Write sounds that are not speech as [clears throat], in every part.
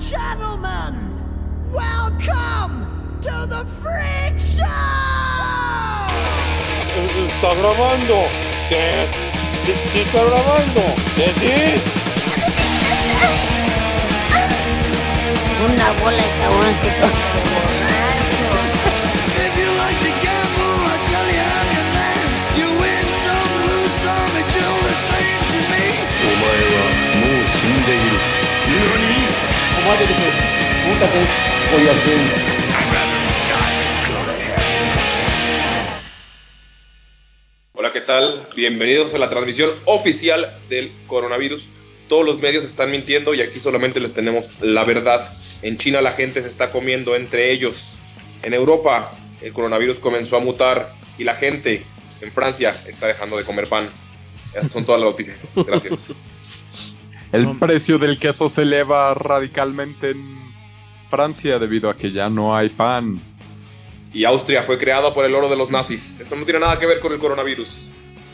gentlemen, welcome to the Freak Show! Está grabando. Sí, sí, sí está grabando. ¿Sí? sí? Una bola de cabrones que todos If you like to gamble, I tell you I'm your man. You win some, lose some, it's all the same to me. お前はもう死んでいる。何 Hola, ¿qué tal? Bienvenidos a la transmisión oficial del coronavirus. Todos los medios están mintiendo y aquí solamente les tenemos la verdad. En China la gente se está comiendo entre ellos. En Europa el coronavirus comenzó a mutar y la gente en Francia está dejando de comer pan. Son todas las noticias. Gracias. [laughs] El precio del queso se eleva radicalmente en Francia debido a que ya no hay pan. Y Austria fue creada por el oro de los nazis. Esto no tiene nada que ver con el coronavirus.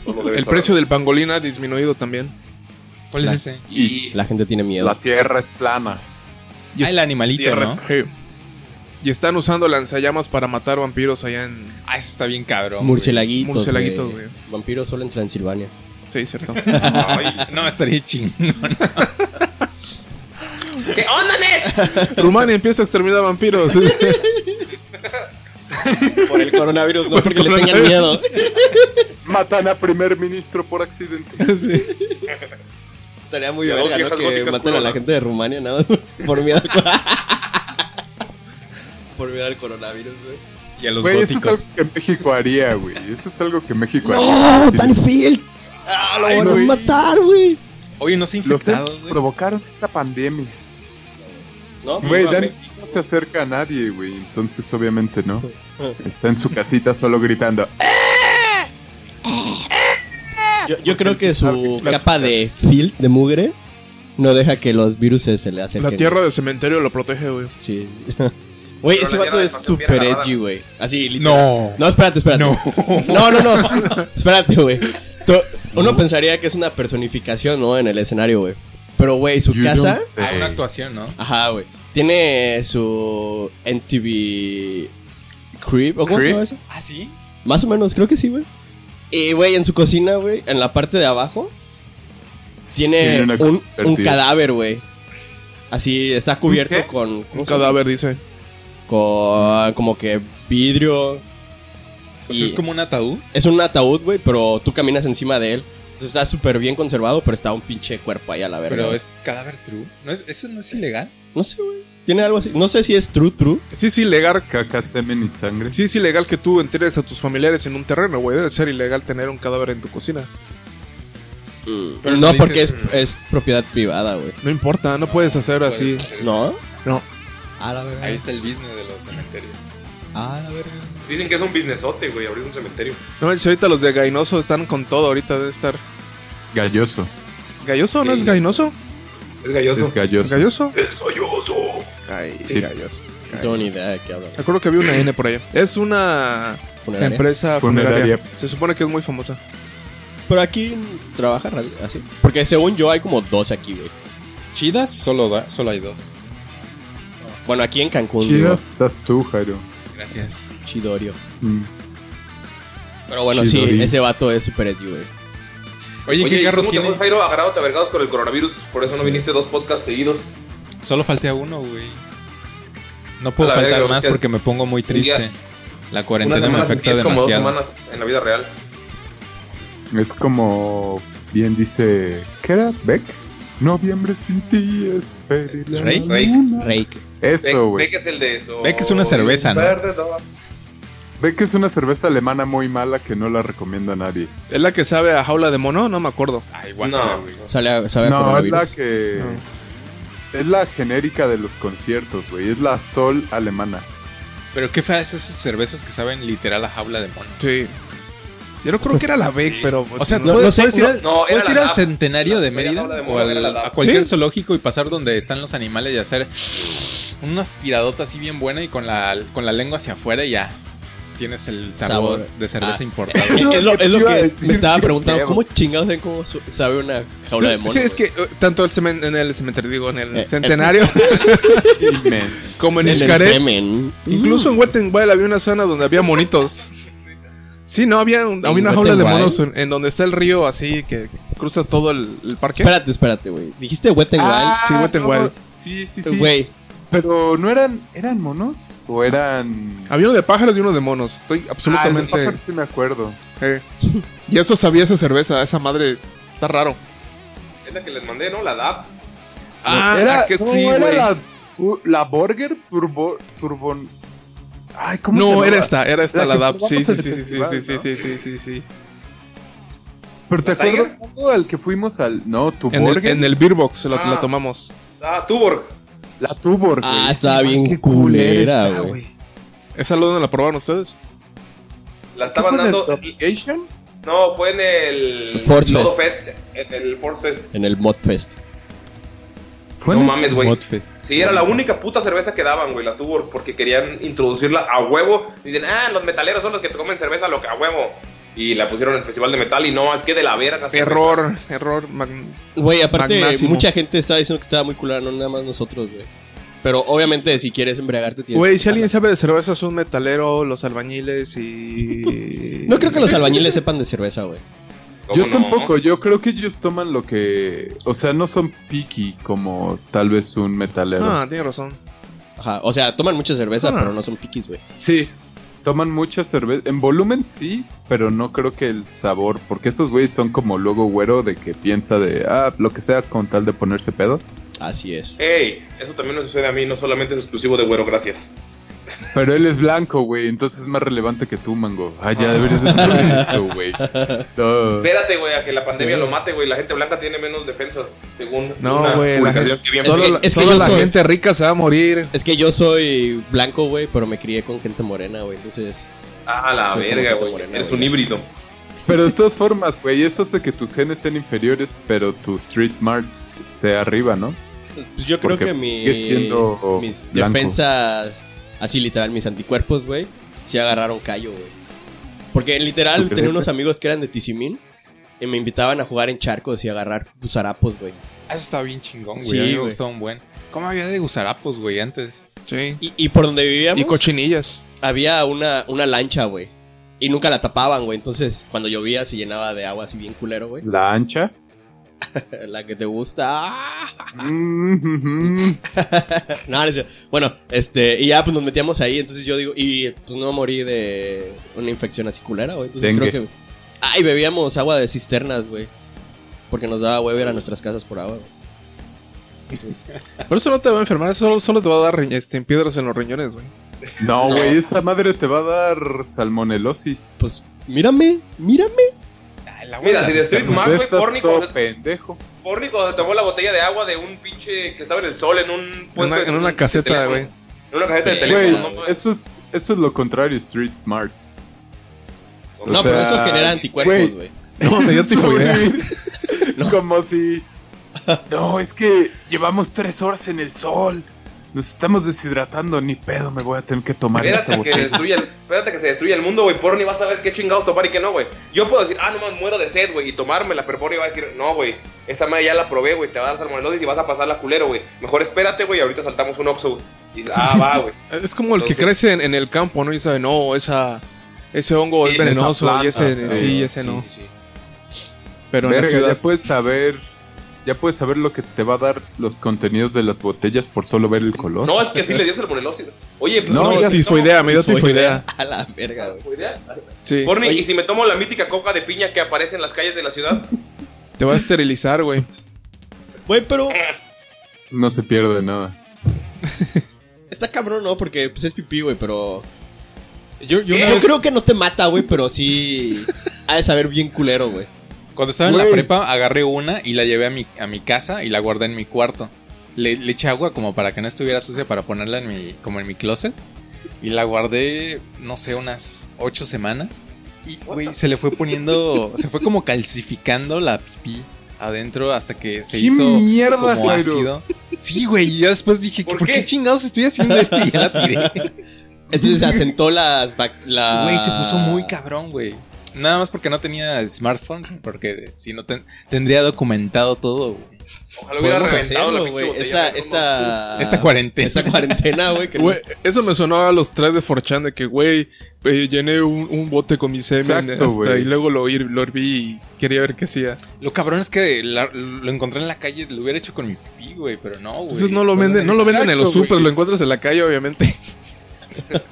Solo El precio del pangolín ha disminuido también. ¿Cuál es ese? Y La gente tiene miedo. La tierra es plana. Ah, el animalito. ¿no? Y están usando lanzallamas para matar vampiros allá en... Ah, eso está bien cabrón. Murcielaguitos. Murcielaguitos, güey. Vampiros solo en Transilvania. Sí, cierto. [laughs] No, estaría chingón. [laughs] ¿Qué onda, Ned? Rumania empieza a exterminar vampiros. [laughs] Por el coronavirus, no porque le tengan miedo. Matan a primer ministro por accidente. Sí. Estaría muy verga, ¿no? Que maten a la gente de Rumania nada más por miedo al Por miedo al coronavirus, güey. Y a los Güey, eso es algo que México haría, güey. Eso es algo que México haría. ¡No! ¡Danfield! ¡Ah, lo Ay, van a matar, güey! Oye, no se Los infectados, güey. provocaron esta pandemia. ¿No? Güey, Viva Dani no se acerca a nadie, güey. Entonces, obviamente, no. Está en su casita solo gritando. Yo, yo creo que su capa de filt, de mugre, no deja que los virus se le acerquen. La tierra del cementerio lo protege, güey. Sí. [laughs] Güey, ese vato es súper edgy, güey. Así, literal. No. No, espérate, espérate. No. No, no, no. [laughs] espérate, güey. Uno pensaría que es una personificación, ¿no? En el escenario, güey. Pero, güey, su "You casa. say". Ah, una actuación, ¿no? Ajá, güey. Tiene su NTV Crib. ¿O cómo se llama eso? Ah, sí. Más o menos, creo que sí, güey. Y, güey, en su cocina, güey, en la parte de abajo, tiene, un, cadáver, güey. Así está cubierto qué? con. ¿cómo Un se llama? cadáver, dice. Con como que vidrio. Pues Y es como un ataúd. es un ataúd, güey, pero tú caminas encima de él. Entonces está súper bien conservado, pero está un pinche cuerpo ahí a la verga. Pero es cadáver true. ¿No es, ¿Eso no es ilegal? No sé, güey. Tiene algo así. No sé si es true, true. Sí, es ilegal. Caca, semen y sangre. Sí, es ilegal que tú enteres a tus familiares en un terreno, güey. Debe ser ilegal tener un cadáver en tu cocina. Pero no, porque es, es propiedad privada, güey. No importa, no puedes hacer Puedes así. hacer. ¿No? No. A la verga. Ahí está el business de los cementerios. A la verga. Dicen que es un businessote, güey, abrir un cementerio. No ahorita los de Gainoso están con todo. Ahorita debe estar. Galloso. ¿Galloso? ¿No es. Gainoso? Es galloso. Es galloso. ¿Galloso? Es galloso. Ay, Sí. galloso. No tengo ni idea de qué hablan. Me acuerdo que había una N por allá. Es una Funeraria. empresa funeraria. Funeraria. Se supone que es muy famosa. Pero aquí trabaja así. Porque según yo hay como dos aquí, güey. Chidas, solo, da- solo hay dos. Bueno, aquí en Cancún. Chidas estás tú, Jairo. Gracias. Chidorio. Mm. Pero bueno, Chidori. sí, ese vato es super edgy, güey. Oye, Oye, ¿qué ¿y carro ¿cómo te tiene? fue, Jairo, agarrándote a vergados con el coronavirus? Por eso no viniste dos podcasts seguidos. Solo falté a uno, güey. No puedo faltar verga, más porque me pongo muy triste. día- La cuarentena me afecta ti es como dos demasiado. semanas en la vida real. Es como bien dice. ¿Qué era? ¿Beck? Noviembre sin ti es la Rake, luna. Rake. Eso, güey. Beck es el de eso. Beck es una cerveza, ¿no? Beck es una cerveza alemana muy mala que no la recomiendo a nadie. ¿Es la que sabe a jaula de mono? No me acuerdo. Ay, No. guácala, güey. Sale a, sabe a No, es la que. Es la genérica de los conciertos, güey. Es la Sol alemana. Pero qué feas esas cervezas que saben literal a jaula de mono. Sí. Yo no creo que era la Beck, Sí. pero. O sea, No, puedes, no puedes ir, no- al, no, puedes ir al centenario de Mérida de o al- a cualquier Sí. zoológico y pasar donde están los animales y hacer una aspiradota así bien buena y con la, con la lengua hacia afuera y ya. tienes el sabor, Sabor. de cerveza Ah. importada. Es, es lo, es que me estaba preguntando. ¿Cómo chingados ven cómo sabe una jaula de mono? Sí, es que eh, tanto el cemen- en el cementerio, digo, en el Eh, centenario, Sí, [laughs] man. [laughs] como en En el semen. incluso en n Wild había una zona donde había monitos. Sí, no, había, un- había una jaula de Wild? monos en, en donde está el río así que cruza todo el, el parque. Espérate, espérate, güey. ¿Dijiste Wet n Ah, Sí, Wet n no, Wild. Sí, sí, Wild? sí. Güey, Pero no eran, ¿eran monos? ¿O eran...? Había uno de pájaros y uno de monos. Estoy Ah, absolutamente. el pájaro sí me acuerdo. Eh. Y eso sabía esa cerveza, esa madre. Está raro. Es la que les mandé, ¿no? La DAP. Ah, era, que no, sí, era güey. la, u- la Burger Turbo... Turbo... Ay, ¿cómo se No, era esta, era esta La DAP. Sí, sí, en sí, sí, sí, festival, sí, ¿no? sí, sí, sí, sí. ¿Pero te acuerdas cuando al que fuimos al... No, tu En el, en el Beer Box la, Ah. la tomamos. Ah, Tuborg. La Tuborg, Ah, güey. estaba Sí, bien culera, güey. ¿Esa dónde la probaron ustedes? La ¿Qué estaban en dando. Obligation? No, fue en el. Force Lodo Fest. En el Force Fest. En el Modfest. Fue no mames, güey. Sí, era la única puta cerveza que daban, güey, la Tuborg, porque querían introducirla a huevo. Dicen, ah, los metaleros son los que comen cerveza lo que a huevo. Y la pusieron en el festival de metal y no, es que de la verga. cerveza. Error, error. mag- Güey, aparte, Magnásimo. mucha gente estaba diciendo que estaba muy culera, no nada más nosotros, güey. Pero obviamente, si quieres embriagarte, tienes Güey, que si alguien sabe de cerveza, es un metalero, los albañiles y. [laughs] No creo que los albañiles sepan de cerveza, güey. ¿Cómo Yo no? tampoco, yo creo que ellos toman lo que... O sea, no son picky como tal vez un metalero. Ah, tiene razón. Ajá, o sea, toman mucha cerveza, Ah. pero no son piquis, güey. Sí, toman mucha cerveza. En volumen sí, pero no creo que el sabor... Porque esos güeyes son como luego güero de que piensa de... Ah, lo que sea con tal de ponerse pedo. Así es. Ey, eso también me sucede a mí, no solamente es exclusivo de güero, gracias. Pero él es blanco, güey, entonces es más relevante que tú, Mango. Ah, ya deberías de saber [laughs] eso, güey. No. Espérate, güey, a que la pandemia lo mate, güey. La gente blanca tiene menos defensas, según No, una güey, la publicación gente- que Es Solo, que- la, es que solo yo la soy- gente rica se va a morir. Es que yo soy blanco, güey, pero me crié con gente morena, güey. Entonces, Ah, la verga, gente güey. Eres un híbrido. Pero de todas formas, güey, eso hace que tus genes sean inferiores, pero tu street marks esté arriba, ¿no? pues yo creo Porque, que mi, sigue siendo mis blanco. defensas, así literal, mis anticuerpos, güey, sí agarraron callo, güey. Porque literal ¿Tú tenía crees? unos amigos que eran de Tizimín y me invitaban a jugar en charcos y agarrar gusarapos, güey. Ah, Eso estaba bien chingón, güey. Sí, a mí me güey. gustaba un buen. ¿Cómo había de gusarapos, güey, antes? Sí. Y, y por donde vivíamos Y cochinillas. había una, una lancha, güey. Y nunca la tapaban, güey. Entonces, cuando llovía se llenaba de agua así bien culero, güey. La ancha. [laughs] La que te gusta. Mm, [laughs] No, no. Bueno, este, y ya pues nos metíamos ahí, entonces yo digo, y pues no morí de una infección así culera, güey. Entonces Dengue. creo que. Ay, bebíamos agua de cisternas, güey. Porque nos daba huevo ir a nuestras casas por agua, güey. [laughs] Pero eso no te va a enfermar, eso solo, solo te va a dar este, piedras en los riñones, güey. No, No. güey, esa madre te va a dar salmonelosis. Pues, mírame, mírame. Mira, si de Street. Smart, güey, cuando, pendejo. Tomó la botella de agua de un pinche que estaba en el sol en un En puesto una, en una de caseta, güey. En una caseta de teléfono, mames. eso es, eso es lo contrario, street smart. O no, sea, pero eso genera anticuerpos, güey. güey. No, me dio tifoidea. [laughs] No. Como si... [laughs] No, es que llevamos tres horas en el sol. Nos estamos deshidratando, ni pedo, me voy a tener que tomar esta Espérate que, botella. destruya el- espérate que se destruya el mundo, güey. Porni va a saber qué chingados tomar y qué no, güey. Yo puedo decir, ah, no me muero de sed, güey, y tomármela, pero Porni va a decir, no, güey, esa madre ya la probé, güey, te va a dar salmonelosis y vas a pasarla culero, güey. Mejor espérate, güey, ahorita saltamos un Oxxo. Y ah, va, güey. [laughs] Es como el que crece en, en el campo, ¿no? Y sabe, no, esa, ese hongo Sí, es venenoso planta, y ese, sí, sí, ese no. Sí, sí, sí. Pero en la Verga, ciudad. ya puedes saber... Ya puedes saber lo que te va a dar los contenidos de las botellas por solo ver el color. No, es que sí le dio salmonelosis. Oye, No, No, digas, tifoidea, me dio tifoidea. A la verga, güey. Sí. Porni, Oye. ¿y si me tomo la mítica coca de piña que aparece en las calles de la ciudad? Te va a esterilizar, güey. Güey, pero No se pierde nada. [laughs] está cabrón, ¿no? Porque pues es pipí, güey, pero... Yo, yo Yo creo que no te mata, güey, pero sí... Ha de saber bien culero, güey. Cuando estaba en la prepa, agarré una y la llevé a mi, a mi casa y la guardé en mi cuarto. Le, le eché agua como para que no estuviera sucia para ponerla en mi, como en mi closet. Y la guardé, no sé, unas ocho semanas. Y, güey, se le fue poniendo, se fue como calcificando la pipí adentro hasta que se ¿Qué hizo mierda, como Jairo? ácido. Sí, güey, y ya después dije, ¿Por ¿por, qué? qué? chingados estoy haciendo esto? Y ya la tiré. Entonces se asentó las... la- Güey, se puso muy cabrón, güey. Nada más porque no tenía smartphone, porque si no ten- tendría documentado todo, güey. Ojalá hubiera reventado hacerlo, güey. Esta, esta... Esta cuarentena. Esta cuarentena, güey. que no- Güey, eso me sonó a los tres de Forchan de que, güey, eh, llené un, un bote con mi semen Exacto, hasta, güey. y luego lo, ir- lo herví y quería ver qué hacía. Lo cabrón es que la- lo encontré en la calle, lo hubiera hecho con mi pipí, güey, pero no, güey. Entonces no lo venden, no lo venden en los super, güey. lo encuentras en la calle, obviamente. [laughs]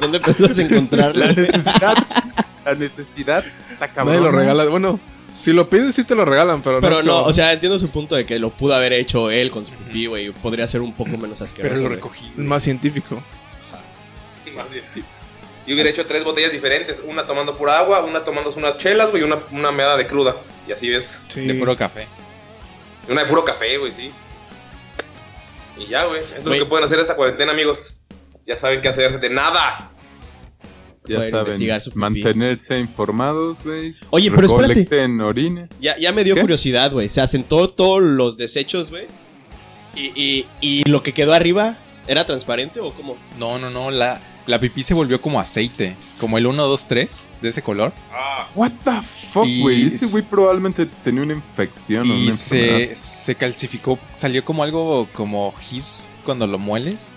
¿Dónde puedes La encontrarla? necesidad. la necesidad está cabrón. Nadie lo ¿no? regala. Bueno, si lo pides sí te lo regalan, pero, Pero es no, como- o sea, entiendo su punto de que lo pudo haber hecho él con su pipí, güey. Podría ser un poco menos asqueroso. Pero lo recogí. más científico. Más bien. Yo hubiera hecho tres botellas diferentes, una tomando pura agua, una tomándose unas chelas, güey, y una, una meada de cruda. Y así ves. Sí. De puro café. Y Una de puro café, güey, sí. Y ya, güey. Eso es lo que pueden hacer esta cuarentena, amigos. Ya saben qué hacer. De nada. Ya saben, investigar su pipí. mantenerse informados, güey. Oye, pero espérate. Orines. Ya, ya me dio ¿Qué? curiosidad, güey. Se asentó todos los desechos, güey. Y, y, y lo que quedó arriba, ¿era transparente o cómo? No, no, no, la, la pipí se volvió como aceite. Como el 1, 2, 3 de ese color. Ah, What the fuck, güey. Ese güey probablemente tenía una infección o Y una enfermedad. se, se calcificó, salió como algo como gis cuando lo mueles.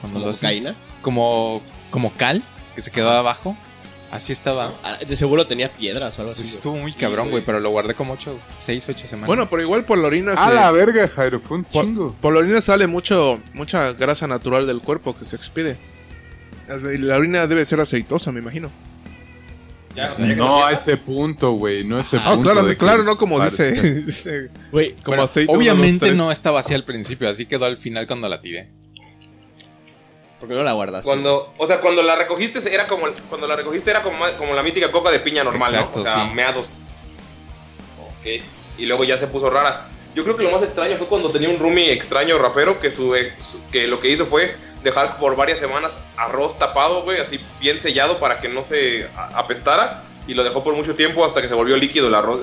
Cuando ¿Como lo haces- cocaína? Como, como cal, que se quedó abajo. Así estaba. Ah, De seguro tenía piedras o algo así. Pues estuvo muy cabrón, güey, pero lo guardé como 8, 6, 8 semanas. Bueno, pero igual por la orina A se- la verga, Jairo. Fue un por, chingo. por la orina sale mucho, mucha grasa natural del cuerpo que se expide. La orina debe ser aceitosa, me imagino. ya, o sea, ya que No a ese punto, güey. No a ese Ah, punto. claro, de que claro, no como dice. [laughs] dice Güey, como Bueno, aceite. uno, dos, obviamente no estaba así al principio, así quedó al final cuando la tiré. ¿Por qué no la guardaste? Cuando, o sea, cuando la recogiste era como cuando la recogiste era como, como la mítica coca de piña normal, Exacto, ¿no? O sea, sí. meados. Ok. Y luego ya se puso rara. Yo creo que lo más extraño fue cuando tenía un roomie extraño rapero que su, su- que lo que hizo fue dejar por varias semanas arroz tapado, güey, así bien sellado para que no se apestara y lo dejó por mucho tiempo hasta que se volvió líquido el arroz.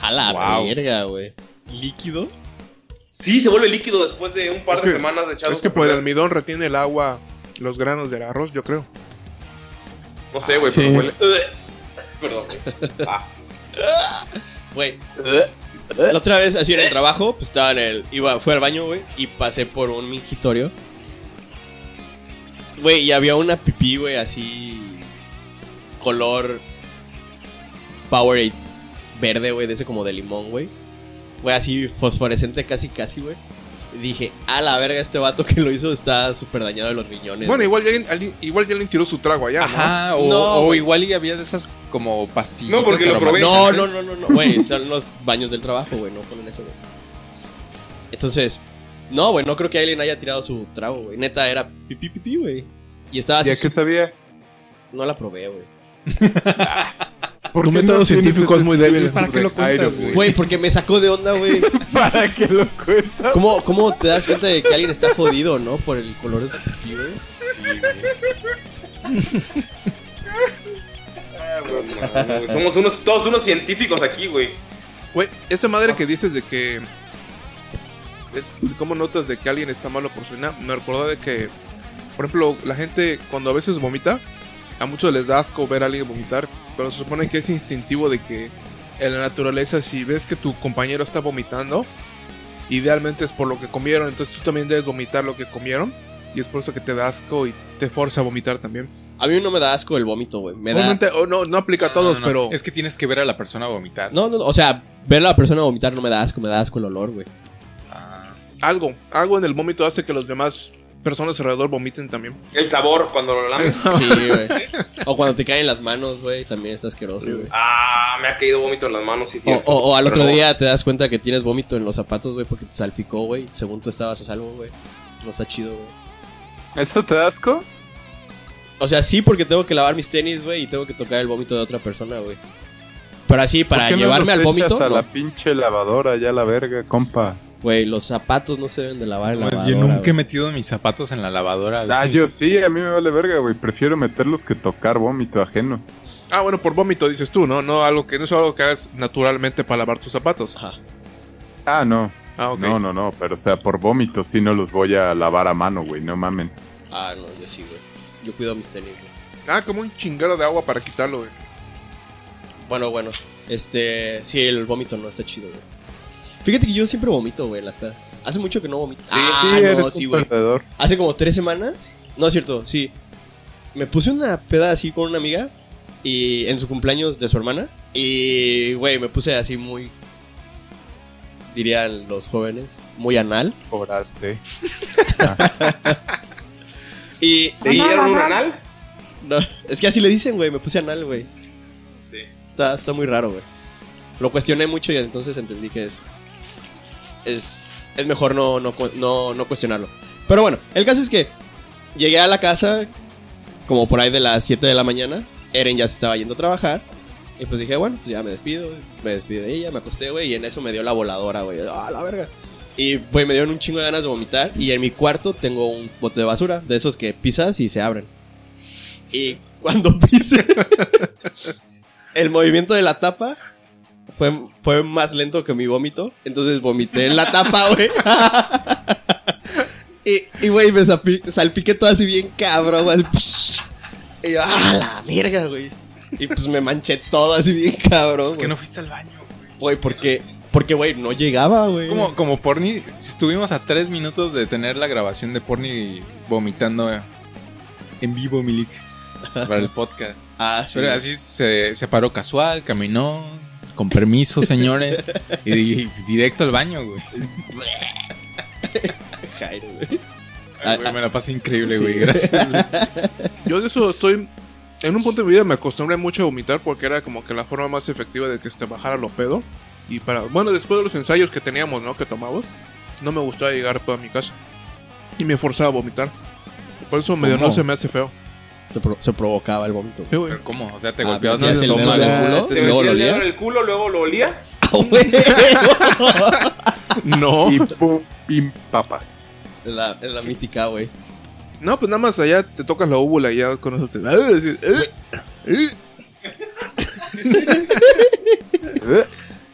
A la Wow. verga, güey. ¿Líquido? Sí, se vuelve líquido después de un par Es de que- semanas de echado. Es que por el almidón retiene el agua, los granos del arroz, yo creo. No sé, güey, Sí. pero huele. Ugh. Perdón, güey. [laughs] Ah. Güey. La otra vez, así en el trabajo, pues estaba en el. Iba, fui al baño, güey, y pasé por un mingitorio. Güey, y había una pipí, güey, así. Color. Powerade verde, güey, de ese como de limón, güey. Güey, así fosforescente, casi, casi, güey. Y dije, a la verga, este vato que lo hizo está súper dañado de los riñones. Bueno, güey". igual ya, alguien- alguien- igual ya alguien tiró su trago allá, ¿no? Ajá, o, No, o güey. igual y había de esas como pastillas. No, porque lo probé. No, no, no, no, no, güey, son los baños del trabajo, güey, no ponen eso, güey. Entonces, no, güey, no creo que alguien haya tirado su trago, güey. Neta, era pipí, pipí, güey. Y estaba así. ¿Ya que sabía? No la probé, güey. [laughs] ¿Por Tu método no científico es muy débil. Entonces, ¿para qué lo cuentas, Güey, porque me sacó de onda, güey. [laughs] ¿Para qué lo cuentas? ¿Cómo, ¿Cómo te das cuenta de que alguien está jodido, no? Por el color de su güey. No, güey, Somos unos, todos unos científicos aquí, güey. Güey, esa madre que dices de que. Es, ¿Cómo notas de que alguien está malo por su orina? Me recordó de que, por ejemplo, la gente cuando a veces vomita, a muchos les da asco ver a alguien vomitar, pero se supone que es instintivo de que en la naturaleza, si ves que tu compañero está vomitando, idealmente es por lo que comieron, entonces tú también debes vomitar lo que comieron, y es por eso que te da asco y te forza a vomitar también. A mí no me da asco el vómito, güey. Me da. Obviamente, o no, no aplica a todos, No, no, no. pero. Es que tienes que ver a la persona vomitar. No, no, no, o sea, ver a la persona vomitar no me da asco, me da asco el olor, güey. Ah, algo, algo en el vómito hace que los demás personas alrededor vomiten también. El sabor cuando lo lames. [laughs] Sí, güey. [laughs] O cuando te caen las manos, güey, también está asqueroso, güey. Ah, me ha caído vómito en las manos, sí, O, cierto. o- o al Pero otro no. día te das cuenta que tienes vómito en los zapatos, güey, porque te salpicó, güey. Según tú estabas a salvo, güey. No está chido, güey. ¿Eso te da asco? O sea, sí, porque tengo que lavar mis tenis, güey, y tengo que tocar el vómito de otra persona, güey. Pero así, para ¿Por qué no llevarme los al vómito, a no. la pinche lavadora ya la verga, compa? Güey, los zapatos no se deben de lavar en la pues lavadora. yo nunca he metido mis zapatos en la lavadora. Ah, yo sí, a mí me vale verga, güey. Prefiero meterlos que tocar vómito ajeno. Ah, bueno, por vómito dices tú, ¿no? No algo que no es algo que hagas naturalmente para lavar tus zapatos. Ajá. Ah, no. Ah, ok. No, no, no. Pero, o sea, por vómito sí no los voy a lavar a mano, güey. No mamen. Ah, no, yo sí, güey. Yo cuido mis tenis, güey. Ah, como un chingado de agua para quitarlo, güey. Bueno, bueno. Este. Sí, el vómito no está chido, güey. Fíjate que yo siempre vomito, güey, en las pedas. Hace mucho que no vomito. ah, sí, no, sí, güey. Hace como tres semanas. No es cierto, sí. Me puse una peda así con una amiga. Y en su cumpleaños de su hermana. Y, güey, me puse así muy. Dirían los jóvenes. Muy anal. Cobraste. [laughs] Y. ¿Te y- dieron un anal? no, es que así le dicen, güey. Me puse anal, güey. Sí. Está, está muy raro, güey. Lo cuestioné mucho y entonces entendí que es. Es, es mejor no, no, no, no cuestionarlo. Pero bueno, el caso es que llegué a la casa como por ahí de las 7 de la mañana. Eren ya se estaba yendo a trabajar. Y pues dije, bueno, pues ya me despido. Me despido de ella, me acosté, güey. Y en eso me dio la voladora, güey. ¡Ah, la verga! Y, güey, me dieron un chingo de ganas de vomitar. Y en mi cuarto tengo un bote de basura. De esos que pisas y se abren. Y cuando [laughs] pisé, el movimiento de la tapa fue, fue más lento que mi vómito. Entonces vomité en la tapa, güey. [laughs] y, y, güey, me salpi- salpiqué todo así bien cabrón, güey. Y yo, ¡ah, la verga, güey! Y pues me manché todo así bien cabrón, ¿Por qué no fuiste al baño, güey? Güey, porque, porque, güey, no llegaba, güey. Como, como Porni, estuvimos a tres minutos de tener la grabación de Porni vomitando en vivo, Milik, para el [laughs] podcast. Ah, sí. Pero así se, se paró casual, caminó, con permiso, señores, y, di- directo al baño, güey. Jairo, güey. Ay, güey, me la pasé increíble, Sí. güey, gracias. [laughs] Yo de eso estoy. En un punto de mi vida me acostumbré mucho a vomitar porque era como que la forma más efectiva de que te bajara lo pedo. Y para. Bueno, después de los ensayos que teníamos, ¿no? Que tomamos, no me gustaba llegar a mi casa. Y me forzaba a vomitar. Por eso medio ¿Cómo? no se me hace feo. Se, pro- se provocaba el vómito. Pero ¿cómo? O sea, te Ah, golpeabas ¿me el estómago. el culo? ¿Te ¿Luego lo el olías? culo, luego lo olía? [laughs] ¡Ah, güey! [laughs] No. Y pum, pim, papas. Es la, es la mítica, güey. No, pues nada más allá te tocas la úvula y ya con eso te. ¡Ah! "Eh". Eh. Eh, [laughs]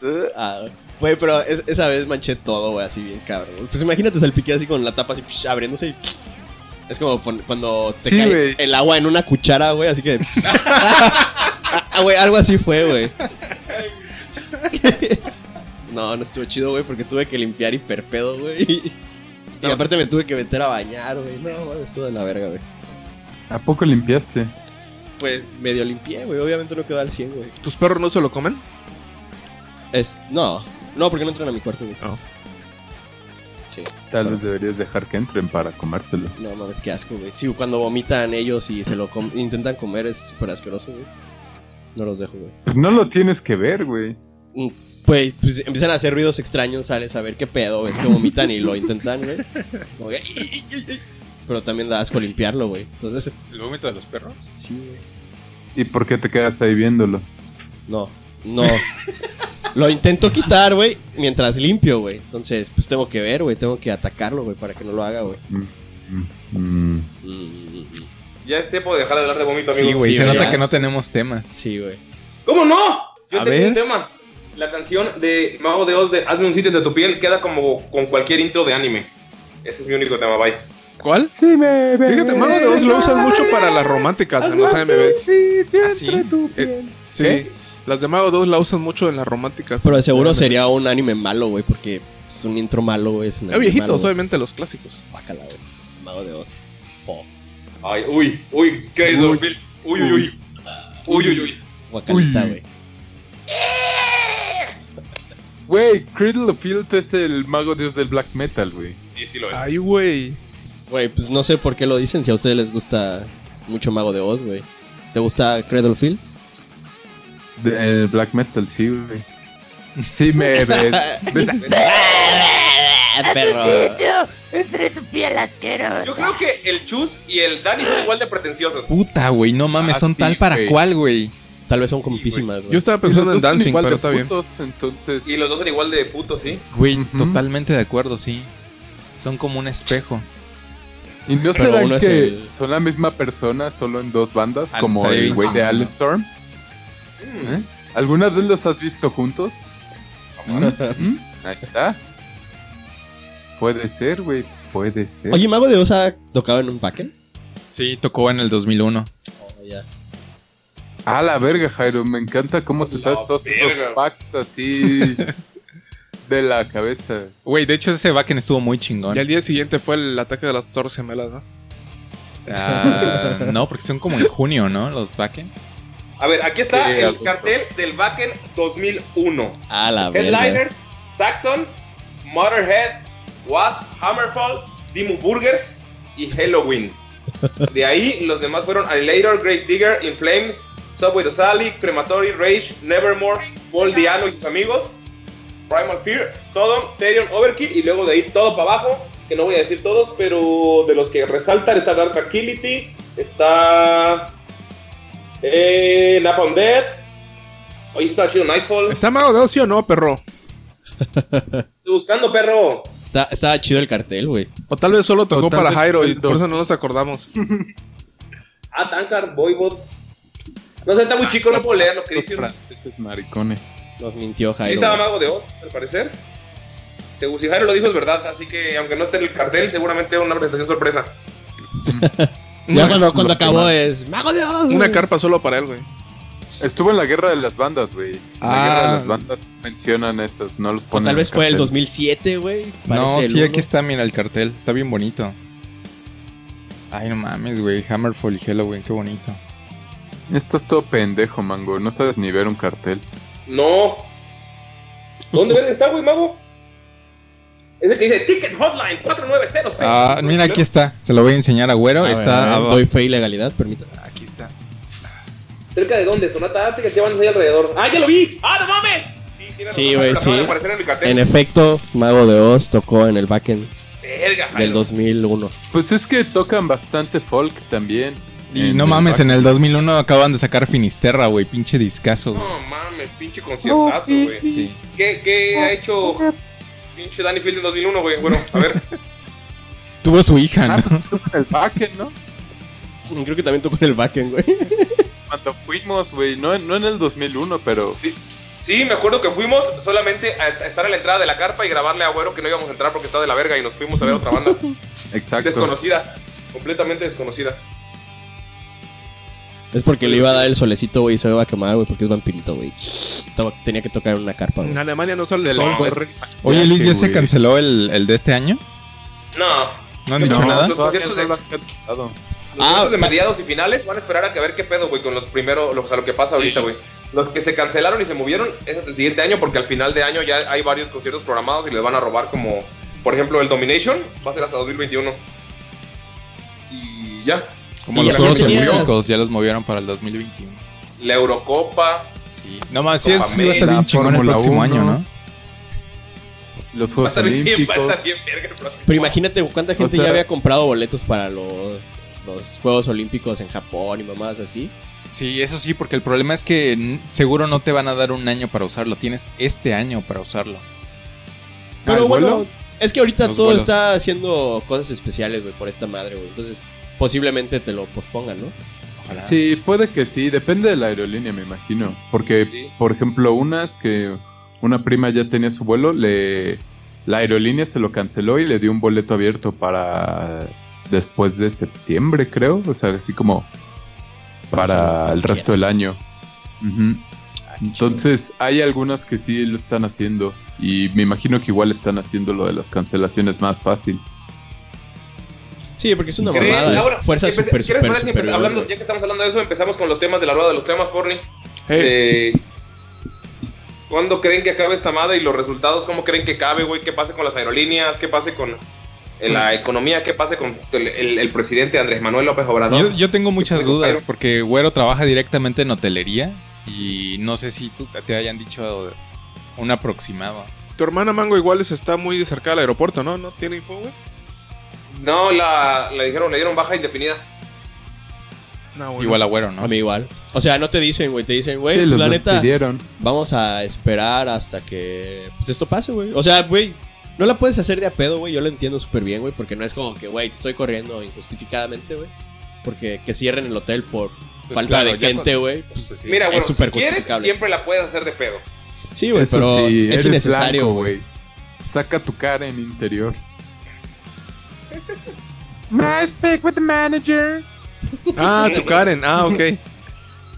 eh. Ah, güey, pero es- esa vez manché todo, güey, así bien cabrón. Pues imagínate salpiqué así con la tapa así psh, abriéndose y... psh. Es como cuando te Sí, cae el agua en una cuchara, güey, así que... [laughs] Ah, güey, algo así fue, güey. No, no estuvo chido, güey, porque tuve que limpiar hiperpedo, güey. Y aparte me tuve que meter a bañar, güey. No, güey, estuvo de la verga, güey. ¿A poco limpiaste? Pues medio limpié, güey. Obviamente no quedó al 100, güey. ¿Tus perros no se lo comen? Es... No, no, porque no entran a mi cuarto, güey. Oh. Sí. Tal vez deberías dejar que entren para comérselo. No mames, qué asco, güey. Sí, cuando vomitan ellos y se lo com- intentan comer es súper asqueroso, güey. No los dejo, güey. Pues no lo tienes que ver, güey. Mm, Pues, pues empiezan a hacer ruidos extraños, sales a ver qué pedo, ves que vomitan y lo intentan, güey. Como que- Pero también da asco limpiarlo, güey. Entonces, ¿El vómito de los perros? sí, güey. ¿Y por qué te quedas ahí viéndolo? No, no. [laughs] lo intento quitar, güey, mientras limpio, güey. Entonces, pues tengo que ver, güey. Tengo que atacarlo, güey, para que no lo haga, güey. Mm, mm, mm. Mm, Ya es tiempo de dejar de hablar de vómito, amigos. Sí, güey, Sí, se nota ya. que no tenemos temas. Sí, güey. ¿Cómo no? Yo A tengo ver. un tema. La canción de Mago de Oz de Hazme un sitio de tu piel queda como con cualquier intro de anime. Ese es mi único tema, bye. ¿Cuál? Sí, me Fíjate, Mago de Oz lo usan mucho para las románticas en los AMVs. ¿Ah, sí? Eh, sí, las de Mago de Oz la usan mucho en las románticas. Pero de seguro sería un anime malo, güey, porque es un intro malo, güey. Es un anime viejitos, malo, obviamente los clásicos. Bácala, güey. Mago de Oz. Oh, Ay, uy, uy, ¿qué es Uy. Uy, uy, uy. Uy, uy, uy. guacalita, Uy. güey. Güey, Cradle of Filth es el mago dios del black metal, güey. Sí, sí lo es. Ay, güey. Güey, pues no sé por qué lo dicen si a ustedes les gusta mucho Mago de Oz, güey. ¿Te gusta Cradle Field? De- El black metal, sí, güey. Sí, me [laughs] ves. ves- perro. Entre tu piel asquerosa. Yo creo que el Chus y el Dani son igual de pretenciosos. Puta, güey, no mames, Ah, son sí, tal para güey. cual, güey. Tal vez son compísimas, güey. Yo estaba pensando en Dancing, igual pero está bien. entonces. Y los dos son igual de putos, ¿sí? Güey, Ujú. totalmente de acuerdo, sí. Son como un espejo. ¿Y no Pero será uno es que el- son la misma persona, solo en dos bandas? Ah, como estaría el bien güey de chingón. Alestorm. ¿Eh? ¿Alguna vez los has visto juntos? ¿Mm? ¿Mm? Ahí está. Puede ser, güey. Puede ser. Oye, ¿Mago de Oz ha tocado en un packen? Sí, tocó en el 2001. Oh, ya. Ah, la verga, Jairo. Me encanta cómo te La sabes todos esos verga. packs así [laughs] de la cabeza. Güey, de hecho ese Backen estuvo muy chingón. Y al día siguiente fue el ataque de las Torres Gemelas, ¿no? Ah, no, porque son como en junio, ¿no? Los Backen. A ver, aquí está el cartel del Backen 2001. A la verga. Headliners, Saxon, Motorhead, Wasp, Hammerfall, Dimu Burgers y Halloween. De ahí los demás fueron Annihilator, Great Digger, In Flames, Subway to Sally, Crematory, Rage, Nevermore, Paul Diano y sus amigos, Primal Fear, Sodom, Therion, Overkill y luego de ahí todo para abajo, que no voy a decir todos, pero de los que resaltan está Dark Tranquility, está eh, Napalm Death, hoy está chido Nightfall, ¿Está mago de ocio o no, perro? [laughs] estoy buscando perro. Está, estaba chido el cartel, güey. O tal vez solo tocó para Jairo y por eso no nos acordamos. [laughs] Ah, Tankard, Voivod. No sé, está muy chico, no puedo leer lo que Los dice. franceses maricones. Nos mintió Sí, Jairo. estaba güey. Mago de Oz, al parecer. Según si Jairo lo dijo, es verdad. Así que, aunque no esté en el cartel, seguramente es una presentación sorpresa. [laughs] Ya cuando, cuando acabó es Mago de Oz. Una güey". carpa solo para él, güey. Estuvo en la guerra de las bandas, güey. En Ah. La guerra de las bandas mencionan esas, no los O ponen. tal en vez fue el cartel. 2007, güey. No, el sí, aquí está, mira el cartel. Está bien bonito. Ay, no mames, güey. Hammerfall y Halloween, qué bonito. Estás todo pendejo, mango. No sabes ni ver un cartel. No. ¿Dónde está, güey, Mago? Es el que dice Ticket Hotline 4906. Ah, mira, aquí está. Se lo voy a enseñar a Güero. A está ver, abajo. Doy fe y legalidad, permítame. Aquí está. ¿Cerca de dónde? Sonata Ártica, ¿qué bandas hay alrededor? ¡Ah, ya lo vi! ¡Ah, no mames! Sí, Sí, güey, acaba de sí. en mi cartel. En efecto, Mago de Oz tocó en el backend Verga, del Jairo. 2001. Pues es que tocan bastante folk también. Y En no mames, en el 2001 acaban de sacar Finisterra, güey. Pinche discazo, güey. No mames, pinche conciertazo, güey. Sí. ¿Qué, ¿Qué ha hecho pinche Danny Field en 2001, güey? Bueno, a ver. [laughs] Tuvo su hija, Ah, ¿no? pues estuvo en el backend, ¿no? Creo que también tocó en el backend, güey. [laughs] Cuando fuimos, güey. No, no en el 2001, pero. Sí, me acuerdo que fuimos solamente a a estar en la entrada de la carpa y grabarle a Güero que no íbamos a entrar porque estaba de la verga y nos fuimos a ver otra banda. [laughs] Exacto. desconocida. Completamente desconocida. Es porque le iba a dar el solecito, güey, y se iba a quemar, güey, porque es vampirito, güey. Tenía que tocar en una carpa, güey. En Alemania no sale el sol, güey. Oye, Luis, ¿ya se canceló el, el de este año? No. ¿No han No, dicho nada? los conciertos no de-. Los Ah, conciertos de mediados y finales van a esperar a que ver qué pedo, güey, con los primeros, los, a lo que pasa ahorita, güey. Los que se cancelaron y se movieron es hasta el siguiente año porque al final de año ya hay varios conciertos programados y les van a robar como, por ejemplo, el Domination va a ser hasta 2021. Y ya. Como Y los Juegos Olímpicos, ya los movieron para el 2021. La Eurocopa. Sí. No más, sí, es, sí va a estar bien chingón el próximo 1. año, ¿no? Los Va a Juegos estar bien, va a Olímpicos. estar bien verga el próximo. Pero imagínate cuánta gente sea- ya había comprado boletos para los, los Juegos Olímpicos en Japón y mamás así. Sí, eso sí, porque el problema es que seguro no te van a dar un año para usarlo. Tienes este año para usarlo. Pero ¿Al bueno, vuelo? es que ahorita Los todo vuelos. está haciendo cosas especiales, güey, por esta madre, güey. Entonces, posiblemente te lo pospongan, ¿no? Ojalá. Sí, puede que sí, depende de la aerolínea, me imagino. Porque, Sí. por ejemplo, unas que una prima ya tenía su vuelo, le la aerolínea se lo canceló y le dio un boleto abierto para después de septiembre, creo. O sea, así como para el resto del año. Ujú. Entonces, hay algunas que sí lo están haciendo. Y me imagino que igual están haciendo lo de las cancelaciones más fácil. Sí, porque es una mamada. Ahora, fuerza empe- super, ¿quieres super, super. hablando, Ya que estamos hablando de eso, empezamos con los temas de la rueda de los temas, Porni. Hey, Eh, ¿Cuándo creen que acabe esta madre y los resultados? ¿Cómo creen que cabe, güey? ¿Qué pase con las aerolíneas? ¿Qué pase con eh, la economía? ¿Qué pase con el, el- el presidente Andrés Manuel López Obrador? Yo, yo tengo muchas dudas porque Güero trabaja directamente en hotelería y no sé si tú- te hayan dicho un aproximado. tu hermana Mango igual es- está muy cerca del aeropuerto, ¿no? ¿No tiene info, güey? No, la, le dijeron, le dieron baja indefinida. No, bueno. Igual a Güero, ¿no? A mí igual. O sea, no te dicen, güey, te dicen, güey, sí, pues, los la neta, despidieron. vamos a esperar hasta que pues esto pase, güey. O sea, güey, no la puedes hacer de a pedo, güey. Yo lo entiendo súper bien, güey, porque no es como que, güey, te estoy corriendo injustificadamente, güey. Porque que cierren el hotel por Pues falta claro, de ya gente, con- güey. Pues sí. Mira, bueno, si súper quieres, justificable. siempre la puedes hacer de pedo. Sí, güey, Eso pero sí, es eres innecesario, blanco, güey. Saca tu cara en interior. Nice pick with the manager. Ah, tu Karen. Ah, ok.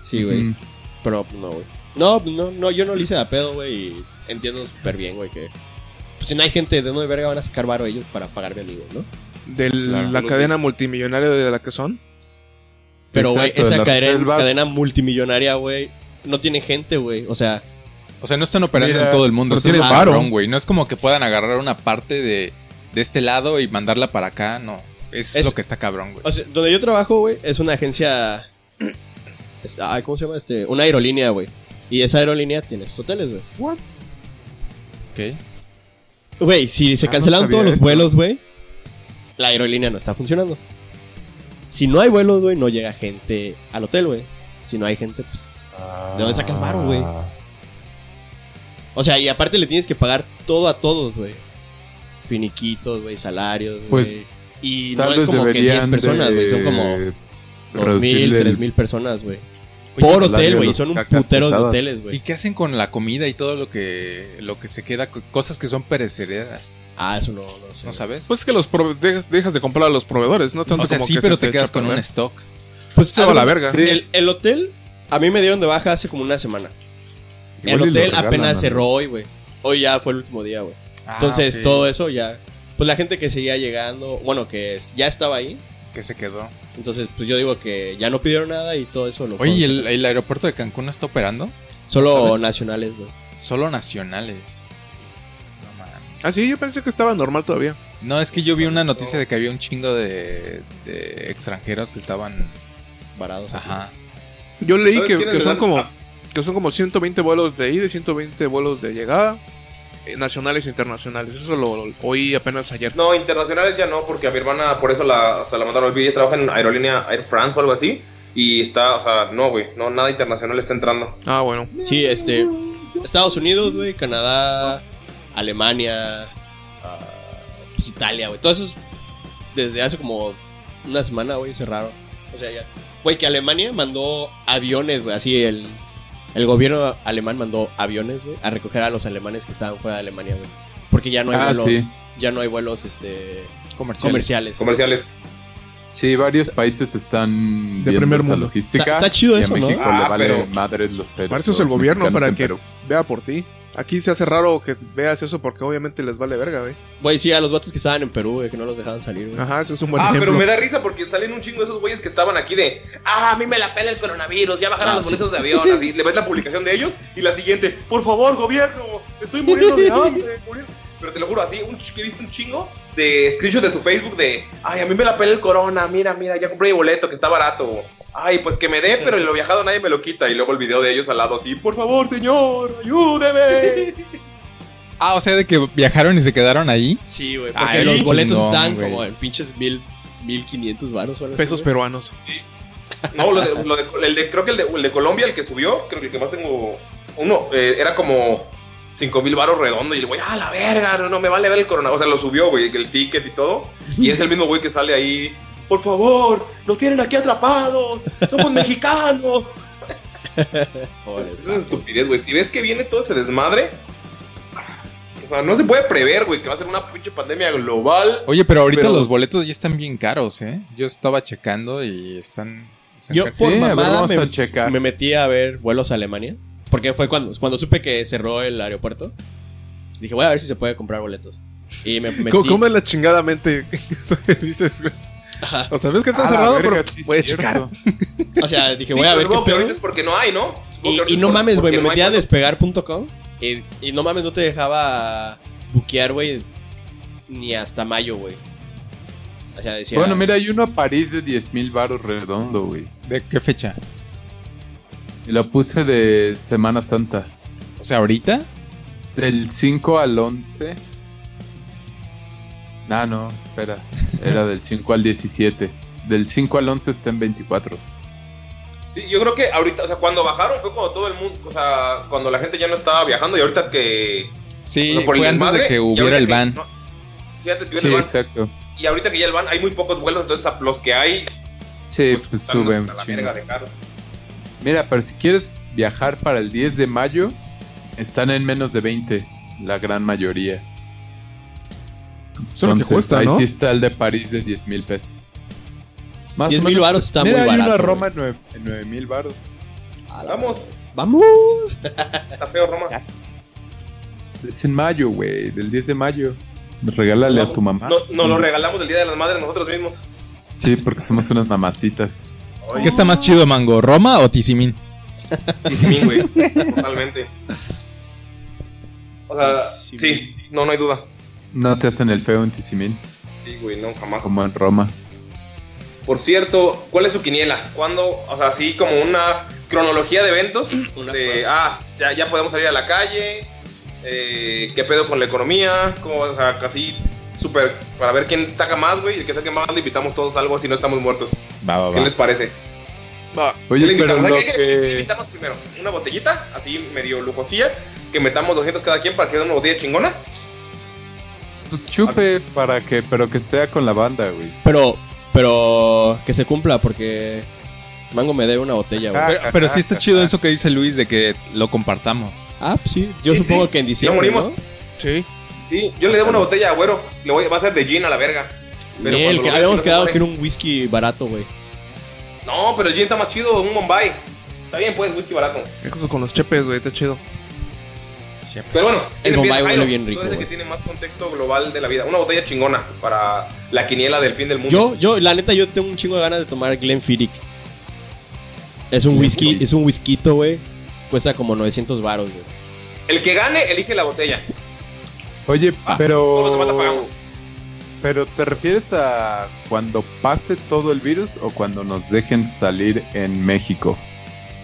Sí, güey. Mm. Pero pues, no, güey. No, pues, no, no, yo no le hice a pedo, güey. Y entiendo súper bien, güey, que. Pues si no hay gente de no de verga, van a sacar varo ellos para pagarme a mí, güey, ¿no? De Claro. la cadena multimillonaria de la que son. Pero, güey, de esa cadena, multimillonaria, güey, no tiene gente, güey. O sea, O sea, no están operando Mira, en todo el mundo. lo varo. cabrón, güey. No es como que puedan agarrar una parte de, de este lado y mandarla para acá. No. Es, Es- lo que está cabrón, güey. o sea, donde yo trabajo, güey, es una agencia. [clears throat] es- Ay, ¿cómo se llama? Este, una aerolínea, güey. Y esa aerolínea tiene sus hoteles, güey. Ok. Güey, si se Ah, cancelaron no todos los eso. vuelos, güey, la aerolínea no está funcionando. Si no hay vuelos, güey, no llega gente al hotel, güey. Si no hay gente, pues. ¿De dónde sacas varo, güey? O sea, y aparte le tienes que pagar todo a todos, güey. Finiquitos, güey, salarios, güey. Pues, y no es como que 10 deberían personas, güey. Son como 2.000, reducirle el- 3.000 personas, güey. Por hotel, güey. y Son un putero de hoteles, ¿Y güey. qué hacen con la comida y todo lo que lo que se queda? Co- Cosas que son perecederas. Ah, eso no, no sé. ¿No sabes? Pues es que los dejas, dejas de comprar a los proveedores, no tanto o sea, como sí, que pero te quedas con un stock. Pues Se va a la verga. Sí. El, el hotel, a mí me dieron de baja hace como una semana. Igual y el hotel regalan, apenas ¿no? cerró hoy, güey. Hoy ya fue el último día, güey. Ah, Entonces, todo eso ya. Pues la gente que seguía llegando, bueno, que ya estaba ahí. Que se quedó. Entonces, pues yo digo que ya no pidieron nada y todo eso lo Oye, ¿y fueron el, aeropuerto de Cancún no está operando? Solo ¿sabes? nacionales, güey. Solo nacionales. No mames. Ah, sí, yo pensé que estaba normal todavía. No, es que yo vi una noticia de que había un chingo de, de extranjeros que estaban. Varados. Ajá. Yo leí ¿Sabes que, son como Ah. que son como 120 vuelos de ida y 120 vuelos de llegada, nacionales e internacionales. Eso lo, lo oí apenas ayer. No, internacionales ya no, porque a mi hermana por eso la, o sea, la mandaron al Ella trabaja en aerolínea Air France o algo así. Y está, o sea, no, güey, no, nada internacional está entrando. Ah, bueno. Sí, este. Estados Unidos, güey. Canadá. Alemania. pues Italia, güey. Todos esos. Desde hace como una semana, güey, cerraron. O sea, ya. Güey, que Alemania mandó aviones, güey. Así el. El gobierno alemán mandó aviones, güey, a recoger a los alemanes que estaban fuera de Alemania, güey. Porque ya no hay Ah, vuelos. sí. Ya no hay vuelos, este. Comerciales. Comerciales. Comerciales. Sí, varios países están De viendo primer mundo. logística. Está- está chido y eso, a ¿no? México Ah, le vale pero- madres los pedos. Para eso es el gobierno, para que Perú. vea por ti. Aquí se hace raro que veas eso porque obviamente les vale verga, güey. Güey, sí, a los vatos que estaban en Perú, güey, que no los dejaban salir, güey. Ajá, eso es un buen Ah, ejemplo. pero me da risa porque salen un chingo de esos güeyes que estaban aquí de, ah, a mí me la pela el coronavirus, ya bajaron Ah, los sí. boletos de avión, así, le ves la publicación de ellos y la siguiente, por favor, gobierno, estoy muriendo de hambre, muriendo". Pero te lo juro, así, un ch- que he visto un chingo de screenshots de tu Facebook de, ay, a mí me la pela el corona, mira, mira, ya compré mi boleto que está barato. Ay, pues que me dé, pero lo viajado nadie me lo quita. Y luego el video de ellos al lado así, por favor, señor, ayúdeme. [laughs] Ah, o sea, de que viajaron y se quedaron ahí. Sí, güey, porque Ay, los boletos güey. como en pinches mil, mil quinientos varos así, Pesos peruanos. No, lo de, lo de- el de, creo que el de, el de Colombia, el que subió, creo que el que más tengo, uno, eh, era como 5 mil baros redondo. Y el güey, ah, la verga, no, no me vale ver el coronavirus. O sea, lo subió, güey, el ticket y todo. Y es el mismo güey que sale ahí, por favor, nos tienen aquí atrapados, somos mexicanos. Joder, Esa es estupidez, güey. Si ves que viene todo ese desmadre, o sea, no se puede prever, güey, que va a ser una pinche pandemia global. Oye, pero ahorita Pero- los boletos ya están bien caros, ¿eh? Yo estaba checando y están. están Yo-. Por Sí, mamada me- a checar. Me metí a ver vuelos a Alemania. Porque fue cuando, cuando supe que cerró el aeropuerto. Dije, voy a ver si se puede comprar boletos. Y me [laughs] metí. ¿Cómo, cómo es la chingadamente? [laughs] dices, güey? Ajá. O sea, ves que está cerrado, verga, pero sí, cierto. checar. O sea, dije, Sí, voy a pero ver supongo que ahorita es porque no hay, ¿no? Y, no por- mames, güey, me no metí a despegar.com y, y no mames, no te dejaba buquear, güey, ni hasta mayo, güey. O sea, decía... Bueno, mira, hay uno a París de 10 mil baros redondo, güey. ¿De qué fecha? Y lo puse de Semana Santa. O sea, ahorita. Del 5 al 11. Nah, no, espera. Era del 5 al 17. Del 5 al 11 está en 24. Sí, yo creo que ahorita, o sea, cuando bajaron fue cuando todo el mundo, o sea, cuando la gente ya no estaba viajando y ahorita que... Sí, o sea, por el fue antes de que hubiera el que- ban. no, sí, antes que hubiera Sí, el ban. exacto. Y ahorita que ya el ban, hay muy pocos vuelos, entonces los que hay, Sí, pues, pues suben. hasta la chingo. verga de caros. Mira, pero si quieres viajar para el 10 de mayo, están en menos de 20, la gran mayoría. Eso es lo que cuesta, ahí ¿no? sí está el de París de 10 mil pesos. Más 10 o mil varos está Mira, muy hay barato. una Roma en nueve- en 9 mil varos. Vamos, ¡Vamos! está feo Roma. Es en mayo, güey, del 10 de mayo. Regálale a tu mamá. No, nos lo regalamos del Día de las Madres nosotros mismos. Sí, porque somos unas mamacitas. ¿Qué está más chido, Mango? ¿Roma o Tizimín? Tizimín, güey. [laughs] Totalmente. O sea, Sí, sí, no, no hay duda. No te hacen el feo en Tizimín, Sí, güey, no, jamás. como en Roma. Por cierto, ¿cuál es su quiniela? ¿Cuándo? O sea, así como una cronología de eventos. Una de, ah, ya, ya podemos salir a la calle. eh, ¿Qué pedo con la economía? ¿Cómo, o sea, casi súper para ver quién saca más, güey. El que saque más, le invitamos todos algo si no estamos muertos. Va, va, ¿Qué va. les parece? Va. ¿Qué Oye, le pero invitamos? lo ¿Qué- qué- qué que... invitamos primero? ¿Una botellita? Así medio lujosilla. Que metamos 200 cada quien para que dé una botella chingona. Pues chupe para que, pero que sea con la banda, güey. Pero, pero que se cumpla porque Mango me debe una botella, güey. Pero, pero sí está chido eso que dice Luis de que lo compartamos. Ah, pues sí. Yo Sí, supongo sí. que en diciembre, Ya morimos. ¿no? Sí. Sí, yo le debo una botella a Güero. Le voy, va a ser de gin a la verga. Pero Miel, cuando que lo habíamos quedado que era un whisky barato, güey. No, pero el gin está más chido, un Bombay. Está bien, pues, whisky barato. Eso con los chepes, güey, está chido. Pero bueno, El ¿quién Bombay huele bien tú rico, eres el que tiene más contexto global de la vida. Una botella chingona para la quiniela del fin del mundo. Yo, yo, la neta, yo tengo un chingo de ganas de tomar Glenfiddich. Es un whisky, es un whisky, güey. Cuesta como 900 varos, güey. El que gane, elige la botella. Oye, Ah, la pero... pagamos. Pero ¿te refieres a cuando pase todo el virus o cuando nos dejen salir en México?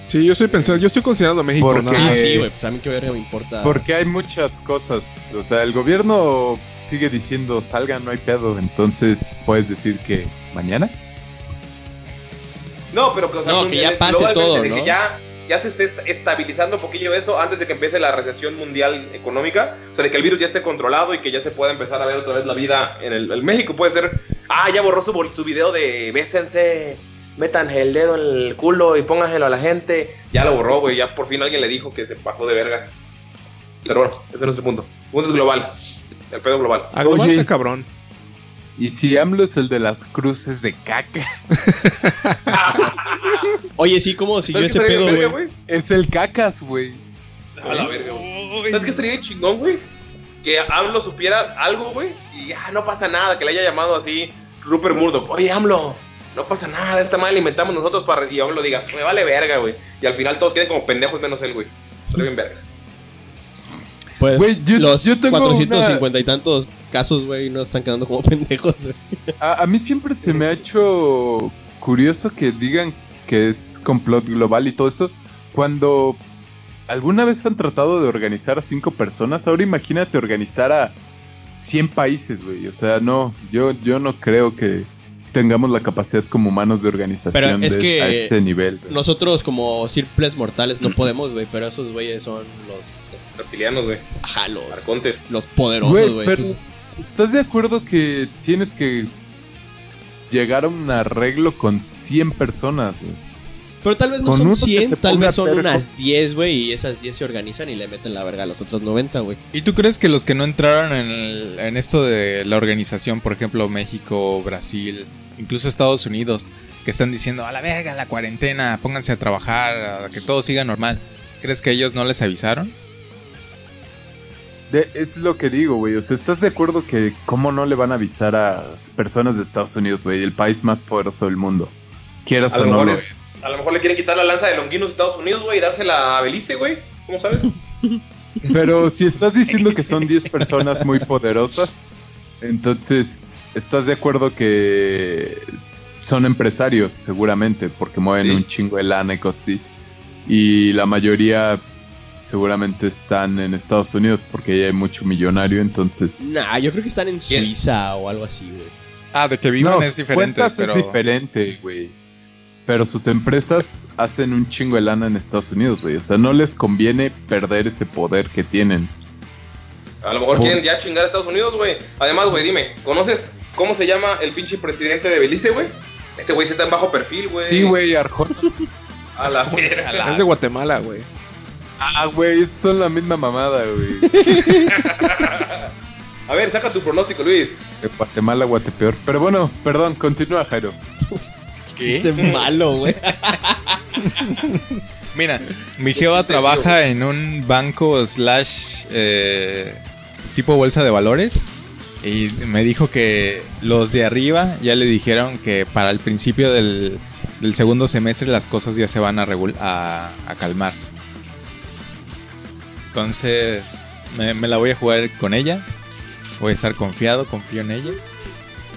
Sí, yo estoy pensando, yo estoy considerando México, Porque- nada Ah, sí, güey, pues a mí qué verga me importa. Porque hay muchas cosas. O sea, el gobierno sigue diciendo salgan, no hay pedo. Entonces puedes decir que mañana. No, pero que, o sea, No, que ya pase todo, de que ¿no? ya, ya se esté est- estabilizando un poquillo eso antes de que empiece la recesión mundial económica. O sea, de que el virus ya esté controlado y que ya se pueda empezar a ver otra vez la vida en el, el México. Puede ser, ah, ya borró su, su video de bésense, metan el dedo en el culo y pónganselo a la gente. Ya lo borró, güey. Ya por fin alguien le dijo que se pasó de verga. Pero bueno, ese no es el punto. El punto es global. El pedo global. A global Oye. está cabrón. Y si AMLO es el de las cruces de caca, [laughs] Oye, sí, ¿cómo siguió ¿Sabes qué ese pedo, güey? es el cacas, güey. A la verga, güey. ¿Sabes qué estaría chingón, güey? Que AMLO supiera algo, güey, y ya no pasa nada, que le haya llamado así Rupert Murdoch. Oye, AMLO, no pasa nada, esta madre la inventamos nosotros para... Y AMLO diga, me vale verga, güey. Y al final todos queden como pendejos menos él, güey. Estaría bien verga. Pues yo- los yo tengo 450 y tantos casos, güey, no están quedando como [laughs] pendejos, güey. A, a mí siempre se me ha hecho curioso que digan que es complot global y todo eso. Cuando alguna vez han tratado de organizar a cinco personas, ahora imagínate organizar a 100 países, güey. O sea, no, yo, yo no creo que tengamos la capacidad como humanos de organización Pero es de- que a ese nivel. güey. Nosotros como simples mortales no podemos, güey, pero esos güeyes son los... Reptilianos, güey. Ajá, los, Arcontes. los poderosos, Güey, Entonces, ¿estás de acuerdo que tienes que llegar a un arreglo con 100 personas, güey? Pero tal vez no Con son uno que 100, se tal vez son unas 10, güey, y esas 10 se organizan y le meten la verga a los otros 90, güey. ¿Y tú crees que los que no entraron en, el- en esto de la organización, por ejemplo México, Brasil, incluso Estados Unidos, que están diciendo a la verga la cuarentena, pónganse a trabajar, a que todo siga normal, ¿crees que ellos no les avisaron? De- es lo que digo, güey. O sea, ¿estás de acuerdo que cómo no le van a avisar a personas de Estados Unidos, güey? El país más poderoso del mundo. Quieras A o lo, no mejor lo es- a lo mejor le quieren quitar la lanza de Longinos a Estados Unidos, güey, y dársela a Belice, güey. ¿Cómo sabes? Pero si estás diciendo que son [laughs] 10 personas muy poderosas, entonces estás de acuerdo que son empresarios, seguramente, porque mueven Sí. un chingo de lana y cosas así. Y la mayoría seguramente están en Estados Unidos porque ahí hay mucho millonario, entonces... Nah, yo creo que están en ¿Quién? Suiza o algo así, güey. Ah, de que vivan No, es diferente, cuentas pero... es diferente, güey. Pero sus empresas hacen un chingo de lana en Estados Unidos, güey. O sea, no les conviene perder ese poder que tienen. A lo mejor Por- quieren ya chingar a Estados Unidos, güey. Además, güey, dime, ¿conoces cómo se llama el pinche presidente de Belice, güey? Ese güey sí está en bajo perfil, güey. Sí, güey, Arjona. [laughs] A la [laughs] verga. Es de Guatemala, güey. Ah, güey, son la misma mamada, güey. [laughs] A ver, saca tu pronóstico, Luis. De Guatemala, Guatepeor. Pero bueno, perdón, continúa, Jairo. Chiste malo, güey. Mira, mi jeva trabaja en un banco slash eh, tipo bolsa de valores y me dijo que los de arriba ya le dijeron que para el principio del, del segundo semestre las cosas ya se van a, regul- a, a calmar. Entonces me, me la voy a jugar con ella. Voy a estar confiado, confío en ella.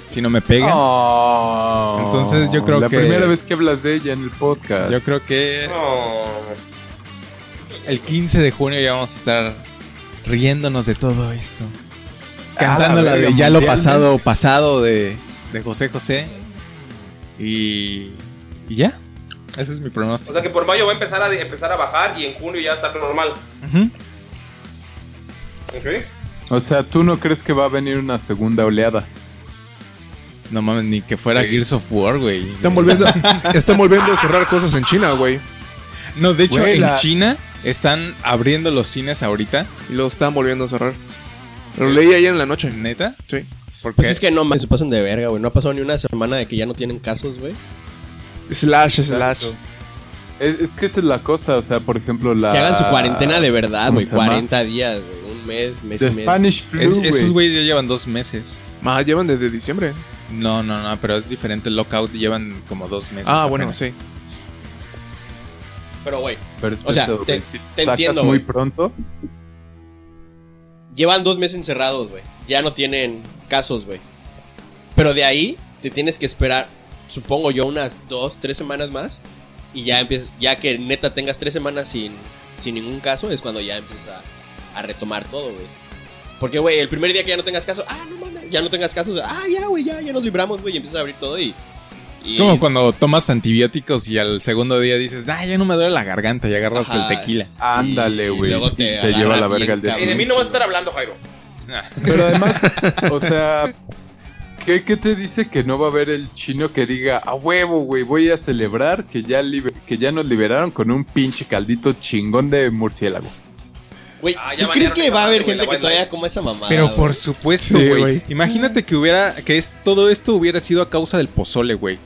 Si no me pega, Oh, Entonces, yo creo la que- primera vez que hablas de ella en el podcast. yo creo que No. el 15 de junio ya vamos a estar riéndonos de todo esto. Cantando la la de Ya lo pasado, pasado de, de José José. Y, y ya. Ese es mi O pronóstico. sea que por mayo va a empezar a, empezar a bajar y en junio ya está normal. Ujú. ¿Ok? O sea, ¿tú no crees que va a venir una segunda oleada? No mames, ni que fuera Gears of War, güey. Están volviendo, [laughs] están volviendo a cerrar cosas en China, güey. No, de hecho, Güey, en la- China están abriendo los cines ahorita. Y lo están volviendo a cerrar. Lo leí ayer en la noche. ¿Neta? Sí. Porque Pues es que no mames, se pasan de verga, güey. No ha pasado ni una semana de que ya no tienen casos, güey. Slash, slash. Es, es que esa es la cosa, o sea, por ejemplo, la... Que hagan su cuarentena de verdad, ¿cómo güey. se llama? 40 días, güey. Un mes, mes The y medio. Spanish Flu, es- güey. esos güeyes ya llevan dos meses. Más llevan desde diciembre. No, no, no, pero es diferente. El lockout llevan como dos meses. Ah, bueno, apenas. sí. Pero, güey, Pero es o sea, te- güey, si te sacas entiendo, muy güey. pronto. Llevan dos meses encerrados, güey. Ya no tienen casos, güey. Pero de ahí te tienes que esperar, supongo yo, unas dos, tres semanas más. Y ya empiezas, ya que neta tengas tres semanas sin, sin ningún caso, es cuando ya empiezas a, a retomar todo, güey. Porque, güey, el primer día que ya no tengas caso, ah, no mames, ya no tengas caso, ah, ya, güey, ya, ya nos libramos, güey, y empiezas a abrir todo y. Es y- como cuando tomas antibióticos y al segundo día dices, ah, ya no me duele la garganta y agarras Ajá. el tequila. Ándale, y güey. y te Te, lleva la verga el día Y de mí no vas a estar hablando, Jairo. [laughs] Pero además, o sea, ¿qué, qué te dice que no va a haber el chino que diga, a huevo, güey, voy a celebrar que ya, que ya nos liberaron con un pinche caldito chingón de murciélago? Güey, Ah, ¿tú crees que va a haber gente que todavía Light. coma esa mamada? Pero por supuesto, güey. Imagínate que hubiera, que es, todo esto hubiera sido a causa del pozole, güey.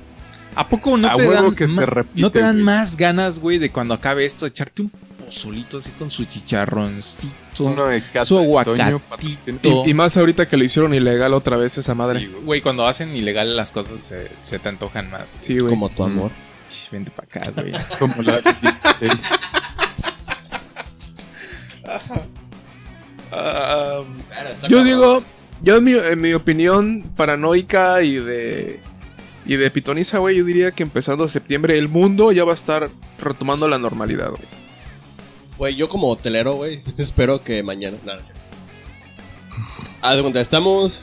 ¿A poco no A te dan, que se ma- repite, no te dan güey. más ganas, güey, de cuando acabe esto, echarte un pozolito así con su chicharroncito, Uno de Cata su aguacatito? Y, y más ahorita que lo hicieron ilegal otra vez esa madre. Sí, güey, cuando hacen ilegal las cosas se, se te antojan más. Sí, güey. Como tu amor. Ch, Vente para acá, güey. [laughs] Como la 16. Yo digo, yo en mi, en mi opinión paranoica y de y de pitoniza, güey, yo diría que empezando septiembre el mundo ya va a estar retomando la normalidad, güey. Güey, yo como hotelero, güey, [laughs] espero que mañana. Nada, no, Haz de cuenta, estamos.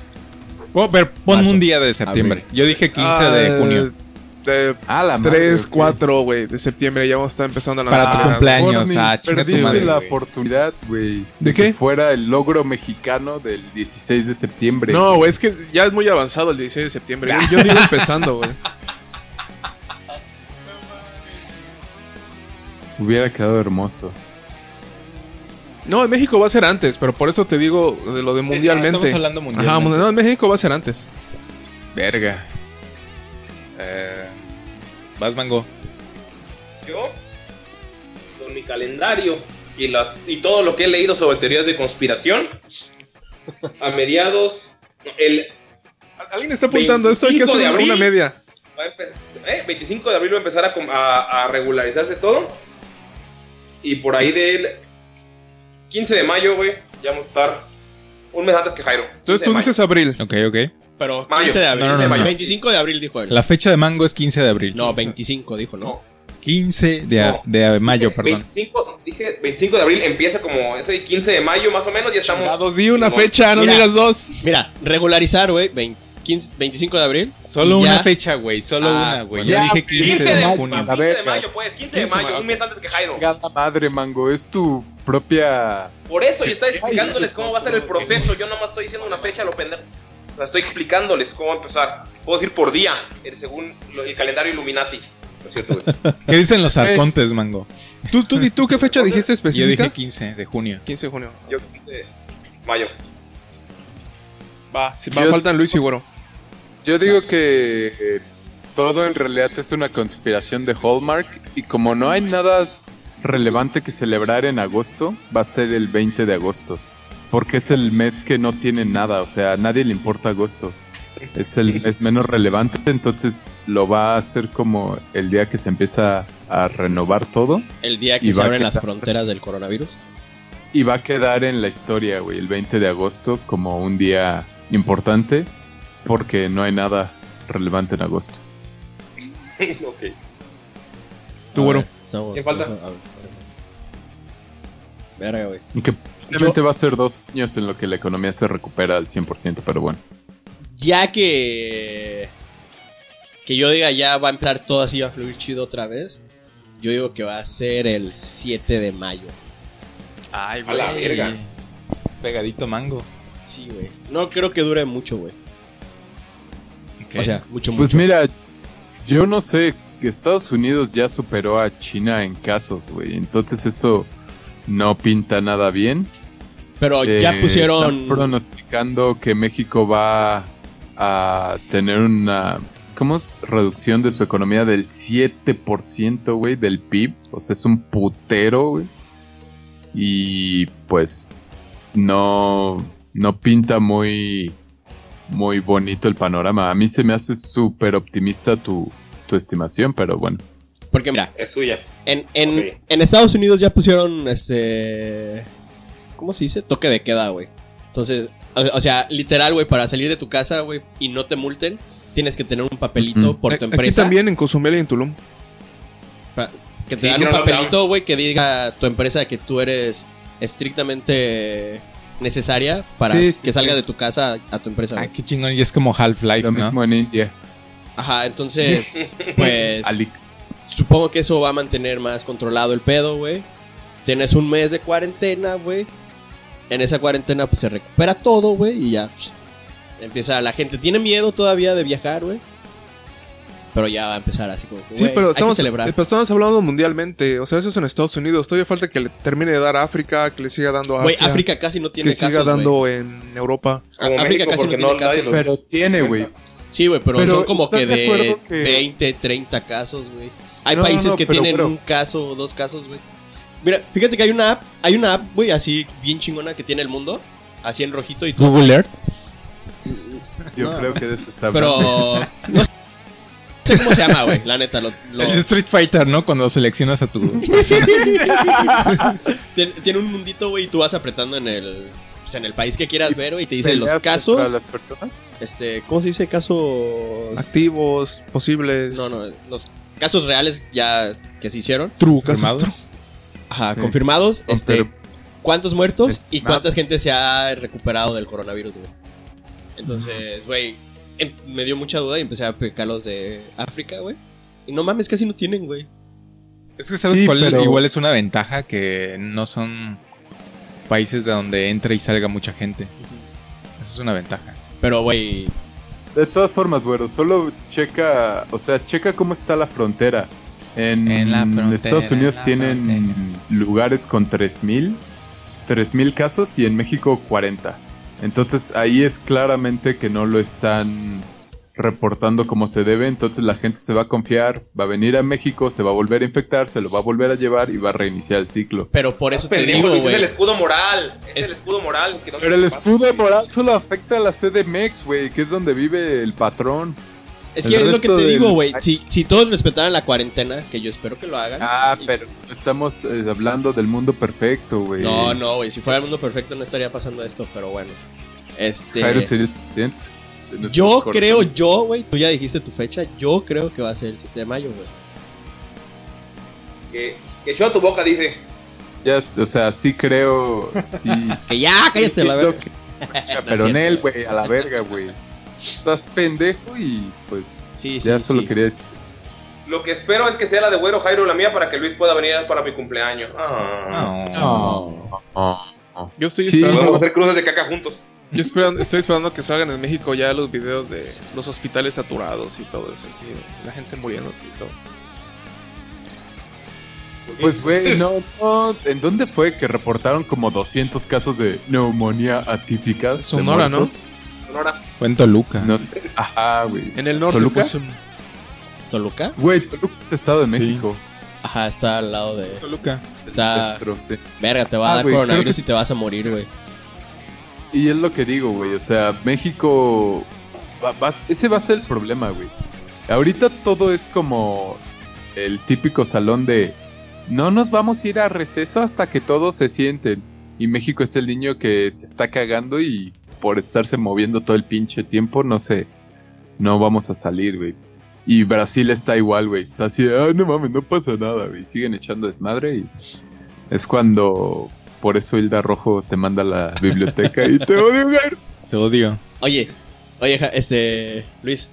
Oh, pero ponme Marzo, un día de septiembre. Yo dije 15 Ah, de junio. De Ah, la madre, 3, ok. 4, güey, de septiembre ya vamos a estar empezando la Para tu cumpleaños. Ah, madre, la oportunidad, güey. ¿De que qué? fuera el logro mexicano del 16 de septiembre. No, güey, es que ya es muy avanzado el 16 de septiembre. Yo, yo digo empezando, güey. [laughs] Hubiera quedado hermoso. No, en México va a ser antes, pero por eso te digo de lo de mundialmente. Estamos hablando Ajá, mundialmente. mundial- no, en México va a ser antes. Verga. Eh, vas, Mango. Yo, con mi calendario y, las, y todo lo que he leído sobre teorías de conspiración, a mediados. El, Alguien está apuntando esto, hay que 25 hacer abril. una media. eh, 25 de abril va a empezar a, a- a regularizarse todo. Y por ahí del 15 de mayo, güey, ya vamos a estar un mes antes que Jairo. 15 Entonces de tú mayo. dices abril. Ok, ok. Pero Mayo. 15 de abril. No, no, no, no. 25 de abril dijo él. La fecha de Mango es 15 de abril. No, 25 dijo, ¿no? No. 15 de, a- de mayo, Dije perdón. 25, dije 25 de abril, empieza como ese 15 de mayo más o menos, ya estamos... Chingados, di una fecha, no Mira. digas dos. Mira, regularizar, güey, 20 15 25 de abril. Solo una ya- fecha, güey. Solo Ah, una, güey. bueno. Yo Ya, dije 15 15 de, junio. La 15 de mayo, pues, 15 de 15 de mayo, mayo. un mes antes que Jairo. Chingada madre, mango. Es tu propia. Por eso, yo estaba explicándoles cómo va a ser el proceso. Yo nomás estoy diciendo una fecha, lo pendejo. O sea, estoy explicándoles cómo va a empezar. Puedo decir por día, según el calendario Illuminati. No cierto. [laughs] ¿Qué dicen los arcontes, Mango? ¿Tú, tú, tú qué fecha dijiste Yo específica? dije 15 de junio. 15 de junio. Yo 15 de mayo. Va, sí, va, Yo- faltan Luis y Güero. Yo digo que eh, todo en realidad es una conspiración de Hallmark y como no hay nada relevante que celebrar en agosto, va a ser el 20 de agosto. Porque es el mes que no tiene nada, o sea, a nadie le importa agosto. Es el mes menos relevante, entonces lo va a hacer como el día que se empieza a renovar todo El día que Y se abren las fronteras del coronavirus. y va a quedar en la historia, güey, el 20 de agosto como un día importante porque no hay nada relevante en agosto. [laughs] ok. Tú, bueno. ¿Quién falta? a ver, Verga, güey. Y que probablemente va a ser dos años en lo que la economía se recupera al 100%, pero bueno. Ya que. Que yo diga ya va a empezar todo así a fluir chido otra vez. Yo digo que va a ser el 7 de mayo. Ay, A la verga. Pegadito mango. Sí, güey. No creo que dure mucho, güey. O sea, mucho, Pues mucho. mira, yo no sé, que Estados Unidos ya superó a China en casos, güey. Entonces eso no pinta nada bien. Pero Eh, ya Están pusieron. pronosticando que México va a tener una. ¿Cómo es? Reducción de su economía del 7%, güey, del PIB. O sea, es un putero, güey. Y pues no, no pinta muy, muy bonito el panorama. A mí se me hace súper optimista tu, tu estimación, pero bueno. Porque mira, Es suya. en, en, en Estados Unidos ya pusieron este. ¿Cómo se dice? Toque de queda, güey. Entonces, o, o sea, literal, güey, para salir de tu casa, güey, y no te multen, tienes que tener un papelito por tu Aquí empresa. también en Cozumel y en Tulum. Que te Sí, dan un papelito, güey, que diga tu empresa que tú eres estrictamente necesaria para Sí, sí, que salgas sí. de tu casa a tu empresa. Ay, güey. qué chingón. Y es como Half-Life, Lo ¿no? mismo en India. Ajá, entonces, [laughs] pues Alex. Supongo que eso va a mantener más controlado el pedo, güey. Tienes un mes de cuarentena, güey. En esa cuarentena pues se recupera todo, güey, y ya psh, empieza la gente tiene miedo todavía de viajar, güey. Pero ya va a empezar así como que, Sí, güey, pero hay estamos, que celebrar. eh, pero estamos hablando mundialmente. O sea, eso es en Estados Unidos. Todavía falta que le termine de dar a África, que le siga dando a Güey, Asia, África casi no tiene que siga casos, güey. dando en Europa. Como África México, casi no tiene casos. Pero tiene, güey. Sí, güey, pero, Pero, son como que ¿estás de de, acuerdo que- 20, 30 casos, güey. Hay No, países no, que pero, tienen pero- un caso o dos casos, güey. Mira, fíjate que hay una app, hay una app, güey, así bien chingona que tiene el mundo, así en rojito y todo. Google Earth. Yo No. creo que de eso está. Pero [laughs] no sé cómo se llama, güey, la neta. Lo, lo- El Street Fighter, ¿no? Cuando seleccionas a tu [laughs] tiene, tiene un mundito, güey, y tú vas apretando en el, pues, en el país que quieras ver, güey, y te dice los ¿Peleas casos, las personas? este, ¿cómo se dice? Casos... Activos, posibles. No, no, los casos reales ya que se hicieron. True, casos Confirmados. true. Ajá, Sí. confirmados. Este, Confirm- ¿Cuántos muertos y cuánta gente se ha recuperado del coronavirus, güey? Entonces, güey, em- me dio mucha duda y empecé a los de África, güey. Y no mames, casi no tienen, güey. Es que sabes Sí, cuál pero- igual es una ventaja que no son países de donde entra y salga mucha gente. Esa es una ventaja. Pero, güey, De todas formas, güero, solo checa, o sea, checa cómo está la frontera. En, En la frontera, Estados Unidos en tienen lugares con 3000, 3000 casos y en México 40. Entonces ahí es claramente que no lo están reportando como se debe, entonces la gente se va a confiar, va a venir a México, se va a volver a infectar, se lo va a volver a llevar y va a reiniciar el ciclo. pero por eso te Pendejo, digo, ese es güey. el escudo moral. Es, Es- el escudo moral. que no se Pero el pasa. escudo moral solo afecta a la CDMX, güey, que es donde vive el patrón. Es el que es lo que te digo, güey. Si, si todos respetaran la cuarentena, que yo espero que lo hagan. Ah, y- pero estamos eh, hablando del mundo perfecto, güey. No, no, güey. Si fuera el mundo perfecto no estaría pasando esto, pero bueno. Este. Jairo sería Yo creo, yo, güey, tú ya dijiste tu fecha, yo creo que va a ser el 7 de mayo, güey. Que, que yo a tu boca dice. Ya, o sea, sí creo. Sí. [laughs] Que ya, cállate la verga. que- [laughs] No Pero es en él, cierto. güey, a la verga, güey. Estás pendejo y pues. Sí, sí, ya solo sí. quería decir. Lo que espero es que sea la de Güero Jairo la mía para que Luis pueda venir para mi cumpleaños. Ah. No. no. Yo estoy Sí. esperando. Podemos hacer cruces de caca juntos. Yo esperando- estoy esperando que salgan en México ya los videos de los hospitales saturados y todo eso, así, la gente muriéndose y todo. Pues, güey, no, no. ¿En dónde fue que reportaron como 200 casos de neumonía atípica? de Sonora, ¿no? Sonora. Fue en Toluca. No sé. Ajá, güey. En el norte, ¿Toluca? pues, um, Toluca. Güey, Toluca es Estado de Sí. México. Ajá, está al lado de. Toluca. Está. Centro, sí. Verga, te va a Ah, dar coronavirus que- y te vas a morir, güey. Y es lo que digo, güey. O sea, México. ese va a ser el problema, güey. Ahorita todo es como el típico salón de. No nos vamos a ir a receso hasta que todos se sienten. Y México es el niño que se está cagando y por estarse moviendo todo el pinche tiempo, no sé. No vamos a salir, güey. Y Brasil está igual, güey. Está así, ah, no mames, no pasa nada, güey. Siguen echando desmadre y es cuando por eso Hilda Rojo te manda a la biblioteca y te odio, güey. Te odio. Oye, oye, este. Luis,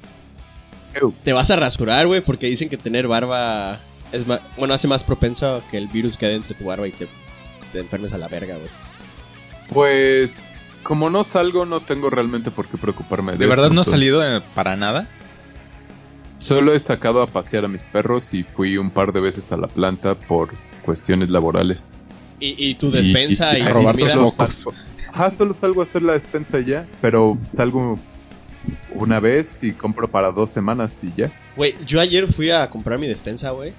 te vas a rasurar, güey, porque dicen que tener barba es más. Bueno, hace más propenso que el virus quede entre tu barba y te, te enfermes a la verga, güey. Pues como no salgo, no tengo realmente por qué preocuparme de ¿De verdad no has salido eh, para nada? Solo he sacado a pasear a mis perros y fui un par de veces a la planta por cuestiones laborales. Y, y tu despensa y, a a robar focos. salgo- Ajá, solo salgo a hacer la despensa y ya, pero salgo una vez y compro para dos semanas y ya. Güey, yo ayer fui a comprar mi despensa, güey.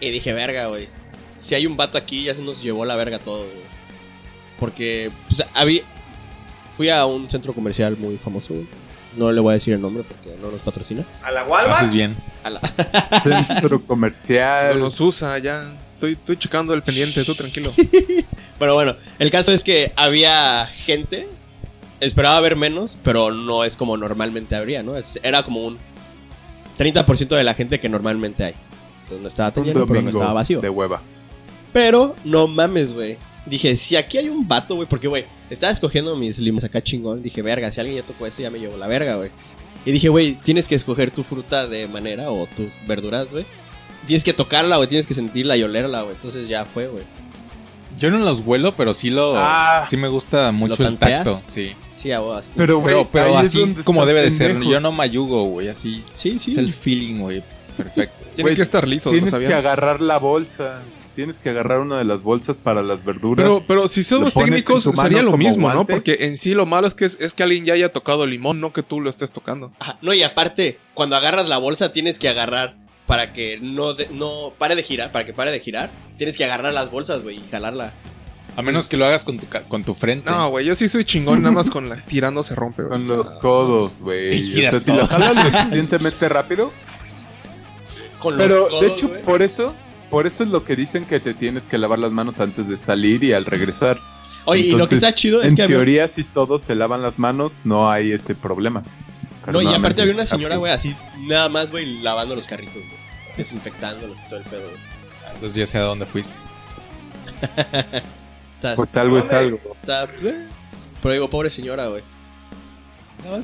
Y dije, verga, güey. Si hay un vato aquí, ya se nos llevó la verga todo, güey. Porque, pues, había... Fui a un centro comercial muy famoso, güey. No le voy a decir el nombre porque no nos patrocina. ¿A la Walmart? Haces bien. A la- Centro No comercial. nos usa ya. Estoy, estoy checando el pendiente, tú tranquilo. [laughs] Pero bueno, el caso es que había gente. Esperaba ver menos, pero no es como normalmente habría, ¿no? Es- era como un 30% de la gente que normalmente hay. Entonces no estaba tan lleno, pero no estaba vacío. de hueva. Pero no mames, güey. Dije, si aquí hay un vato, güey, porque, güey, estaba escogiendo mis limos acá chingón. Dije, verga, si alguien ya tocó ese, ya me llevó la verga, güey. Y dije, güey, tienes que escoger tu fruta de manera o tus verduras, güey. Tienes que tocarla, güey, tienes que sentirla y olerla, güey. Entonces ya fue, güey. Yo no los huelo, pero sí lo. Ah. sí me gusta mucho el tacto. Sí. Sí, a vos. Pero, güey, Pero, así como debe de ser. Yo no mayugo, güey. Así. Sí, sí. Es el feeling, güey. Perfecto. Tiene Güey, que estar liso, ¿lo Tienes que agarrar la bolsa. Tienes que agarrar una de las bolsas para las verduras. Pero, pero si somos técnicos, sería lo mismo, ¿no? Porque en sí lo malo es que, es, es que alguien ya haya tocado limón, no que tú lo estés tocando. Ajá. No, y aparte, cuando agarras la bolsa, tienes que agarrar para que no, de- no pare de girar. Para que pare de girar, tienes que agarrar las bolsas, güey, y jalarla. A menos que lo hagas con tu, ca- con tu frente. No, güey, yo sí soy chingón, nada más con la tirando se rompe, güey. Con los codos, güey. Y O tiras sea, si lo jalas lo [laughs] suficientemente rápido. Con Pero los codos, de hecho, por eso, por eso es lo que dicen que te tienes que lavar las manos antes de salir y al regresar. Oye, y lo que está chido es en que había- teoría, si todos se lavan las manos, no hay ese problema. No, y aparte había una señora, güey, así, nada más, güey, lavando los carritos, güey. Desinfectándolos y todo el pedo, güey. Entonces ya sé a dónde fuiste. [laughs] Pues algo es algo. está, pues, eh. Pero digo, pobre señora, güey.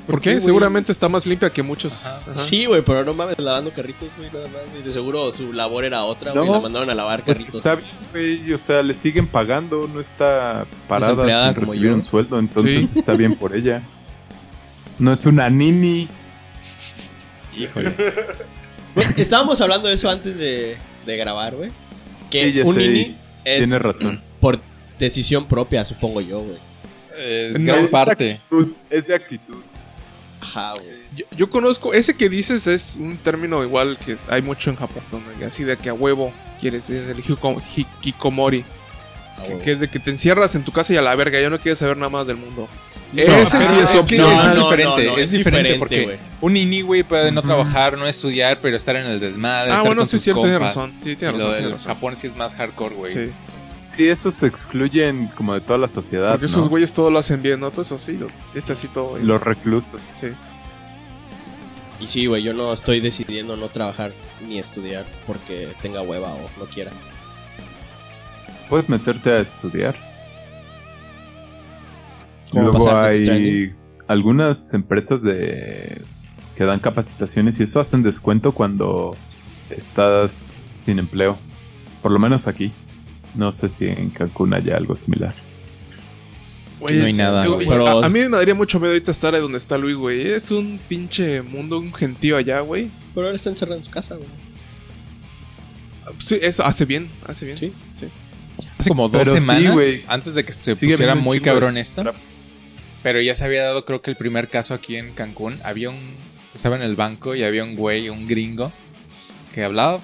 ¿Por qué? Seguramente está más limpia que muchos. Ajá. Ajá. Sí, güey, pero no mames, lavando carritos, güey, nada más. Y de seguro su labor era otra, güey, No, la mandaron a lavar Pues carritos. está bien, güey. O sea, le siguen pagando, no está parada sin como recibir yo. un sueldo, entonces Sí. está bien por ella. [laughs] No es una nini. Híjole. [laughs] Estábamos hablando de eso antes de, de grabar, güey. Que Sí, un sé, nini es Tienes razón. por decisión propia, supongo yo, güey. Es No, gran es parte. actitud, Es de actitud. Ajá, güey. Yo, yo conozco, ese que dices es un término igual que es- hay mucho en Japón, donde así de que a huevo quieres es el hikikomori, Ah, que, que es de que te encierras en tu casa y a la verga, ya no quieres saber nada más del mundo. No, ese pero sí es, es diferente, es diferente porque un nini, güey, puede no trabajar, no estudiar, pero estar en el desmadre, Ah, estar bueno, con sí, sus cierto, tiene razón. Sí, tiene lo razón, del tiene razón. Japón sí es más hardcore, güey. Sí, Sí, esos se excluyen como de toda la sociedad. porque ¿no? esos güeyes todo lo hacen bien, ¿no? Todo eso sí, lo- es así todo. Los reclusos. Sí. Y sí, güey, yo no estoy decidiendo no trabajar ni estudiar porque tenga hueva o no quiera. Puedes meterte a estudiar. ¿Cómo Luego hay algunas empresas de que dan capacitaciones y eso hacen descuento cuando estás sin empleo. Por lo menos aquí. No sé si en Cancún haya algo similar. Güey, No hay nada, yo- güey. a- Pero- A, mí me daría mucho miedo ahorita estar ahí donde está Luis, güey. Es un pinche mundo, un gentío allá, güey. Pero ahora está encerrado en su casa, güey. Sí, eso hace bien, hace bien. Sí. Hace como dos Pero sí, semanas, güey. antes de que se pusiera muy cabrón esto, trap. Pero ya se había dado creo que el primer caso aquí en Cancún, había un, estaba en el banco y había un güey, un gringo, que hablaba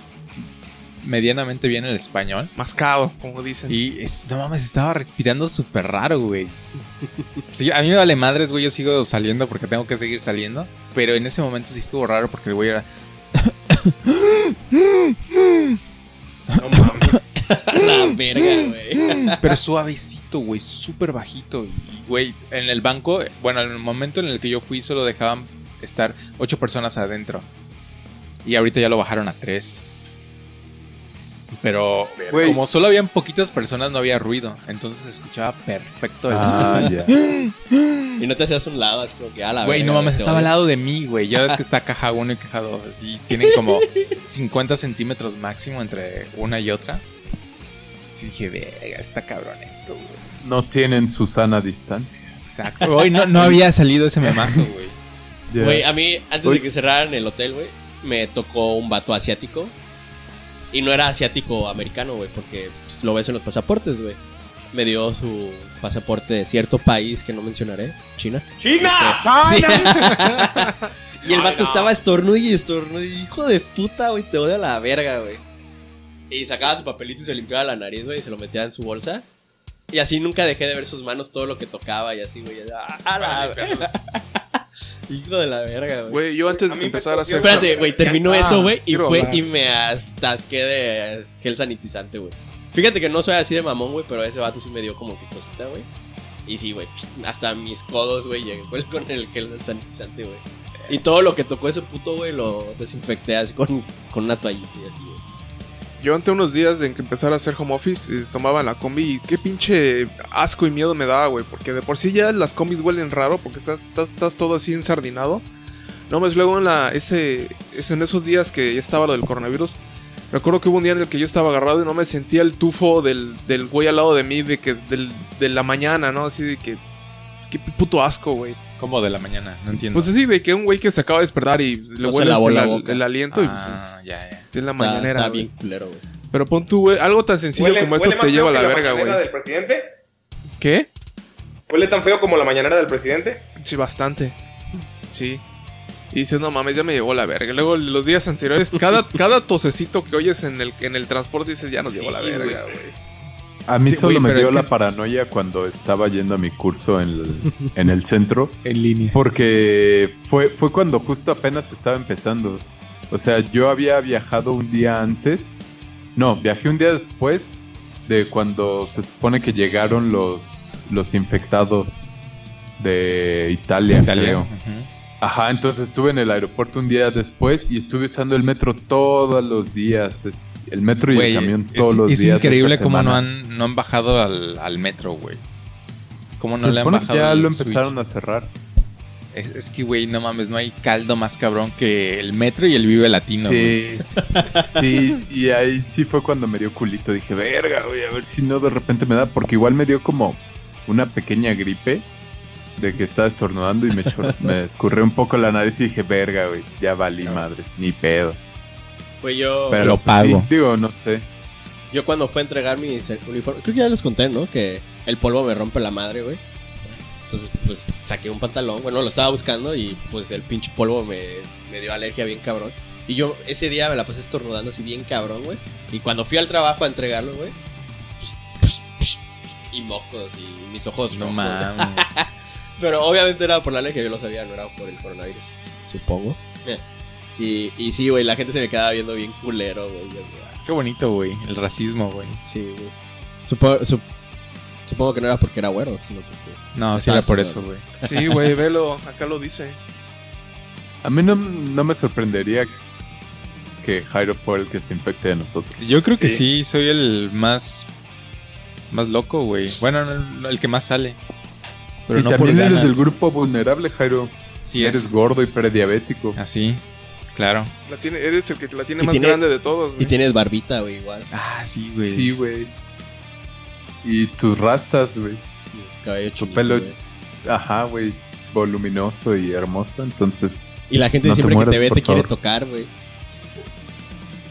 medianamente bien el español. Mascado, como dicen. Y no mames, estaba respirando súper raro, güey. Sí, a mí me vale madres, güey. Yo sigo saliendo porque tengo que seguir saliendo. Pero en ese momento sí estuvo raro porque el güey era. No mames. [laughs] La verga, güey. Pero suavecito, güey. Súper bajito. Y, güey, en el banco, bueno, en el momento en el que yo fui, solo dejaban estar ocho personas adentro. Y ahorita ya lo bajaron a tres. Pero Güey. como solo habían poquitas personas, no había ruido. Entonces se escuchaba perfecto el Ah. [gasps] Y no te hacías un lado, así como que a la Güey, no mames, estaba al lado de mí, güey. Ya ves que está caja 1 y caja 2. Y tienen como [laughs] 50 centímetros máximo entre una y otra. Sí dije, verga, está cabrón esto, güey. No tienen su sana distancia. Exacto. Hoy no, no [laughs] había salido ese memazo, [laughs] güey. Güey, a mí, antes Uy. de que cerraran el hotel, güey, me tocó un vato asiático. Y no era asiático americano, güey, porque pues, lo ves en los pasaportes, güey. Me dio su pasaporte de cierto país que no mencionaré, China. ¡China! Este, [laughs] Y el vato estaba estornudo y estornudo. y, Hijo de puta, güey, te odio a la verga, güey. Y sacaba su papelito y se limpiaba la nariz, güey, y se lo metía en su bolsa. Y así nunca dejé de ver sus manos, todo lo que tocaba y así, güey. A, a la [laughs] Hijo de la verga, güey. Güey, yo antes de que empezara a hacer. Espérate, güey, terminó Ah, eso, güey, y fue hablar. y me atasqué de gel sanitizante, güey. Fíjate que no soy así de mamón, güey, pero ese vato sí me dio como que cosita, güey. Y sí, güey, hasta mis codos, güey, llegué con- con el gel sanitizante, güey. Y todo lo que tocó ese puto, güey, lo desinfecté así con, con una toallita y así, güey. Yo ante unos días de que empezara a hacer home office, eh, tomaba la combi y qué pinche asco y miedo me daba, güey. Porque de por sí ya las combis huelen raro porque estás, todo así ensardinado. No más luego en, la, ese- en esos días que ya estaba lo del coronavirus. Recuerdo que hubo un día en el que yo estaba agarrado y no me sentía el tufo del, del güey al lado de mí de que del, de la mañana, ¿no? Así de que... Qué puto asco, güey. Como de la mañana, no entiendo. Pues así de que un güey que se acaba de despertar y le No huele el, la al- boca. el aliento y pues Ah, es, ya, ya. es la Está, mañanera. está bien culero, güey. Pero pon tú, güey, algo tan sencillo ¿Huele, como eso huele te lleva a la verga, güey. del presidente? ¿Qué? ¿Huele tan feo como la mañanera del presidente? Sí, bastante. Sí. Y dices, no mames, ya me llevó la verga. Luego los días anteriores, cada, [laughs] cada tosecito que oyes en el, en el transporte dices, ya nos Sí, llevó la güey. verga, güey. A mí Sí, solo me dio la es- paranoia cuando estaba yendo a mi curso en el, [laughs] en el centro. En línea. Porque fue, fue cuando justo apenas estaba empezando. O sea, yo había viajado un día antes. No, viajé un día después de cuando se supone que llegaron los, los infectados de Italia, Italia. creo. Ajá, entonces estuve en el aeropuerto un día después y estuve usando el metro todos los días. Es- El metro y Güey, el camión es, todos los es días. de increíble cómo no han, no han bajado al, al metro, güey. Cómo no Se le han que bajado ya lo switch. empezaron a cerrar. Es, es que, güey, no mames, no hay caldo más cabrón que el metro y el Vive Latino, güey. Sí, [laughs] sí, y ahí sí fue cuando me dio culito. Dije, verga, güey, a ver si no de repente me da. Porque igual me dio como una pequeña gripe de que estaba estornudando y me, [laughs] me escurrió un poco la nariz y dije, verga, güey, ya valí madres, ni pedo. Güey, yo, Pero lo pues, pago. sí, digo, no sé. yo cuando fue a entregar mi uniforme, creo que ya les conté, ¿no? Que el polvo me rompe la madre, güey. Entonces, pues saqué un pantalón, bueno, lo estaba buscando y pues el pinche polvo me, me dio alergia bien cabrón. Y yo ese día me la pasé estornudando así bien cabrón, güey. Y cuando fui al trabajo a entregarlo, güey, pues, y mocos y mis ojos No rojos. mames. [laughs] Pero obviamente era por la alergia, yo lo sabía, no era por el coronavirus, supongo. Y, y sí, güey, la gente se me quedaba viendo bien culero, güey. ah, Qué bonito, güey. El racismo, güey. Sí, güey. Supo- sup- supongo que no era porque era güero, sino porque... No, sí era por eso, güey. Sí, güey, velo, acá lo dice. A mí no, no me sorprendería que Jairo fuera el que se infecte de nosotros. Yo creo que Sí. soy el más. Más loco, güey. Bueno, no, el que más sale. Pero y no por también eres ganas. del grupo vulnerable, Jairo. Sí, eres es. gordo y prediabético. Así. Claro. La tiene, eres el que la tiene Y más tiene- grande de todos, Y güey. tienes barbita, güey, igual. Ah, sí, güey. Sí, güey. Y tus rastas, güey. Cabello Tu chinito, pelo- güey. Ajá, güey. Voluminoso y hermoso. Entonces, Y la gente No te siempre que te ve te quiere tocar, güey.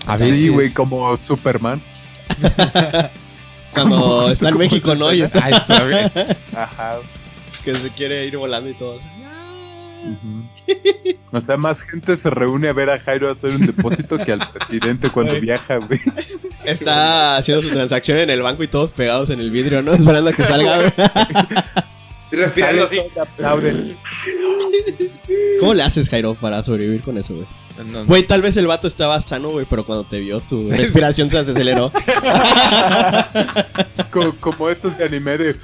A sí, güey, como Superman. [laughs] [laughs] Cuando está en México, ¿no? Y está Ay, está bien. [laughs] Ajá. que se quiere ir volando y todo. O sea, más gente se reúne a ver a Jairo hacer un depósito que al presidente cuando viaja, güey. Está haciendo su transacción en el banco y todos pegados en el vidrio, ¿no? Esperando a que salga, güey. Respirando así. Todos aplauden. ¿Cómo le haces, Jairo, para sobrevivir con eso, güey? No, Güey, tal vez el vato estaba sano, güey, pero cuando te vio su respiración se aceleró. Co- Como, esos de anime de.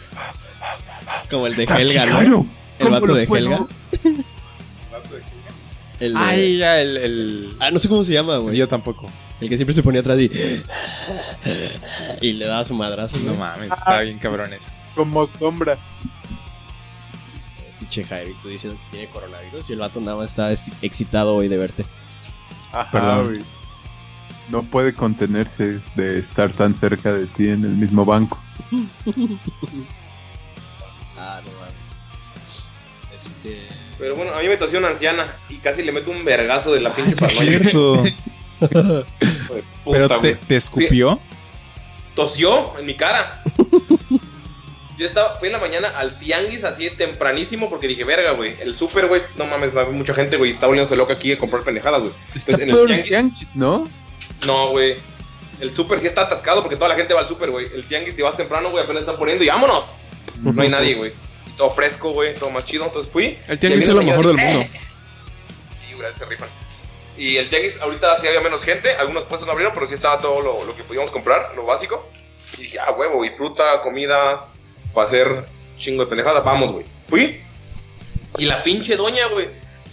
Como el de "Está Helga, ¿no? Jairo, El ¿cómo vato de puedo?" Helga. El de- Ay, ya, el, el- Ah, no sé cómo se llama, güey. Yo tampoco. El que siempre se ponía atrás y. Y le daba su madrazo, No ¿no? mames, está bien cabrón eso. Como sombra. Pinche Jairito diciendo que tiene coronavirus y el vato nada más está ex- excitado hoy de verte. Ajá, Perdón. güey. No puede contenerse de estar tan cerca de ti en el mismo banco. [laughs] Ah, no mames. Este. Pero bueno, a mí me tosió una anciana y casi le meto un vergazo de la pinche Sí, es paranoia. cierto. [laughs] [laughs] Puta, Pero te, güey. te escupió. tosió en mi cara. [laughs] Yo estaba, fui en la mañana al tianguis así tempranísimo porque dije, verga, güey, el súper, güey, no mames, va a haber mucha gente, güey, está volviéndose loca aquí a comprar pendejadas, güey. Está Entonces, en el peor el tianguis- tianguis, ¿no? No, güey. El súper sí está atascado porque toda la gente va al súper, güey. El tianguis, si vas temprano, güey, apenas están poniendo y vámonos. No hay nadie, güey. Todo fresco, güey, todo más chido. Entonces fui. El tianguis es lo mejor del mundo. "Eh". [laughs] Sí, güey, se rifan. Y el tianguis ahorita sí había menos gente. Algunos puestos no abrieron, pero sí estaba todo lo, lo que podíamos comprar, lo básico. Y dije, ah, huevo, y fruta, comida, para hacer chingo de pendejadas. Vamos, güey. Fui. Y la pinche doña, güey,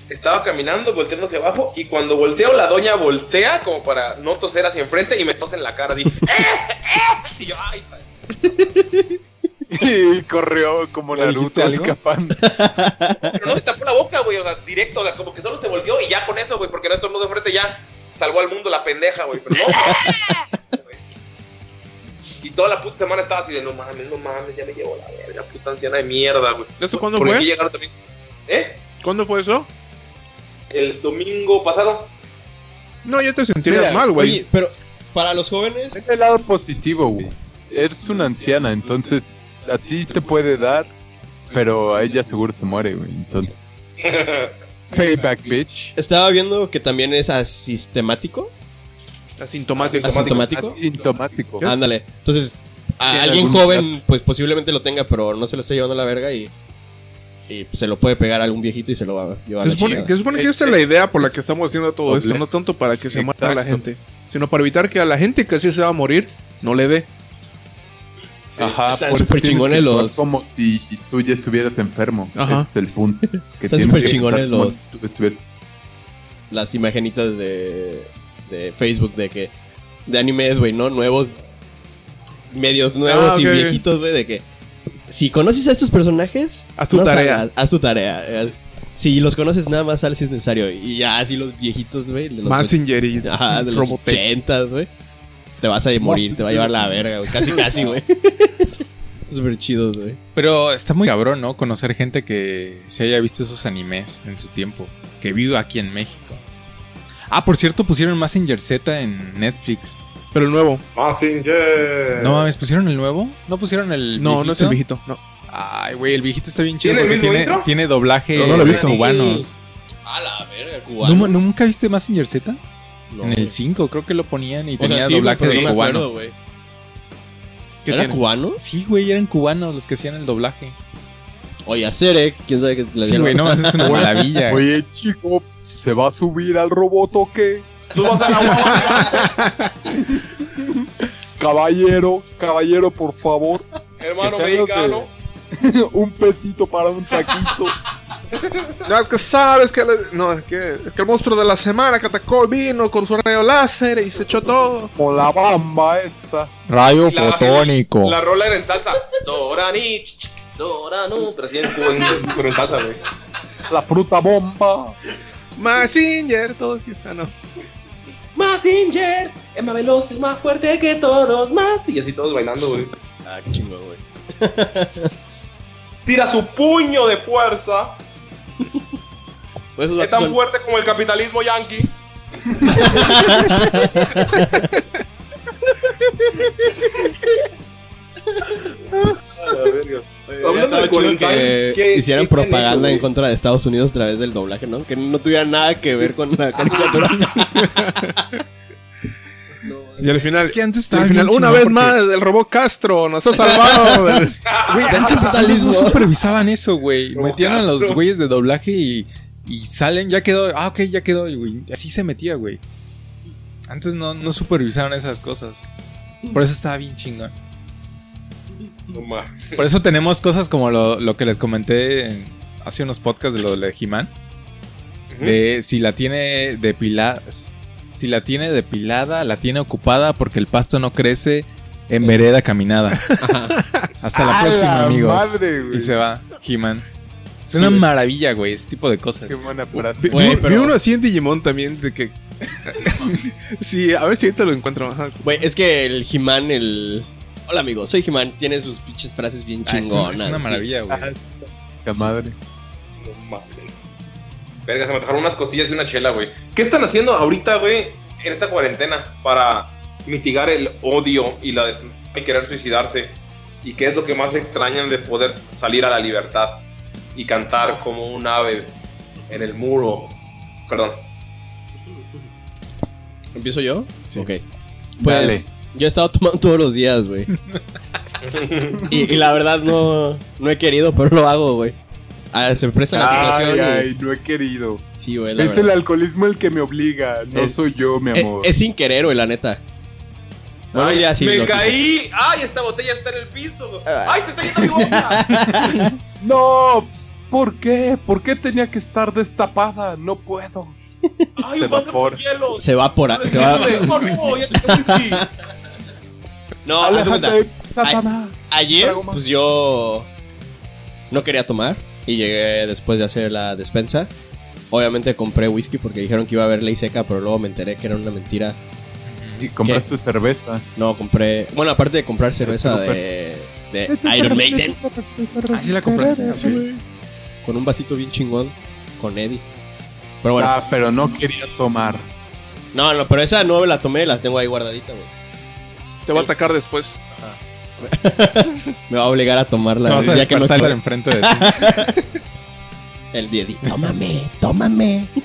estaba caminando, volteando hacia abajo. Y cuando volteo, la doña voltea como para no toser hacia enfrente y me tose en la cara así. ¡Eh! [laughs] ¡Eh! Y yo, ay, [laughs] Y corrió como ¿Le dijiste Naruto escapando. Pero no se tapó la boca, güey, o sea, directo, o sea, como que solo se volteó y ya con eso, güey, porque no estornudó de frente ya salvó al mundo la pendeja, güey, pero no. güey. y toda la puta semana estaba así de no mames, no mames, ya me llevó la verga, puta anciana de mierda, güey. ¿Esto cuándo Porque fue? aquí llegaron también. ¿Eh? ¿Cuándo fue eso? El domingo pasado. No, ya te sentirías Mira, mal, güey. Pero para los jóvenes. Es el lado positivo, güey. Eres una anciana, entonces a ti te puede dar, pero a ella seguro se muere, güey. Entonces, [laughs] payback, bitch. Estaba viendo que también es asistemático. Asintomático. Asintomático. Asintomático. Ándale. Entonces, a alguien joven, pues posiblemente lo tenga, pero no se lo está llevando a la verga y. Y pues, se lo puede pegar a algún viejito y se lo va a llevar a Se la supone, que supone que esta es la idea por la que estamos haciendo todo esto, no tanto para que se mate a la gente, sino para evitar que a la gente que así se va a morir no le dé. Ajá, Están súper chingones los- Como si tú ya estuvieras enfermo. Ajá. Ese es el punto. Que Están súper chingones los- si tú estuvieras- Las imagenitas de, de Facebook de que. De animes, güey, ¿no? Nuevos. Medios nuevos Ah, y viejitos, güey, de que. Si conoces a estos personajes. Haz tu no tarea. salgas, haz tu tarea. eh, Si los conoces, nada más sal si es necesario. Y ya, así los viejitos, güey. Massinger y Ajá, de los ochentas, güey. Te vas a morir, te va a llevar la verga, güey. Casi, casi, güey. [laughs] Súper chidos, güey. Pero está muy cabrón, ¿no? Conocer gente que se haya visto esos animes en su tiempo. Que vive aquí en México. Ah, por cierto, pusieron Massinger Z en Netflix. Pero el nuevo. Massinger. No mames, ¿pusieron el nuevo? ¿No pusieron el No, no es el viejito. No. Ay, güey, el viejito está bien chido ¿Tiene porque tiene, tiene doblaje Pero no lo he visto. cubanos. A la verga, ¿No, cubano. ¿Nunca viste Massinger Z? No, en el 5 creo que lo ponían y O sea, tenía sí, güey, doblaje de no cubano. acuerdo, güey. ¿Qué ¿Era cubano? Sí, güey, eran cubanos los que hacían el doblaje. Oye, a Cerec, quién sabe qué le Sí, güey, no, es una maravilla. [laughs] Oye, chico, ¿se va a subir al robot o qué? Subas a la guagua, [laughs] Caballero, caballero, por favor. hermano mexicano. [laughs] un pesito para un taquito. No, es que sabes que, le- no, es que, es que el monstruo de la semana que atacó vino con su rayo láser y se echó todo. O la bamba esa. Rayo La- fotónico. La rola era en salsa. Sorani, Soranu. Pero en, pero en salsa, güey. La fruta bomba. Massinger, todo. Ah, no. Massinger, es más veloz, es más fuerte que todos más. Y así todos bailando, güey. Ah, qué chingón, güey. Tira su puño de fuerza. Pues Es tan son- fuerte como el capitalismo yankee. A la verga. Oye, Quarantine, que ¿qué- hicieran propaganda en contra de Estados Unidos a través del doblaje, ¿no? Que no tuviera nada que ver con la caricatura. [laughs] Y al final, Es que antes al final bien una vez porque- más, el robot Castro nos ha salvado. [laughs] Güey, antes, antes no supervisaban eso, güey. Metían a los güeyes de doblaje y, y salen, ya quedó. Ah, ok, ya quedó. Y, güey, así se metía, güey. Antes no, no supervisaron esas cosas. Por eso estaba bien chingón. Por eso tenemos cosas como lo, lo que les comenté en- hace unos podcasts de lo de He-Man. De si la tiene depilada. Si la tiene depilada, la tiene ocupada porque el pasto no crece en vereda caminada. Hasta la ¡A próxima, amigos. madre, güey! Y se va, He-Man. Es Sí, una güey. maravilla, güey, ese tipo de cosas. Qué buena frase. Vi, Güey, vi- pero- vi uno así en Digimon también de que. [laughs] sí, a ver si ahorita lo encuentro. Ajá. Güey, es que el He-Man, el. Hola, amigo, soy He-Man. Tiene sus pinches frases bien Ah, es, chingonas. una, es una sí. maravilla, güey. Qué madre. Verga, se me dejaron unas costillas y una chela, güey. ¿Qué están haciendo ahorita, güey, en esta cuarentena para mitigar el odio y la y querer suicidarse? ¿Y qué es lo que más extrañan de poder salir a la libertad y cantar como un ave en el muro? Perdón. ¿Empiezo yo? Sí. Ok. Pues Dale. yo he estado tomando [laughs] todos los días, güey. [laughs] y, y la verdad no, no he querido, pero lo hago, güey. Ah, se presta la Ay, situación. y- ay, no he querido. Sí, güey, la Es el alcoholismo el que me obliga, no Es- soy yo, mi Eh, amor. Es, sin querer, güey, la neta. Bueno, Ay, ya sí. me caí. Ay, esta botella está en el piso. Ay, se está yendo mi boca. [laughs] No, ¿por qué? ¿Por qué tenía que estar destapada? No puedo. Ay, Se un vaso evapora. con hielo. Se va por... a- Se va... [laughs] No, Satanás. Ayer, pues yo no quería tomar y llegué después de hacer la despensa. Obviamente compré whisky porque dijeron que iba a haber ley seca, pero luego me enteré que era una mentira. Y compraste cerveza. No, compré. Bueno, aparte de comprar cerveza Pero- de, de Iron Maiden Ah, sí la compraste. con un vasito bien chingón con Eddie. Pero bueno, Ah, pero no quería tomar. no, no, pero esa no la tomé, las tengo ahí guardadita, güey. Te va a atacar después. [laughs] Me va a obligar a tomarla. No vas a ya que no quiero. enfrente de ti. [laughs] El de Eddie. Tómame, tómame. [laughs]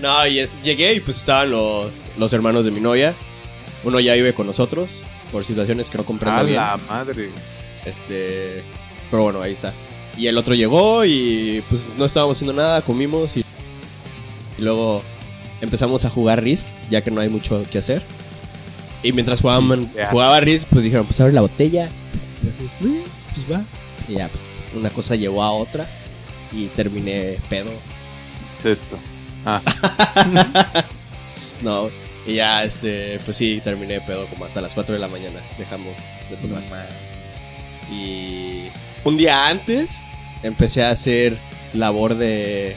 No, y es, llegué y pues estaban los, los hermanos de mi novia. Uno ya vive con nosotros por situaciones que no comprendo A bien. la madre. Este, pero bueno, ahí está. Y el otro llegó y pues no estábamos haciendo nada, comimos y, y luego empezamos a jugar Risk, ya que no hay mucho que hacer. Y mientras jugaban, Pistear. jugaba Risk, pues dijeron, pues abre la botella. Y yo, "Mm, Pues va. Y ya, pues una cosa llevó a otra y terminé pedo. Es esto. Ah, [laughs] No, y ya, este, pues sí, terminé pedo como hasta las 4 de la mañana. Dejamos de tomar. Y un día antes empecé a hacer labor de,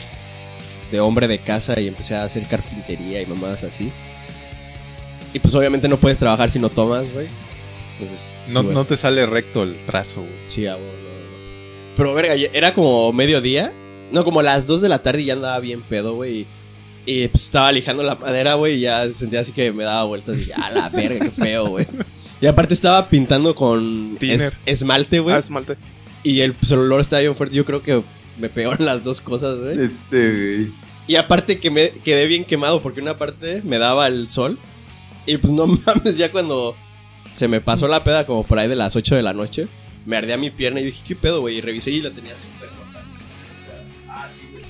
de hombre de casa y empecé a hacer carpintería y mamadas así. Y pues obviamente no puedes trabajar si no tomas, güey. Entonces, No, no te sale recto el trazo, güey. Sí, ah, bueno, no, no. Pero verga, era como mediodía. No, como las 2 de la tarde y ya andaba bien pedo, güey. Y, pues estaba lijando la madera, güey. Y ya sentía así que me daba vueltas. Y a la verga, qué feo, güey. Y aparte estaba pintando con es- esmalte, güey. Ah, esmalte. Y el, pues, el olor estaba bien fuerte. Yo creo que me pegaron las dos cosas, güey. este, güey. Y aparte que me quedé bien quemado porque una parte me daba el sol. Y pues no [laughs] mames, ya cuando se me pasó la peda como por ahí de las 8 de la noche, me ardía mi pierna y dije, ¿qué pedo, güey? Y revisé y la tenía súper rota. Ah, sí, güey.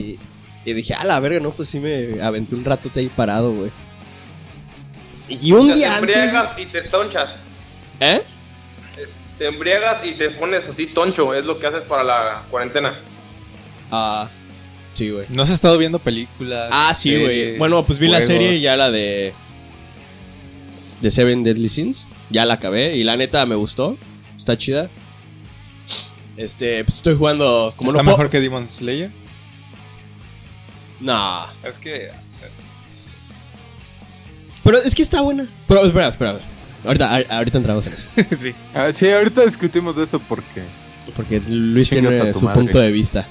Y, y dije, a la verga, no, pues sí me aventé un ratote ahí parado, güey. Y un Te día antes... embriagas y te tonchas. ¿Eh? Te embriagas y te pones así toncho. Es lo que haces para la cuarentena. Ah, sí, güey. ¿No has estado viendo películas? Ah, sí, güey. series, Bueno, pues vi la juegos? serie ya la de. De Seven Deadly Sins. Ya la acabé y la neta me gustó. Está chida. Este, pues estoy jugando. Como ¿Está no puedo- mejor que Demon Slayer? No. Es que... Pero es que está buena. Pero espera, espera. Ahorita, a- ahorita entramos en eso. [laughs] sí. Ah, sí, ahorita discutimos de eso porque. Porque Luis Chingas tiene a tu su madre. punto de vista.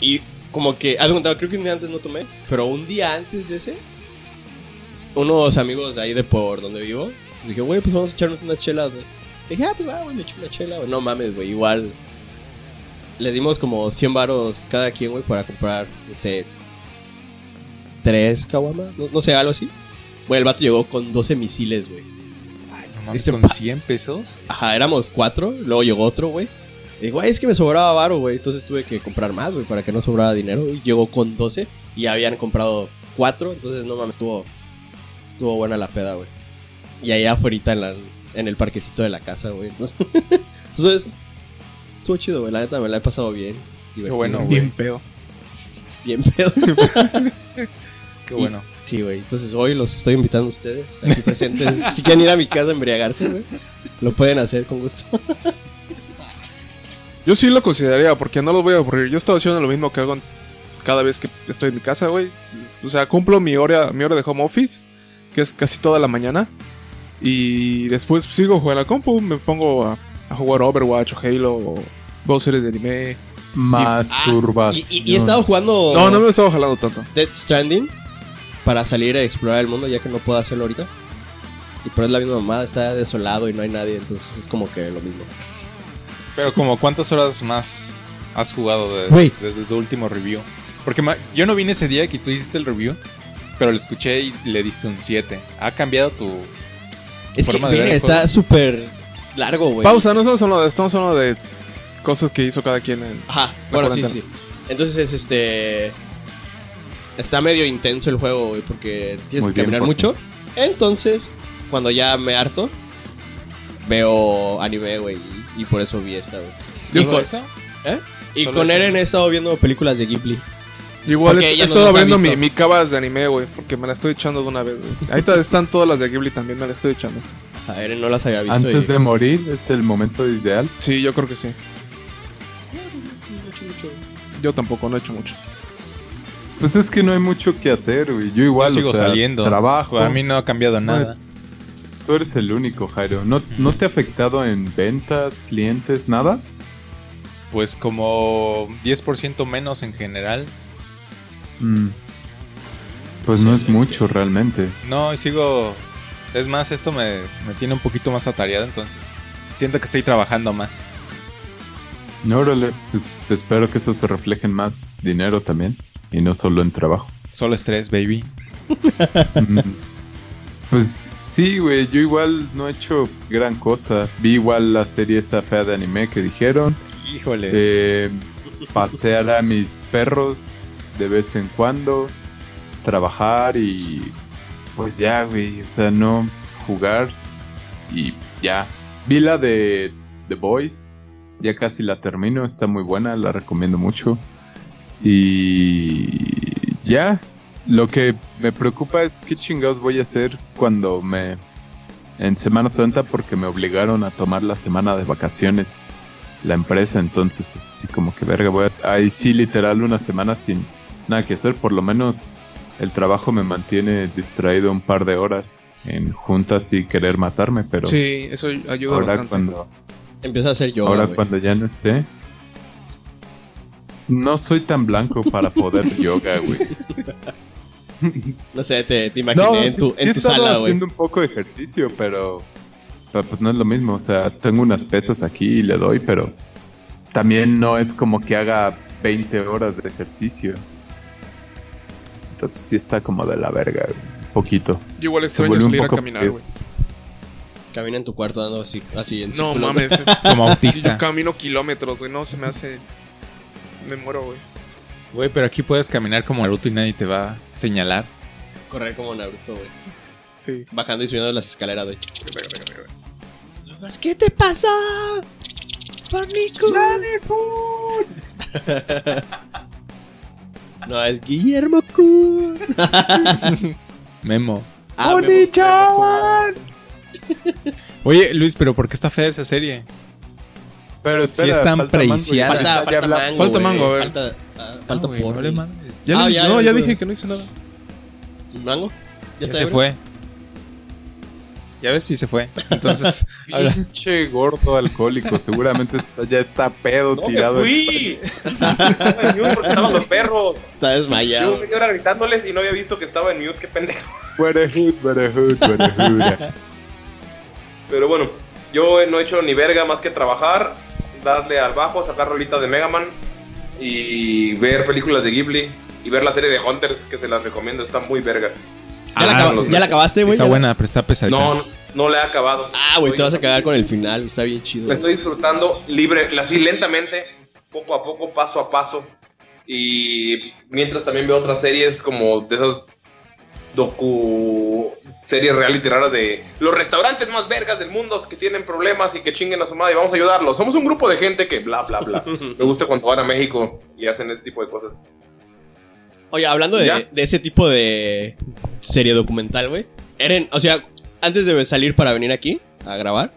Y como que, haz cuenta, creo que un día antes no tomé. Pero un día antes de ese, unos amigos de ahí de por donde vivo. Dije, güey, pues vamos a echarnos unas chelas, güey. Dije, ah, pues va, güey, me echo una chela, güey. No mames, güey, igual. Le dimos como 100 varos cada quien, güey, para comprar, no sé, tres caguamas, no, no sé, algo así. Güey, el vato llegó con 12 misiles, güey. No mames, Dice, con pa- 100 pesos. Ajá, éramos cuatro, luego llegó otro, güey. Y digo, güey, es que me sobraba varo, güey. Entonces tuve que comprar más, güey, para que no sobrara dinero. Y llegó con 12 y habían comprado cuatro. Entonces, no mames, estuvo, estuvo buena la peda, güey. Y allá afuera en, la, en el parquecito de la casa, güey. Entonces, [laughs] entonces, estuvo chido, güey. La neta me la he pasado bien. Qué bueno, güey. Bien pedo. Bien pedo. [laughs] Qué bueno. Sí, güey. Entonces hoy los estoy invitando a ustedes aquí presentes. si quieren ir a mi casa a embriagarse, güey, lo pueden hacer con gusto. [laughs] Yo sí lo consideraría porque no los voy a aburrir. Yo he estado haciendo lo mismo que hago cada vez que estoy en mi casa, güey. O sea, cumplo mi hora, mi hora de home office, que es casi toda la mañana. Y después sigo jugando a la compu, me pongo a, a jugar Overwatch o Halo o dos series de anime. Masturbación. Y, y- y he estado jugando No, no me he estado jalando tanto. Death Stranding para salir a explorar el mundo, ya que no puedo hacerlo ahorita. Y pero es la misma mamada, está desolado y no hay nadie, entonces es como que lo mismo. Pero como cuántas horas más has jugado de- desde tu último review. Porque ma- yo no vine ese día que tú hiciste el review, pero lo escuché y le diste un 7. ¿Ha cambiado tu... Es que, Forma de ver mira, juego. está súper largo, güey. Pausa, no estamos hablando de, estamos hablando de cosas que hizo cada quien en... Ajá, bueno, sí, sí. Entonces es este. Está medio intenso el juego, güey, porque tienes Muy que caminar mucho. Entonces, cuando ya me harto, veo anime, güey, y, y por eso vi esta, güey. Y ¿Solo con, eso? ¿eh? Y ¿Solo con eso? Eren he estado viendo películas de Ghibli. Igual he, estado viendo mi, mi cabas de anime, güey, porque me la estoy echando de una vez, güey. Ahí está- están todas las de Ghibli también, me la estoy echando. A Eren no las había visto. Antes y- de morir es el momento ideal. Sí, yo creo que sí. Yo tampoco, no he hecho mucho. Pues es que no hay mucho que hacer, güey. Yo igual, Yo sigo o sea, saliendo. trabajo. A mí no ha cambiado nada. Tú eres el único, Jairo. ¿No, ¿No te ha afectado en ventas, clientes, nada? Pues como 10% menos en general. Mm. Pues no es mucho realmente. No, y sigo... Es más, esto me, me tiene un poquito más atareado, entonces siento que estoy trabajando más. No, órale, pues espero que eso se refleje en más dinero también. Y no solo en trabajo. Solo estrés, baby. Mm. Pues sí, güey, yo igual no he hecho gran cosa. Vi igual la serie esa fea de anime que dijeron. Híjole. Eh, pasear a mis perros de vez en cuando. Trabajar y... Pues ya, güey, o sea, no jugar y ya. Vi la de The Boys. Ya casi la termino, está muy buena, la recomiendo mucho. Y ya, lo que me preocupa es qué chingados voy a hacer cuando me... En Semana Santa porque me obligaron a tomar la semana de vacaciones la empresa, entonces es así como que verga, voy a... Ahí sí, literal, una semana sin nada que hacer, por lo menos el trabajo me mantiene distraído un par de horas en juntas y querer matarme, pero Sí, eso ayuda ahora bastante. cuando... Empieza a hacer yoga, Ahora cuando ya no esté. No soy tan blanco para poder [laughs] yoga, güey. [laughs] No sé, te, te imaginé en sí- tu, sí en tu sala, güey. haciendo un poco de ejercicio, pero, pero pues no es lo mismo. O sea, tengo unas pesas aquí y le doy, pero también no es como que haga 20 horas de ejercicio. Entonces sí está como de la verga, un poquito. Yo igual extraño salir a caminar, güey. Camina en tu cuarto dando así, así en No círculo, mames, es- Como [laughs] yo autista. camino kilómetros, güey, no se me hace... Me muero, güey. Güey, pero aquí puedes caminar como Naruto y nadie te va a señalar. Correr como Naruto, güey. Sí. Bajando y subiendo las escaleras, güey. ¿Qué te pasa? ¡Panico! [laughs] no, es Guillermo Kun. [laughs] Memo. Ah, Memo. Oye, Luis, pero ¿por qué está fea esa serie? Pero Sí es tan falta ya- Falta, ya falta mango, Falta mango, a ver. Falta, ah, falta no. Ya, Ah, le- ya, no, ya, ya dije que no hice nada. ¿Y mango? Ya está se fue. Ya ves si se fue. Entonces, [laughs] Pinche gordo alcohólico, seguramente está- ya está pedo No, me tirado. fui. Estaba en mute porque estaban los perros. Está desmayado. media hora gritándoles y no había visto que estaba en mute, qué pendejo. Buerehood, buerehood, buerehood. Pero bueno, yo no he hecho ni verga más que trabajar, darle al bajo, sacar rolitas de Mega Man y ver películas de Ghibli y ver la serie de Hunters que se las recomiendo, están muy vergas. ¿Ya, la, Ah, sí. ¿Ya la acabaste, güey? está ¿Ya la- buena, pero está pesadita. No, no, no la he acabado. Ah, güey, te vas a cagar con el final. Está bien chido. Me estoy disfrutando libre, así lentamente, poco a poco, paso a paso. Y mientras también veo otras series como de esas docu series reality raras de los restaurantes más vergas del mundo que tienen problemas y que chinguen a su madre y vamos a ayudarlos. Somos un grupo de gente que bla bla bla. [laughs] Me gusta cuando van a México y hacen ese tipo de cosas. Oye, hablando de, de ese tipo de serie documental, güey. Eren, o sea, antes de salir para venir aquí a grabar,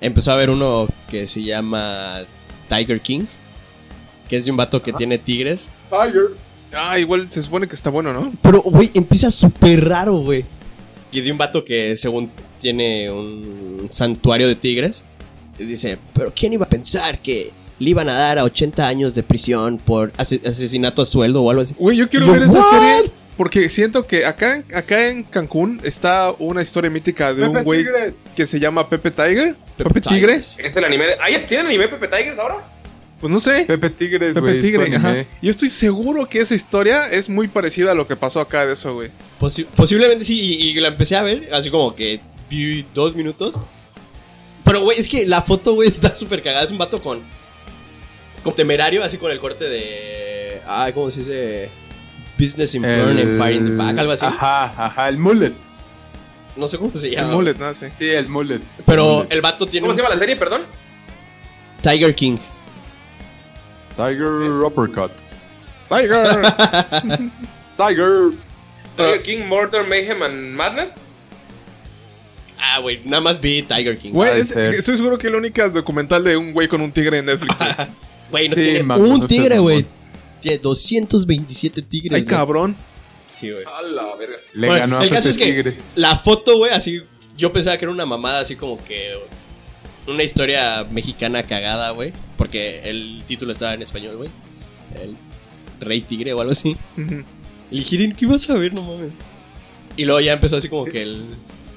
empezó a ver uno que se llama Tiger King. Que es de un vato que tiene tigres. Ah, igual se supone que está bueno, ¿no? Pero, güey, empieza súper raro, güey. Y de un vato que según tiene un santuario de tigres. Dice, pero ¿quién iba a pensar que le iban a dar a 80 años de prisión por ase- asesinato a sueldo o algo así? Güey, yo quiero Yo, ver esa ¿what? serie porque siento que acá, en- acá en Cancún está una historia mítica de un güey que se llama Pepe Tiger. Pepe, Tigre. Tigres. Es el anime de... ¿Ah, ya ¿Tienen anime Pepe Tigers ahora? Pues no sé. Pepe Tigres, Pepe Tigre, ajá. Yo estoy seguro que esa historia es muy parecida a lo que pasó acá de eso, güey. Posi- posiblemente sí, y, y la empecé a ver, así como que vi dos minutos. Pero, güey, es que la foto, güey, [laughs] está súper cagada. Es un vato con, con temerario, así con el corte de... Ay, ¿cómo se dice? Business in front, Empire in the back, algo así. Ajá, ajá, el mullet. No sé cómo se El llama. mullet, ¿no? Sí. Sí, el mullet. Pero Mullet. el vato tiene ¿Cómo un se llama la serie, perdón? Tiger King. Tiger Uppercut. Tiger. [laughs] Tiger. Tiger King, Murder, Mayhem and Madness. Ah, güey, nada más vi Tiger King. Güey, estoy seguro que es la única documental de un güey con un tigre en Netflix. güey. [laughs] No Sí, tiene man, un no tigre, güey. Tiene 227 tigres. Ay, cabrón. Sí, güey. A la verga. Le Bueno, ganó a el caso es que Tigre. la foto, güey, así. Yo pensaba que era una mamada, así como que. Una historia mexicana cagada, güey. Porque el título estaba en español, güey. El Rey Tigre o algo así. Y le dije, ¿qué vas a ver? No mames. Y luego ya empezó así como que el-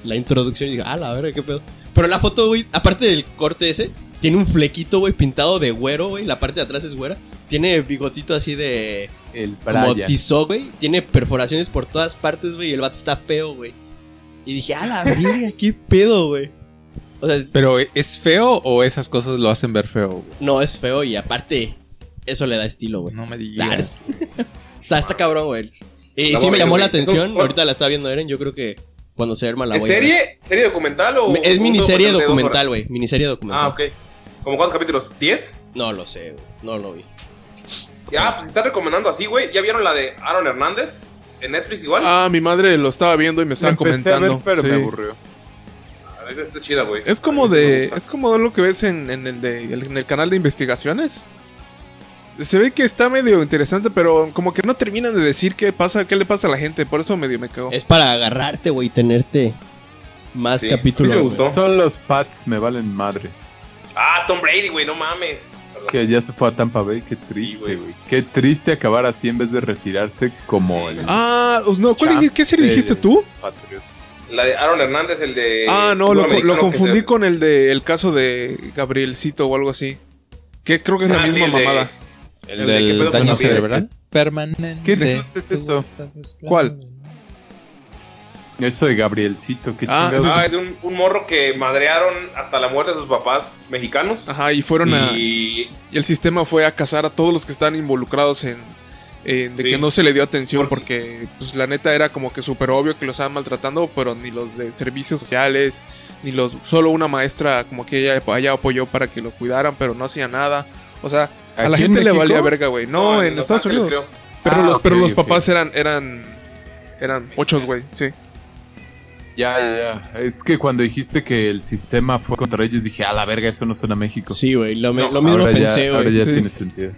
la introducción y dije, ah, la verga, qué pedo. Pero la foto, güey, aparte del corte ese, tiene un flequito, güey, pintado de güero, güey. La parte de atrás es güera. Tiene bigotito así de. El Como Brian. tizó, güey. Tiene perforaciones por todas partes, güey. Y el vato está feo, güey. Y dije, ah, la verga, qué pedo, güey. O sea, Pero ¿es feo o esas cosas lo hacen ver feo? güey? no es feo y aparte, eso le da estilo, güey. No me Ah, digas. [laughs] Está, está cabrón, güey. Y Está sí me llamó la güey. atención. Eso- Ahorita la está viendo Eren. Yo creo que cuando se arma la ¿Es serie? ¿Serie documental o.? Es miniserie documental, güey. Miniserie documental. Ah, ok. ¿Cómo cuántos capítulos? ¿10? No lo sé, güey. No lo vi. Ya, pues si estás recomendando así, güey. ¿Ya vieron la de Aaron Hernández? ¿En Netflix igual? Ah, mi madre lo estaba viendo y me estaban empecé a ver, comentando. pero Sí. me aburrió. Esa está chida, güey. Es como de. Es como lo que ves en, en el de, en el canal de investigaciones. Se ve que está medio interesante, pero como que no terminan de decir qué pasa, qué le pasa a la gente. Por eso medio me cago. Es para agarrarte, güey, y tenerte más Sí, capítulos. a mí sí me gustó. Son los Pats, me valen madre. Ah, Tom Brady, güey, no mames. Perdón. Que ya se fue a Tampa Bay, qué triste, güey. Qué triste acabar así en vez de retirarse como el Ah, os- no, ¿cuál Champ ¿qué serie dijiste tú? Patriot. La de Aaron Hernández, el de. Ah, no, lo, lo que confundí se- con el de el caso de Gabrielcito o algo así. Que creo que es la Ah, sí, misma el de- mamada. El, El de con daño cerebral. Permanente. ¿Qué es eso? ¿Cuál? Eso de Gabrielcito, qué Ah. Ah, es de un, un morro que madrearon hasta la muerte de sus papás mexicanos. Ajá, y fueron a. Y Y el sistema fue a cazar a todos los que están involucrados en, en de Sí. que no se le dio atención Por- porque pues la neta era como que súper obvio que los estaban maltratando, pero ni los de servicios sociales, ni los solo una maestra como que ella, ella apoyó para que lo cuidaran, pero no hacía nada. O sea, a la ¿Aquí en gente le valía verga, güey. No, en, Estados Unidos. creo. Pero, Ah, los, pero los papás eran eran eran ochos, güey, sí. Ya, ya, ya. Es que cuando dijiste que el sistema fue contra ellos, dije, a la verga, eso no suena a México. Sí, güey. Lo, No, lo mismo ahora pensé, ya, ahora güey. ya Sí. tiene sentido.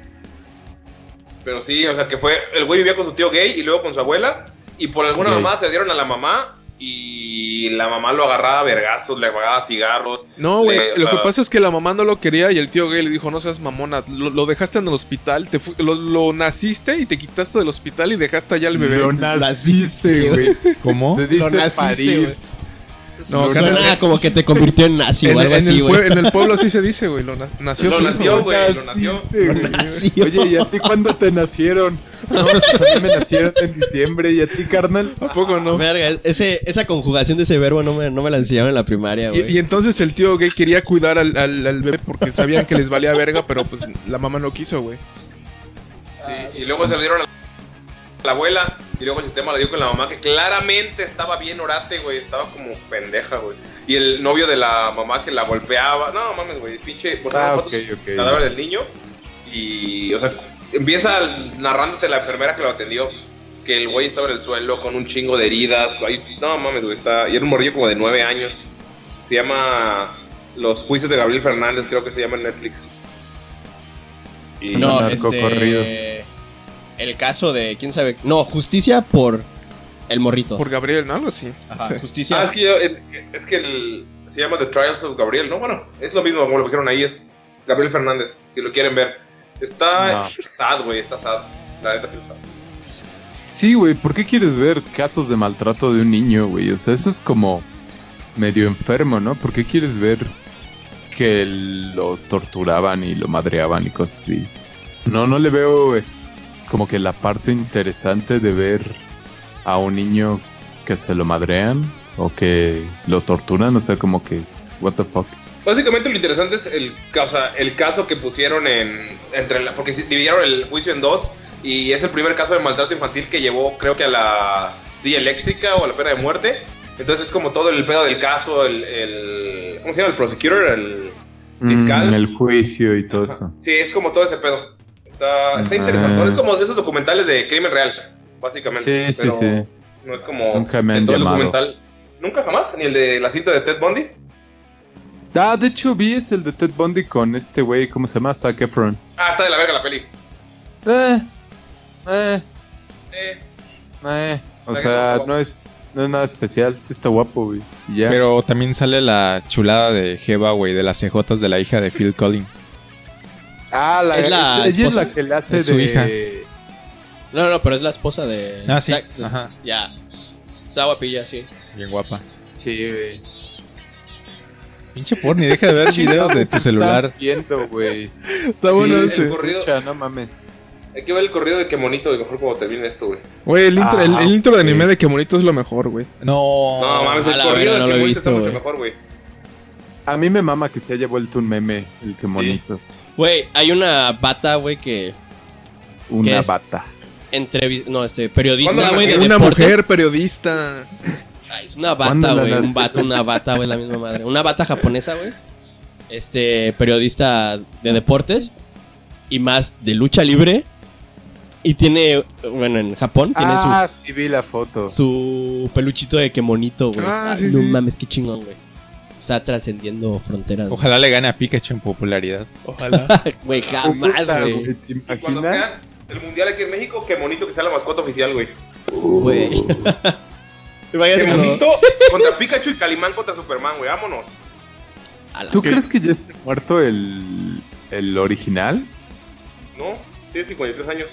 Pero sí, o sea que fue. El güey vivía con su tío gay y luego con su abuela. Y por alguna Gay. mamá se dieron a la mamá. Y la mamá lo agarraba a vergazos, le pagaba cigarros. No, güey. Lo sea, que pasa es que la mamá no lo quería y el tío gay le dijo, no seas mamona, lo, lo dejaste en el hospital, te fu- lo, lo naciste y te quitaste del hospital y dejaste allá al bebé. Lo naciste, güey. ¿Cómo? Dice Lo naciste, güey. No, Suena carnal, como que te convirtió en nazi en, o algo en así, el güey. pue- en el pueblo así se dice, güey. Lo na- nació Lo nació, güey. lo nació. Oye, ¿y a ti cuándo te nacieron? [laughs] No, me nacieron en diciembre. ¿Y a ti, carnal? ¿A poco no? Verga, ese, esa conjugación de ese verbo no me, no me la enseñaron en la primaria, güey. Y, y entonces el tío gay quería cuidar al, al- al bebé porque sabían que les valía verga, pero pues la mamá no quiso, güey. Sí, y luego se lo dieron a la abuela. Y luego el sistema lo dio con la mamá, que claramente estaba bien orate, güey. Estaba como pendeja, güey. Y el novio de la mamá que la golpeaba. No mames, güey. Pinche. Pues, Ah, fotos ok, del ok. cadáver del niño. Y, o sea, empieza narrándote la enfermera que lo atendió. Que el güey estaba en el suelo con un chingo de heridas. ahí- No mames, güey. Está... Y era un morrillo como de nueve años. Se llama Los juicios de Gabriel Fernández, creo que se llama en Netflix. Y no, narco este... corrido. El caso de, quién sabe... No, justicia por el morrito. Por Gabriel, ¿no? Algo así. Ajá, Sí. justicia... Ah, es que, yo, eh, es que el- se llama The Trials of Gabriel, ¿no? Bueno, es lo mismo como lo pusieron ahí, es Gabriel Fernández, si lo quieren ver. Está No. sad, güey, está sad. La neta sí está sad. Sí, güey, ¿por qué quieres ver casos de maltrato de un niño, güey? O sea, eso es como medio enfermo, ¿no? ¿Por qué quieres ver que lo torturaban y lo madreaban y cosas así? No, no le veo eh, como que la parte interesante de ver a un niño que se lo madrean o que lo torturan, o sea, como que, what the fuck. Básicamente lo interesante es el, o sea, el caso que pusieron en. entre la, Porque dividieron el juicio en dos y es el primer caso de maltrato infantil que llevó, creo que a la silla eléctrica o a la pena de muerte. Entonces es como todo el pedo del caso, el. el- ¿Cómo se llama? El prosecutor, el. Fiscal. Mm, el juicio y todo eso. Sí, es como todo ese pedo. Está, está Ah. interesante. Es como de esos documentales de crimen real, básicamente. Sí, sí, pero sí. No es como Nunca me han todo el documental. Nunca jamás, ni el de la cinta de Ted Bundy. Ah, de hecho vi es el de Ted Bundy con este güey, ¿cómo se llama? Zac Efron. Ah, está de la verga la peli. Eh, eh, Eh, eh. O sea, no es, no es nada especial, sí está guapo, güey. Pero también sale la chulada de Jeva, güey, de las cejotas de la hija de Phil Collins. Ah, la, ¿Es la ella es esposa? la que le hace Es su de... hija. No, no, pero es la esposa de... Ah, sí, Zac- ajá. Ya. Está guapilla, sí. Bien guapa. Sí, güey. Pinche porni, deja de ver [laughs] videos de tu celular. Está viendo, güey. Está bueno Sí, ese. el corrido. escucha, no mames. hay que ver el corrido de qué bonito, y mejor como termine esto, güey. Güey, el intro, el, Ah, el intro de anime de que bonito es lo mejor, güey. No. No, mames, el corrido no de lo qué he bonito está visto, mucho mejor, güey. A mí me mama que se haya vuelto un meme, el que monito. Güey, hay una bata, güey, que... Una es? bata. Entrevi no, este, ¿Cuándo periodista, güey? Una deportes. mujer periodista. Ay, es una ¿Cuándo bata, güey. Un vato, una bata, güey, la misma madre. Una bata japonesa, güey. Este, periodista de deportes. Y más de lucha libre. Y tiene, bueno, en Japón, tiene Ah, sí vi la foto. su, su peluchito de que monito, güey. Ah, sí, no sí. mames, qué chingón, güey. Está trascendiendo fronteras. Ojalá le gane a Pikachu en popularidad. Ojalá. [laughs] Güey, jamás, güey. güey, ¿Te Y cuando sea el mundial aquí en México, qué bonito que sea la mascota oficial, güey. Güey. [laughs] Qué bonito contra Pikachu y Calimán contra Superman, güey. Vámonos. ¿Tú crees que ya está muerto el, el original? ¿No? Tiene 53 años.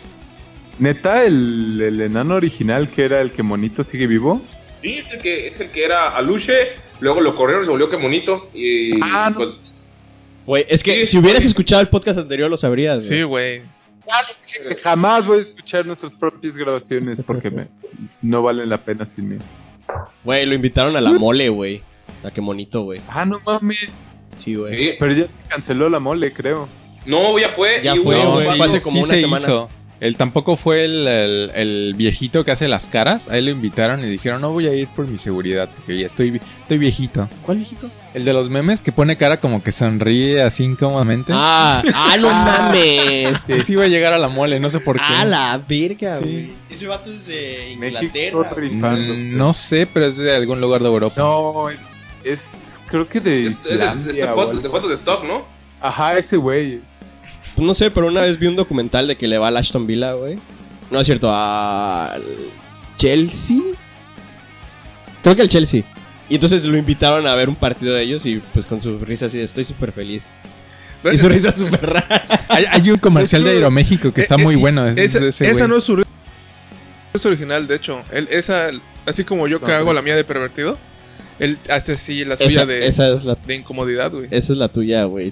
Neta, el, el enano original que era el que monito sigue vivo. Sí, es el que, es el que era Aluche, luego lo corrieron y se volvió que monito. Y Ah, no. pues, Güey, es que Sí, si hubieras escuchado el podcast anterior lo sabrías, güey. Sí, güey. Jamás voy a escuchar nuestras propias grabaciones porque me, no valen la pena sin mí. Güey, lo invitaron a la mole, güey. A qué monito, güey. Ah, no mames. Sí, güey. sí. Pero ya se canceló la mole, creo. No, ya fue. Ya y fue, hubo- No, güey, sí, fue hace como sí una se semana. hizo. Él tampoco fue el, el- el viejito que hace las caras. A él lo invitaron y dijeron, no voy a ir por mi seguridad porque ya estoy, estoy viejito. ¿Cuál viejito? El de los memes que pone cara como que sonríe así incómodamente. Ah, ah, no [laughs] mames. Sí, sí iba a llegar a la mole, no sé por qué. A la verga, Sí. güey. Ese vato es de Inglaterra. Mm, no sé, pero es de algún lugar de Europa. No, es, es creo que de Es, es de, de- de foto- de fotos de stock, ¿no? Ajá, ese güey. No sé, pero una vez vi un documental de que le va al Ashton Villa, güey. No es cierto, al Chelsea. Creo que al Chelsea. Y entonces lo invitaron a ver un partido de ellos y pues con su risa así de estoy súper feliz. Y su risa súper rara. Hay, hay un comercial de Aeroméxico que está Eh, muy eh, bueno. es- esa ese no es su risa es original, de hecho. Él, esa, así como yo que hago la mía de pervertido, él hace así la suya Esa, de, esa es la, de incomodidad, güey. esa es la tuya, güey.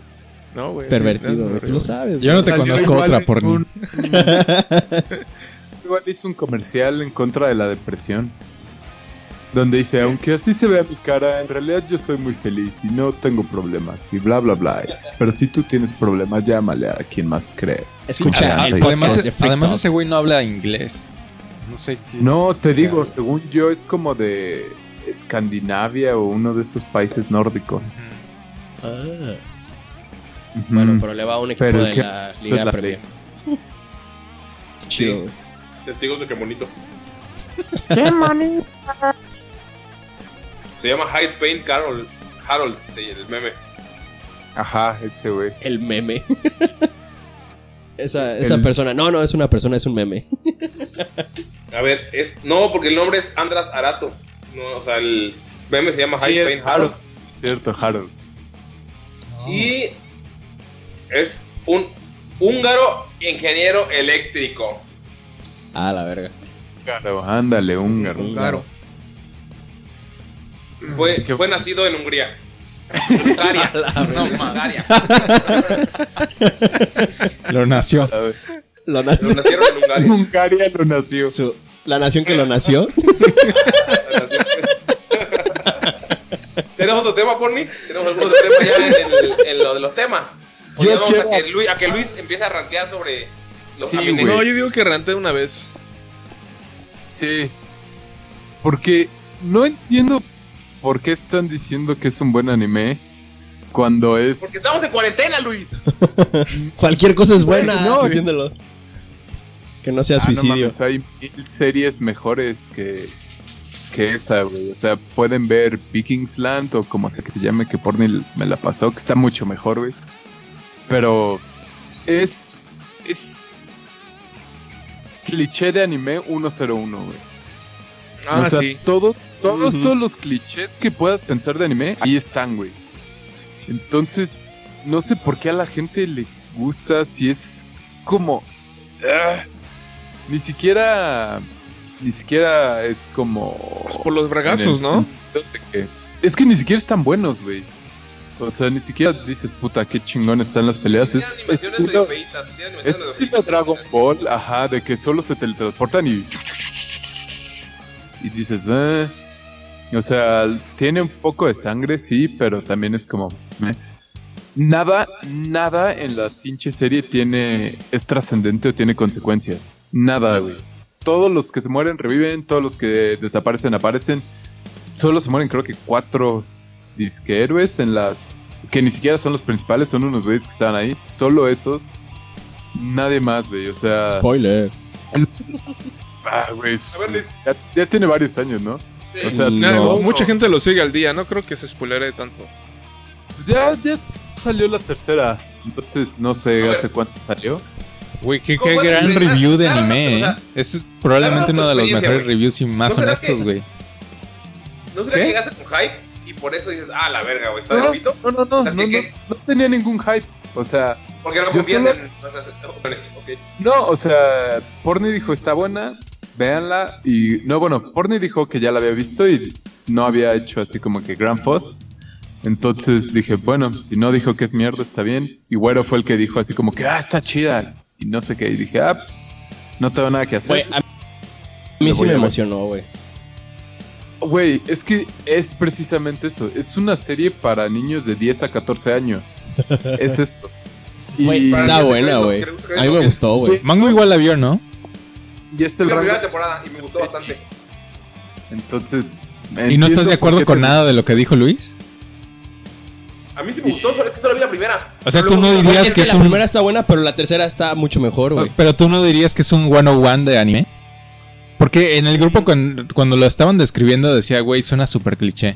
No, güey. sí, Pervertido, güey. Tú lo sabes. Yo no te conozco otra porno. un- [laughs] Igual hizo un comercial en contra de la depresión. Donde dice, aunque así se vea mi cara, en realidad yo soy muy feliz y no tengo problemas y bla bla bla. Pero si tú tienes problemas, llámale a quien más cree. Escucha el Además, además ese güey no habla inglés. No sé qué. No, te digo, según yo es como de Escandinavia o uno de esos países nórdicos. Ah, Bueno, pero le va a un equipo Pero de la Liga la Premier. [laughs] Qué Chido, güey. Testigos de que bonito. ¡Qué [laughs] manito! Se llama Hyde Paint Carol. Harold, sí, el meme. Ajá, ese güey. El meme. [laughs] esa esa El- persona. No, no es una persona, es un meme. A ver, es. No, porque el nombre es Andras Arato. No, o sea, el meme se llama Hyde Paint Harold. Cierto, Harold. Y es un húngaro ingeniero eléctrico. Ah, la verga. Claro, ándale, húngaro. Claro. Fue, Qué- fue nacido en Hungría. [laughs] Hungaria. No, Hungaria. Lo nació. Lo Lo nació. nacieron en Hungaria. Hungaria lo nació. su- la nación que lo nació. [laughs] ¿Tenemos otro tema, Porni? ¿Tenemos algún otro tema ya en, el- en lo de los temas? Yo a que, Luis, a que Luis empiece a rantear sobre los Sí. No, yo digo que ranté una vez. Sí. Porque no entiendo por qué están diciendo que es un buen anime cuando es... Porque estamos en cuarentena, Luis. [laughs] Cualquier cosa es buena. No, sí, eh. viéndolo. Que no sea Ah, no suicidio. mames, hay mil series mejores que, que esa, güey. O sea, pueden ver Vikings Land o como sea que se llame, que Porni me la pasó, que está mucho mejor, güey. Pero es... es... Cliché de anime 101, güey. Ah, o sea, sí. todo- todos, todos los clichés que puedas pensar de anime, ahí están, güey. Entonces, no sé por qué a la gente le gusta si es como... ah, ni siquiera... Ni siquiera es como... Pues por los bragazos, ¿no? que- es que ni siquiera están buenos, güey. O sea, ni siquiera dices, puta, qué chingón están las peleas. Es estilo, feitas. Es feitas. Dragon Ball, ajá, de que solo se teletransportan y... Y dices, eh. O sea, tiene un poco de sangre, sí, pero también es como... meh. Nada, nada en la pinche serie tiene... Es trascendente o tiene consecuencias. Nada, güey. Todos los que se mueren reviven, todos los que desaparecen aparecen. Solo se mueren creo que cuatro disque héroes en las... Que ni siquiera son los principales, son unos güeyes que estaban ahí. Solo esos. Nadie más, güey. O sea... Spoiler. [laughs] Ah, güey. Ya, ya tiene varios años, ¿no? Sí. O sea, No. No, no, mucha gente lo sigue al día, no creo que se spoilere tanto. Pues ya, ya salió la tercera. Entonces, no sé A ver. hace cuánto salió. Güey, qué, gran review de anime, ¿eh? sea, Ese es probablemente uno de los mejores reviews y más ¿No será honestos, que- güey. ¿No será ¿Qué? que llegaste con hype por eso dices, ah, la verga, güey, está No, de pito? no, no, no, O sea, no, tenía ningún hype. O sea, Porque no confías solo- en nuestras no, o sea, Porni dijo está buena, véanla. Y no, bueno, Porni dijo que ya la había visto y no había hecho así como que gran fuss. Entonces dije, bueno, si no dijo que es mierda, está bien. Y Güero fue el que dijo así como que, ah, está chida. Y no sé qué. Y dije, ah, pues, no tengo nada que hacer. Güey, a mí Le sí voy me a emocionó, güey. Güey, es que es precisamente eso. Es una serie para niños de 10 a 14 años. [laughs] es eso. Y, para está mí, buena, güey. A mí me que- gustó, güey. Mango igual la vio, ¿no? y este el la rango. primera temporada y me gustó bastante. Entonces. ¿Y no estás de acuerdo con nada nada de lo que dijo Luis? A mí sí me gustó, solo- es que solo vi la primera. O sea, Pero tú no dirías Es que que es la un... primera está buena, pero la tercera está mucho mejor, güey. Pero tú no dirías que es un 101 de anime. Porque en el grupo con- cuando lo estaban describiendo decía, güey, suena súper cliché.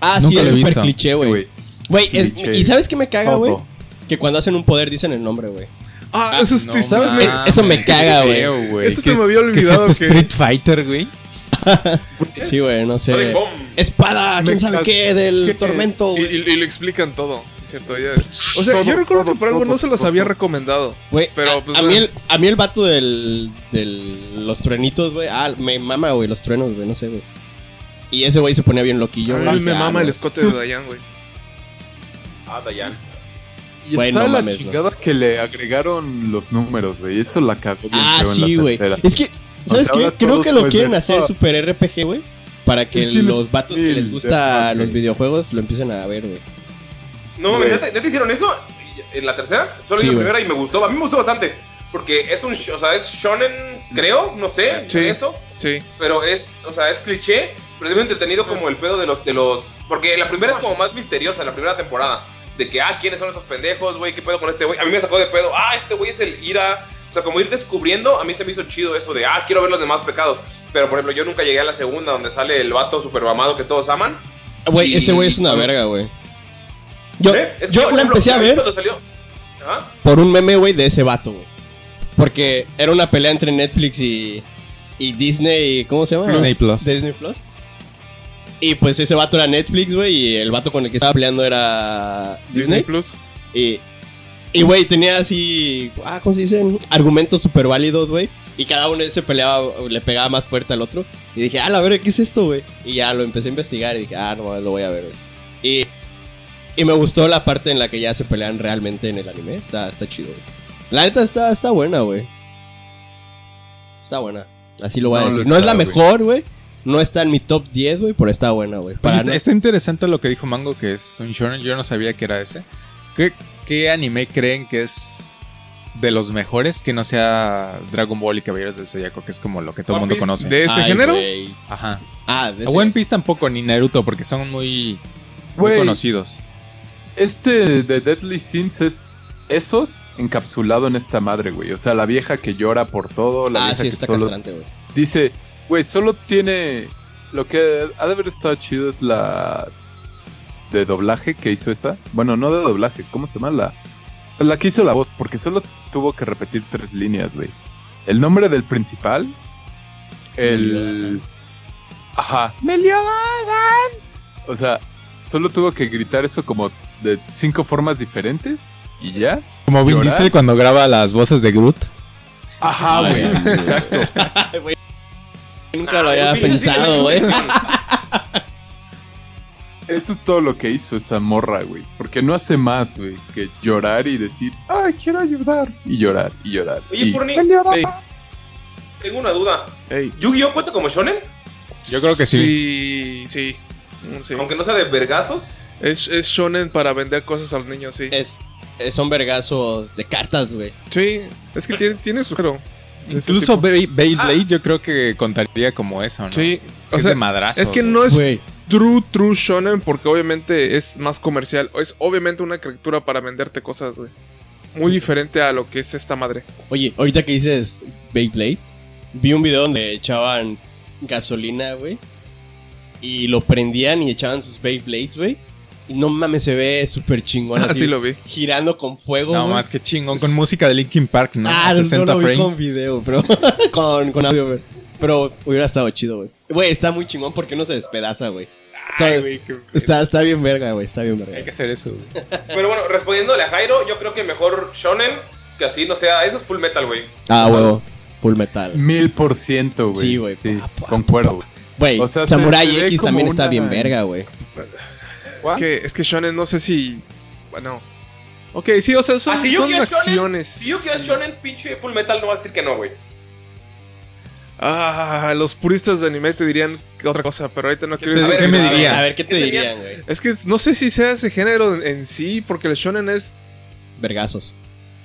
Ah, sí, Nunca es lo he súper cliché, güey. Güey. Es-. ¿y sabes qué me caga, güey? Que cuando hacen un poder dicen el nombre, güey. Ah, eso es No sí, ¿sabes? Me- eso me caga, güey. Eso se ¿Qué- me había ¿Qué es olvidado esto, que- Street Fighter, güey? Sí, güey, no sé. Espada, quién Me sabe qué, del tormento, Y, güey. y- y lo explican todo, ¿cierto? Ya- O sea, Todo, yo recuerdo todo, que por algo todo, no se los todo. había recomendado. Güey, Pero, a, pues, a mí bueno. el, a mí el vato del, del los truenitos, güey. Ah, me mama, güey, los truenos, güey, no sé, güey. Y ese güey se ponía bien loquillo, A güey. mí me mama el escote de Dayan, güey. Ah, Dayan. Y Güey, está no la mames, chingada que le agregaron los números, güey. Eso la cagó bien Ah, sí, güey. Es que, ¿sabes sea, qué? Creo que lo quieren ver hacer super RPG, güey. Para que los vatos que les gusta los videojuegos lo empiecen a ver, güey. No mames. ¿ya te, ya te hicieron eso? ¿En la tercera? Solo Sí, la güey. primera y me gustó. A mí me gustó bastante. Porque es un, sh- o sea, es shonen, creo, no sé, Sí. eso. Sí. Pero es, o sea, es cliché, pero es muy entretenido como el pedo de los, de los... Porque la primera es como más misteriosa, la primera temporada. De que, ah, ¿quiénes son esos pendejos, güey? ¿Qué pedo con este güey? A mí me sacó de pedo, ah, este güey es el Ira. O sea, como ir descubriendo, a mí se me hizo chido eso de, ah, quiero ver los demás pecados. Pero, por ejemplo, yo nunca llegué a la segunda donde sale el vato super mamado que todos aman. Güey, ese güey es una verga, güey. Yo, ¿Eh? Es que, yo la empecé a ver cuando salió. ¿Ah? por un meme, güey, de ese vato, güey. Porque era una pelea entre Netflix y, y Disney. ¿Cómo se llama? Disney Plus. Disney Plus. Y pues ese vato era Netflix, güey. Y el vato con el que estaba peleando era Disney Disney. Plus. Y, y, güey, tenía así. Ah, ¿Cómo se dicen? Argumentos súper válidos, güey. Y cada uno se peleaba, le pegaba más fuerte al otro. Y dije, ah, la verga, ¿qué es esto, güey? Y ya lo empecé a investigar y dije, ah, no, lo voy a ver, güey. Y, y me gustó la parte en la que ya se pelean realmente en el anime. Está, está chido, güey. La neta está, está buena, güey. Está buena. Así lo voy a No decir. No es la güey. mejor, güey. No está en mi top 10, güey, pero está buena, güey. Para está, no- está interesante lo que dijo Mango, que es un shonen. Yo no sabía que era ese. ¿Qué, qué anime creen que es de los mejores que no sea Dragon Ball y Caballeros del Zodiaco, que es como lo que todo el mundo Piece. conoce? ¿De ese Ay, género? güey. Ajá. Ah, de A ese- One Piece tampoco, ni Naruto, porque son muy, muy conocidos. Este de Deadly Sins es esos encapsulado en esta madre, güey. O sea, la vieja que llora por todo, la Ah, vieja sí, que está solo castrante, güey. dice, güey, solo tiene lo que ha de haber estado chido es la de doblaje que hizo esa. Bueno, no de doblaje, ¿cómo se llama la? La que hizo la voz, porque solo tuvo que repetir tres líneas, güey. El nombre del principal, el ajá, Meliodan. O sea, solo tuvo que gritar eso como de cinco formas diferentes y ya. Como Vin ¿Llorar? Diesel cuando graba las voces de Groot. Ajá, güey. Exacto. [laughs] Nunca lo había sí, pensado, güey. [laughs] Eso es todo lo que hizo esa morra, güey. Porque no hace más, güey, que llorar y decir, ay, quiero ayudar. Y llorar, y llorar. Oye, y... Purni, Meliodas. Ey, tengo una duda. ey. ¿Yu-Gi-Oh cuenta como shonen? Yo creo que Sí, sí. Mm, sí. Aunque no sea de vergazos. Es, es shonen para vender cosas a los niños, sí. Es, es- son vergazos de cartas, güey. Sí, es que tiene, tiene su ese Incluso Beyblade yo creo que contaría como eso, ¿no? Sí, o es sea, de madrazo. es que no es true, true shonen porque obviamente es más comercial. Es obviamente una criatura para venderte cosas, güey. Muy diferente a lo que es esta madre. Oye, ahorita que dices Beyblade, vi un video donde echaban gasolina, güey. Y lo prendían y echaban sus Beyblades, güey. Y no mames, se ve súper chingón así. Así lo vi. Girando con fuego, No güey. más que chingón con música de Linkin Park, ¿no? Ah, A no, 60 no lo vi frames. con video, pero [laughs] con, con audio, güey. Pero hubiera estado chido, güey. Güey, está muy chingón porque no se despedaza, güey. Está, está, está bien verga, güey. Está bien Hay que verga. hacer eso. güey. [laughs] Pero bueno, respondiéndole a Jairo, yo creo que mejor shonen que así no sea. Eso es full metal, güey. Ah, huevo. Full metal. Mil por ciento, güey. Sí, güey. Sí, Pa, pa, concuerdo. güey. Güey, O sea, se- Samurai se X también está una- bien verga, güey. Es que, es que shonen no sé si... Bueno. Ok, sí, o sea, son, Ah, si son shonen, acciones. Si Yu-Gi-Oh es shonen, pinche full metal no va a decir que no, güey. Ah, los puristas de anime te dirían que otra cosa, pero ahorita no quiero decir qué me dirían? A ver, ¿qué te ¿Qué te dirían, güey? Es que no sé si sea ese género en, en sí, porque el shonen es, Vergazos.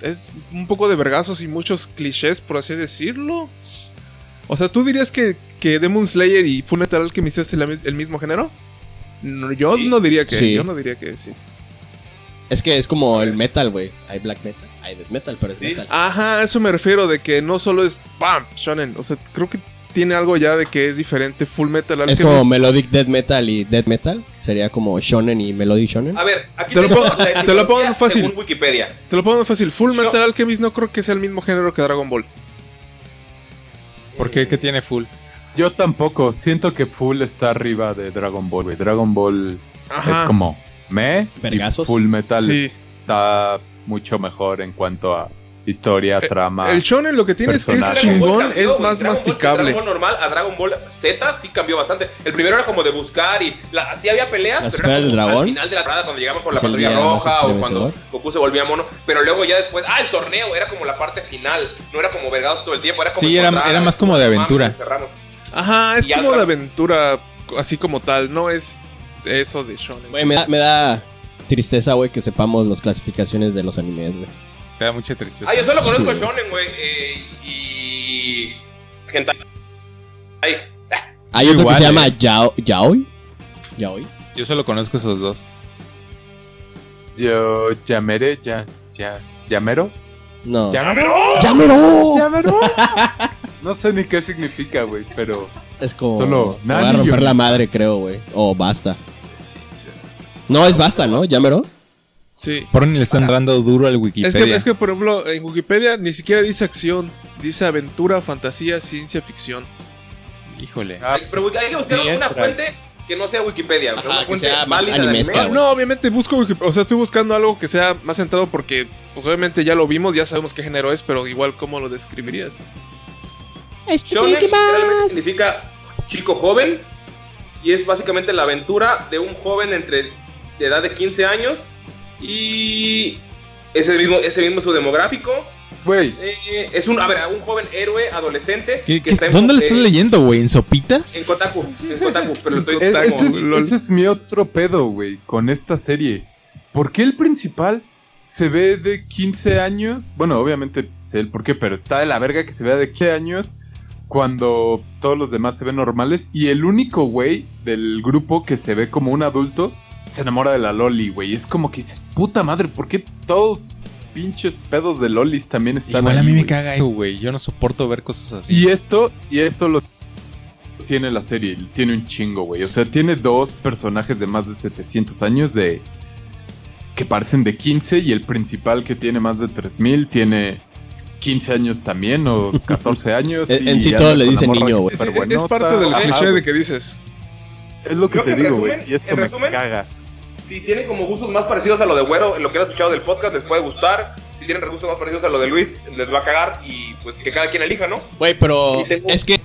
es un poco de vergazos y muchos clichés, por así decirlo. O sea, ¿tú dirías que, que Demon Slayer y Full Metal Alchemist es el, el mismo género? No, yo Sí. no diría que, Sí. yo no diría que sí. Es que es como el metal, güey. Hay black metal, hay death metal, pero es Sí. metal. Ajá, a eso me refiero de que no solo es ¡pam! shonen, o sea, creo que tiene algo ya de que es diferente Full Metal es como melodic death metal y death metal. Sería como shonen y melodic shonen. A ver, aquí Te lo pongo- la te lo pongo fácil. Según Wikipedia. Te lo pongo fácil, Full Yo- Metal Alchemist no creo que sea el mismo género que Dragon Ball. ¿Por qué? ¿Qué tiene full? Yo tampoco. Siento que Full está arriba de Dragon Ball, güey. Dragon Ball Ajá. es como me. Vergazos. Full Metal Sí. está mucho mejor en cuanto a historia, trama. El shonen lo que tiene es que es chingón, cambió, es más Dragon Ball- masticable. Dragon Ball normal a Dragon Ball Z sí cambió bastante. El primero era como de buscar y la, sí había peleas, ¿Las pero era del dragón? al final de la temporada cuando llegaban con la Es el patrulla roja o cuando. Goku se volvía mono. Pero luego ya después, ah, el torneo era como la parte final. No era como vergados todo el tiempo, era como Sí, era- era más como de aventura. cerramos. Ajá, es Y como de aventura, así como tal, no es eso de shonen. Güey, me da, me da tristeza, güey, que sepamos las clasificaciones de los animes, güey. Te da mucha tristeza. Ah, yo solo conozco Sí. Shonen, güey. eh, y. Hentai. Ay, Hay otro Igual, que se llama eh. Yao, Yaoi. Yaoi. Yo solo conozco esos dos. Yo, Yamere, ya, ya, Yamero. No. Yamero. ¡Llámelo! Yamero. [laughs] No sé ni qué significa, güey, pero Es como. Solo me va a romper la madre, creo, güey. O basta. No, es basta, ¿no? ¿Llámelo? Sí. Por ni le están dando duro al Es Wikipedia. que, es que, por ejemplo, en Wikipedia ni siquiera dice acción, dice aventura, fantasía, ciencia ficción. Híjole. Ah, Ay, pero hay que buscar sí, una fuente que no sea Wikipedia. Ajá, una que fuente sea más animesca, anime. No, obviamente busco Wikip- o sea, estoy buscando algo que sea más centrado porque, pues obviamente ya lo vimos, ya sabemos qué género es, pero igual, ¿cómo lo describirías? Shonen literalmente significa chico joven y es básicamente la aventura de un joven entre de edad de 15 años y ese mismo ese mismo su demográfico Güey, Eh, es un a ver un joven héroe adolescente ¿Qué- que qué- está en- ¿Dónde lo eh, estás leyendo, güey? ¿En sopitas? en Kotaku en Kotaku pero lo estoy es- ese, es, ese es mi otro pedo, güey, con esta serie. ¿Por qué el principal se ve de 15 años? Bueno, obviamente sé el por qué, pero está de la verga que se vea de 15 años cuando todos los demás se ven normales. Y el único güey del grupo que se ve como un adulto se enamora de la Loli, güey. Es como que dices, puta madre, ¿por qué todos pinches pedos de Lolis también están Igual a mí me caga eso, güey. Yo no soporto ver cosas así. Y esto, y esto lo tiene la serie, tiene un chingo, güey. O sea, tiene dos personajes de más de 700 años de que parecen de 15 y el principal que tiene más de 3000 tiene 15 años también o [laughs] 14 años. En- y en sí todo le dicen niño, güey. Es, parte del Ajá, cliché de que dices. Es lo que Creo te que digo, güey. Y eso en me resumen, caga. si tienen como gustos más parecidos a lo de Güero en lo que han escuchado del podcast les puede gustar si tienen gustos más parecidos a lo de Luis les va a cagar y pues que cada quien elija no Güey, pero tengo- es que.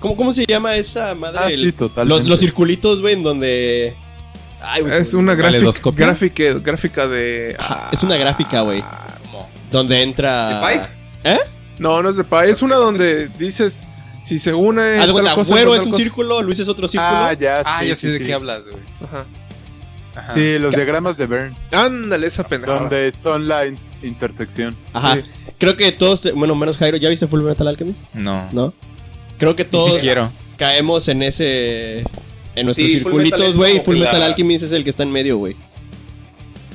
¿cómo, ¿Cómo se llama esa madre? Ah, El- sí, totalmente. los, los circulitos, güey, en donde. Ay, güey, Es una gráfica, gráfica, gráfica de... Es una gráfica, güey. Donde entra. ¿De Pike? ¿Eh? No, no es de es una donde dices si se une... Haz de tal cuenta, cosa, güero tal es un cosa. círculo, Luis es otro círculo. Ah, ya. Ah, sí, ya sí, sé de sí. qué hablas, güey. Ajá. Ajá. Sí, los diagramas de Bern, Ándale, esa pendejada. donde son la in- intersección. Ajá. Sí. Creo que todos, te- bueno, menos Jairo, ¿ya viste Full Metal Alchemist? No. ¿No? Creo que todos si quiero. caemos en ese. En nuestros circulitos, güey. como Full Metal Alchemist es el que está en medio, güey.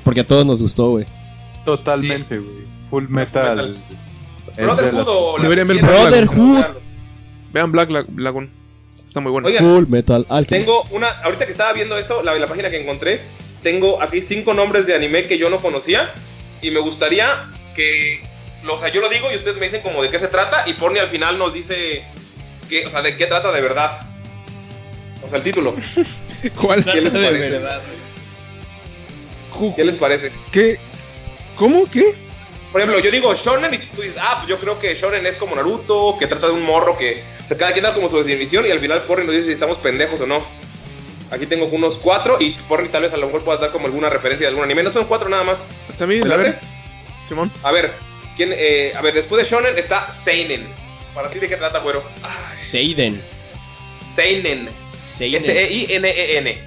Porque a todos nos gustó, güey. Totalmente, güey. Full metal. Metal. Brotherhood o la Deberían ver Brotherhood. Vean Black La- Lagoon. Está muy bueno. Oigan, Full Metal Alchemist. Tengo una, ahorita que estaba viendo eso, la, la página que encontré, tengo aquí cinco nombres de anime que yo no conocía y me gustaría que, o sea, yo lo digo y ustedes me dicen como de qué se trata y Porni al final nos dice, que, o sea, de qué trata de verdad. O sea, el título. [laughs] ¿Cuál? ¿Qué les de verdad, ¿Qué les parece? ¿Qué? ¿Cómo? ¿Qué? Por ejemplo, yo digo shonen y tú dices, ah, pues yo creo que shonen es como Naruto, que trata de un morro que, o sea, cada quien da como su definición y al final Porni nos dice si estamos pendejos o no. Aquí tengo unos cuatro y Porni tal vez a lo mejor puedas dar como alguna referencia de algún anime. No son cuatro nada más. También, ¿Te a late? ver. Simón. A ver, ¿quién, eh, a ver, después de Shonen está Seinen. ¿Para ti de qué trata, güero? Seiden. Seinen. Seiden. S-E-I-N-E-N.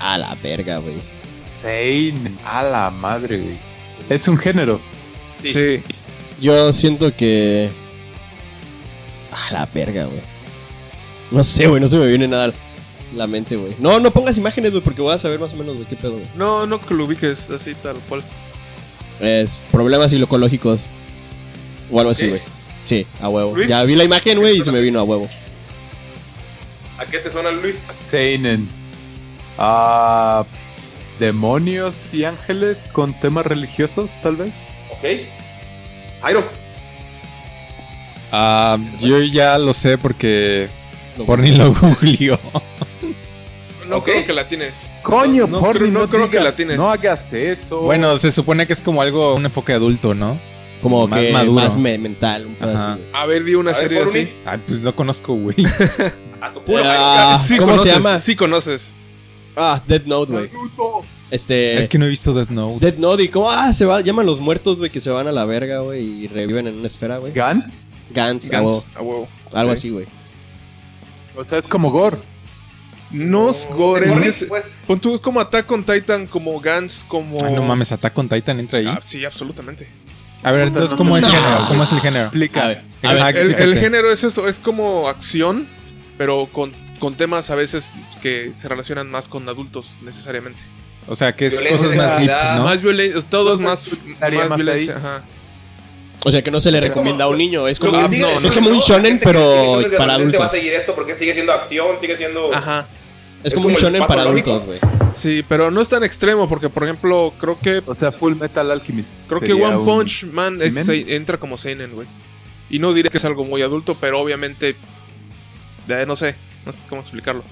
A la verga, güey. Seinen. A la madre, güey. Es un género. Sí. Sí. Yo siento que. A la verga, güey. No sé, güey, no se me viene nada a la mente, güey. No, no pongas imágenes, güey, porque voy a saber más o menos de qué pedo, güey. No, no que lo ubiques así tal cual. Es problemas psicológicos. O algo así, ¿Sí? güey. Sí, a huevo. Luis. Ya vi la imagen, güey, y se me vino a huevo. ¿A qué te suena Luis? Seinen. Ah. demonios y ángeles con temas religiosos, tal vez. Ok. Jairo. Ah, yo ya lo sé porque Porni lo googleó. No creo que la tienes. Coño, no porni, no creo que la tienes. No hagas eso. Bueno, se supone que es como algo, un enfoque adulto, ¿no? Como Más que maduro. más me- mental, un pedazo. A ver, di una A ver, serie Porni. así. Ay, pues no conozco, güey. [laughs] A tu culo, Ah, sí ¿Cómo conoces, se llama? Sí conoces. Ah, Dead Note, güey. Este. es que no he visto Death Note. Dead Note y como, ah, se va, llaman los muertos, güey, que se van a la verga, güey, y reviven en una esfera, güey. A Gans, huevo. a huevo. algo Sí. así, güey. O sea, es como Gore. No es gore, es que es- pues, pon tú, como Attack on Titan, como Gans, como. Ay, no mames, Attack on Titan entra ahí. Ah, sí, absolutamente. A ver, entonces, ¿cómo es el género? ¿Cómo es el género? Explica. A ver, A a ver, ver, El, el género es eso, es como acción, pero con, con temas a veces que se relacionan más con adultos necesariamente. O sea, que es Violencia, cosas más deep. Más violencia, todo es más, más más violencia. Ajá. o sea, que no se le recomienda a un niño, es como, un- no, es como un shonen, pero para adolescente Va a adultos. seguir esto porque sigue siendo acción, sigue siendo. Ajá. Es es como un shonen para adultos, güey. Sí, pero no es tan extremo porque, por ejemplo, creo que O sea, Full Metal Alchemist. creo que One un- Punch Man entra como seinen, güey. Y no diré que es algo muy adulto, pero obviamente no sé, no sé cómo explicarlo.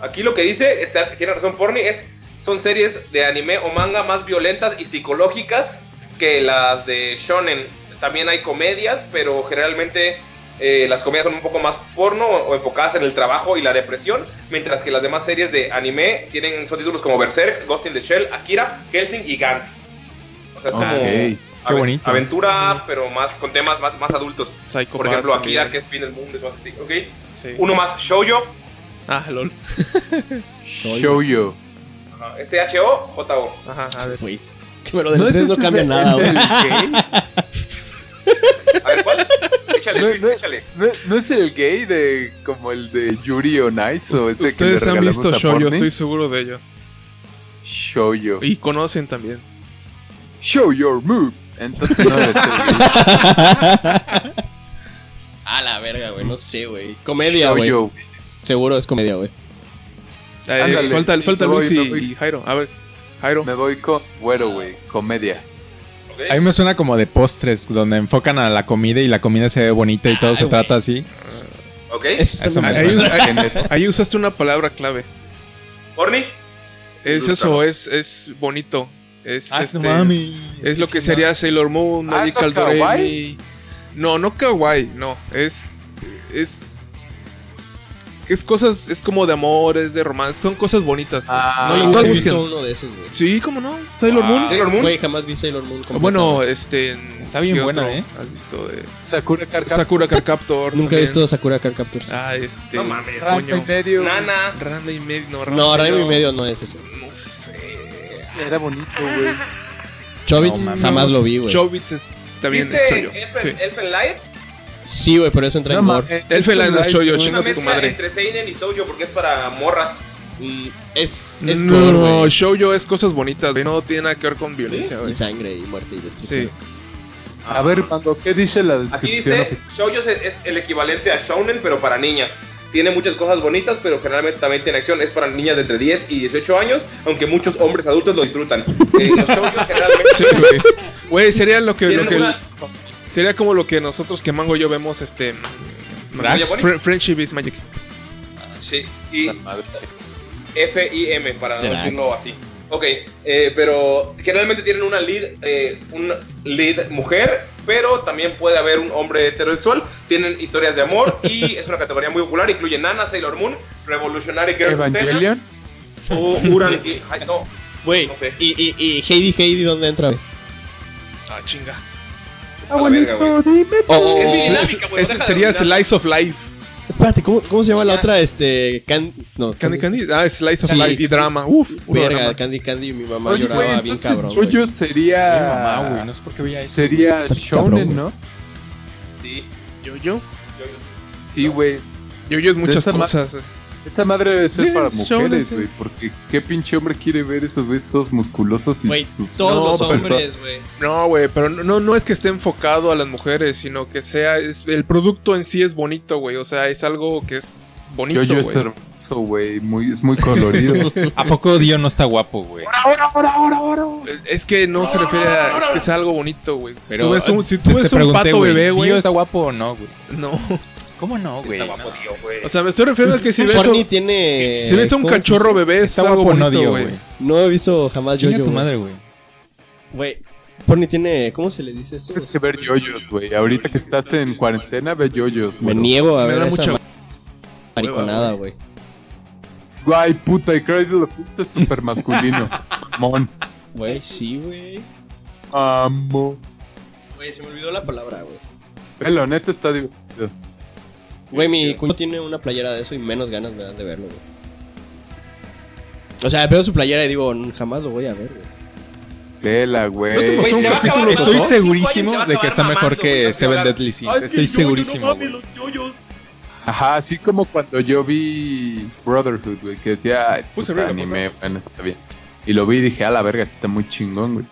Aquí lo que dice, está- tiene razón Porni, es son series de anime o manga más violentas y psicológicas que las de shonen. También hay comedias, pero generalmente eh, las comedias son un poco más porno o enfocadas en el trabajo y la depresión, mientras que las demás series de anime tienen son títulos como Berserk, Ghost in the Shell, Akira, Helsing y Gantz. O sea, es Ok. como Qué bonito. aventura, pero más con temas más, más adultos. Psycho Por ejemplo, también. Akira, que es fin del mundo y cosas así. ¿ok? Sí. Uno más, Shoujo, Ah, lol. [laughs] Shoujo. Ajá, S-H-O-J-O. Ajá, a ver. Güey. Que me lo del 3 ese no el cambia nada, güey. A ver, ¿cuál? Échale, No, Luis, no. échale. ¿No, es el gay de como el de Yuri on Ice o ese que le Ustedes han visto Shoujo, estoy seguro de ello. Shoujo. Y conocen también. Show your moves. Entonces no gay. [laughs] A la verga, güey, no sé, güey. Comedia, güey. Seguro es comedia, güey. Eh, Ándale, falta falta me voy, Luis y, me voy. y Jairo. A ver, Jairo. Me voy con güero, güey. Comedia. A mí me suena como de postres, donde enfocan a la comida y la comida se ve bonita y todo Ay, se güey. trata así. ¿Ok? Eso me Ahí, suena. ahí- ahí usaste una palabra clave. ¿Porni? Es eso, es, es bonito. Es, Ah, este, mami. es lo que sería Sailor Moon, Ah, Magical ¿no? Doremi. No, no kawaii, no. Es. Es. Es cosas. Es como de amor, es de romance. Son cosas bonitas. pues. Ah, no busquen. visto uno de esos, güey. Sí, cómo no. Sailor Ah. Moon. ¿Sailor Moon? Güey, jamás vi Sailor Moon. completo, Bueno, este. Está bien ¿qué buena, otro ¿eh? ¿Has visto de. Sakura Sakura Card Captor. Nunca he visto Sakura Card Captors. Ah, este. No mames. Ranma y medio. Nana. Randa y medio. No, no, Ranma y medio no es eso. No sé. Era bonito, güey. Chobits No, jamás lo vi, güey. Chobits es también es ¿Viste. Elfen, Sí. Elfen Light? Sí, güey, pero eso entra No en gore. mames. Elfenlight no es Shoujo, Light, chinga tu madre. entre Seinen y Shoujo porque es para morras. Mm, Es, es no, gore, no. Shoujo es cosas bonitas, güey. No tiene nada que ver con violencia, güey. Y sangre y muerte y destrucción. Sí. A ver, Mando, ¿qué dice la Aquí descripción? dice, Shoujo es, el equivalente a Shounen, pero para niñas. Tiene muchas cosas bonitas, pero generalmente también tiene acción. Es para niñas de entre 10 y 18 años, aunque muchos hombres adultos lo disfrutan. Eh, los generalmente [laughs] Sí, güey. Güey, sería lo que, lo que una... sería como lo que nosotros que Mango y yo vemos este. Fr- Friendship is Magic. Sí, y. F-I-M, para no decirlo así. Ok, eh, pero generalmente tienen una lead, eh, un lead mujer, pero también puede haber un hombre heterosexual. Tienen historias de amor y [laughs] es una categoría muy popular. Incluye Nana, Sailor Moon, Revolutionary Girl Utena Evangelion. o Uran. no, Güey, No sé. y, y, y Heidi Heidi, ¿dónde entra? Ah, chinga. A la verga, güey. dime. Oh, Es oh, bien Ese- dinámica, güey, ese deja de sería. Slice of Life. Espérate, ¿cómo, ¿cómo se llama la otra? Este. Can... No, Candy Candy. Ah, Slice of Sí. Life y drama. Uf, Verga, drama. Candy Candy, mi mamá Oye, lloraba bien cabrón. Jojo Mi sería... mamá, güey, no sé por qué veía eso. Sería shonen, ¿no? Sí, Yo-Yo. yo- Sí, güey. Yo-Yo es muchas ma- cosas. Esta madre debe ser Sí, para es mujeres, sí. güey. Porque qué pinche hombre quiere ver esos güeyes todos musculosos y Güey, sus... todos No, los hombres, güey. No, güey, pero no- no, no es que esté enfocado a las mujeres, sino que sea. Es, el producto en sí es bonito, güey. O sea, es algo que es bonito. Jojo es güey. hermoso, güey. Muy, es muy colorido. [laughs] ¿A poco Dio no está guapo, güey? Es que no se refiere a. Es que es algo bonito, güey. Si tú ves un, si tú pues, ves te un pregunté, pato bebé, güey. ¿Dio está guapo o no, güey? No. [laughs] ¿Cómo no, güey? Está No. guapo, tío, güey. O sea, me estoy refiriendo a que si ves, Porni un- tiene. si ves a un ¿cómo se cachorro bebé, Está guapo, no bonito, dio, güey. güey. No he visto jamás yo. Tu madre, güey. Güey. Porni tiene. ¿Cómo se le dice eso? Tienes que ver yoyos, güey. Ahorita que estás en cuarentena, ve yoyos, Me güey. niego a Me ver da esa mucha ma- mariconada, güey. Guay, puta, y Cradle of Filth es súper masculino. [laughs] Mon. Güey, sí, güey. Amo. Güey, se me olvidó la palabra, güey. Velo, neta está divertido. Güey, mi cuñado tiene una playera de eso y menos ganas me dan de verlo, güey. O sea, veo su playera y digo, "Mm, jamás lo voy a ver, güey. Vela, ¿No te güey. pasó un te capítulo Estoy segurísimo de que está mejor que Seven. Deadly Sins. Estoy yo, yo, segurísimo, no. Ajá, así como cuando yo vi Brotherhood, güey, que decía, Puse anime, ¿no? bueno, está bien. Y lo vi y dije, a la verga, está muy chingón, güey.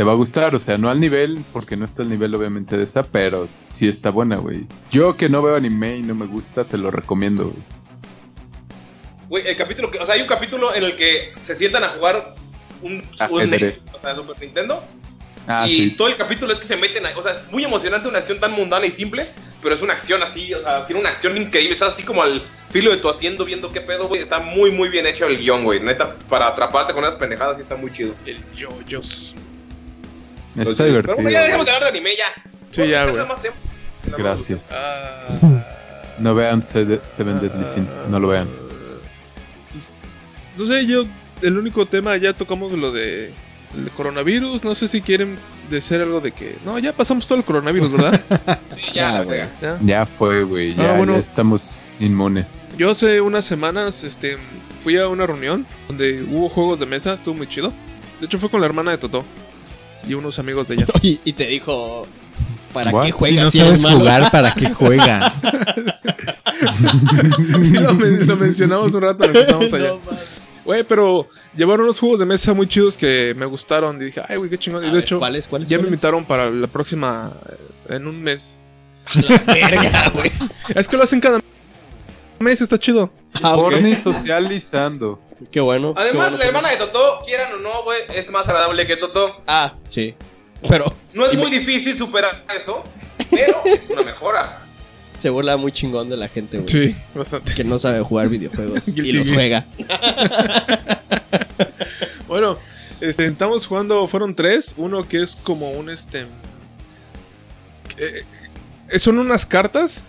Te va a gustar, o sea, no al nivel, porque no está al nivel obviamente de esa, pero sí está buena, güey. Yo que no veo anime y no me gusta, te lo recomiendo, güey. Güey, el capítulo que. O sea, hay un capítulo en el que se sientan a jugar un, un Ajedrez. NES, o sea, Super Nintendo. Ah, y sí. todo el capítulo es que se meten a, O sea, es muy emocionante una acción tan mundana y simple, pero es una acción así, o sea, tiene una acción increíble. Estás así como al filo de tu haciendo viendo qué pedo, güey. Está muy, muy bien hecho el guion, güey. Neta, para atraparte con esas pendejadas sí está muy chido. El yoyos. Está Pero divertido. bueno, ya dejemos de hablar de anime ya. Sí, ya, güey. Gracias. Ah, No vean Seven Deadly Sins, no lo vean. no sé, yo, el único tema, ya tocamos lo de el coronavirus. No sé si quieren decir algo de que. No, ya pasamos todo el coronavirus, ¿verdad? [laughs] Sí, ya, Ah, güey. güey. Ya. Ya fue, güey, ya, Ah, bueno. ya estamos inmunes. Yo hace unas semanas este, fui a una reunión donde hubo juegos de mesa, estuvo muy chido. De hecho, fue con la hermana de Totó y unos amigos de ella. [laughs] Y, y te dijo, ¿para What? qué Si juegas? no eres sabes jugar, ¿para [laughs] qué juegas? [laughs] sí, lo, men- lo mencionamos un rato estábamos allá. No. Güey, pero llevaron unos juegos de mesa muy chidos que me gustaron. Y dije, ay, güey, qué chingón. Y de ver, hecho, ¿Cuáles? ¿Cuáles? ya me invitaron para la próxima. eh, En un mes. Verga, güey. Es que lo hacen cada mes, está chido. Ah, ok. Porni socializando. Qué bueno. qué Además, bueno, la hermana de Totó, quieran o no, güey, es más agradable que Totó. Ah, sí. Pero No es muy difícil superar eso, pero es una mejora. se burla muy chingón de la gente, güey. Sí, bastante. Que no sabe jugar videojuegos [laughs] y los juega. [laughs] Bueno, este, estamos jugando, fueron tres. Uno que es como un este. eh, son unas cartas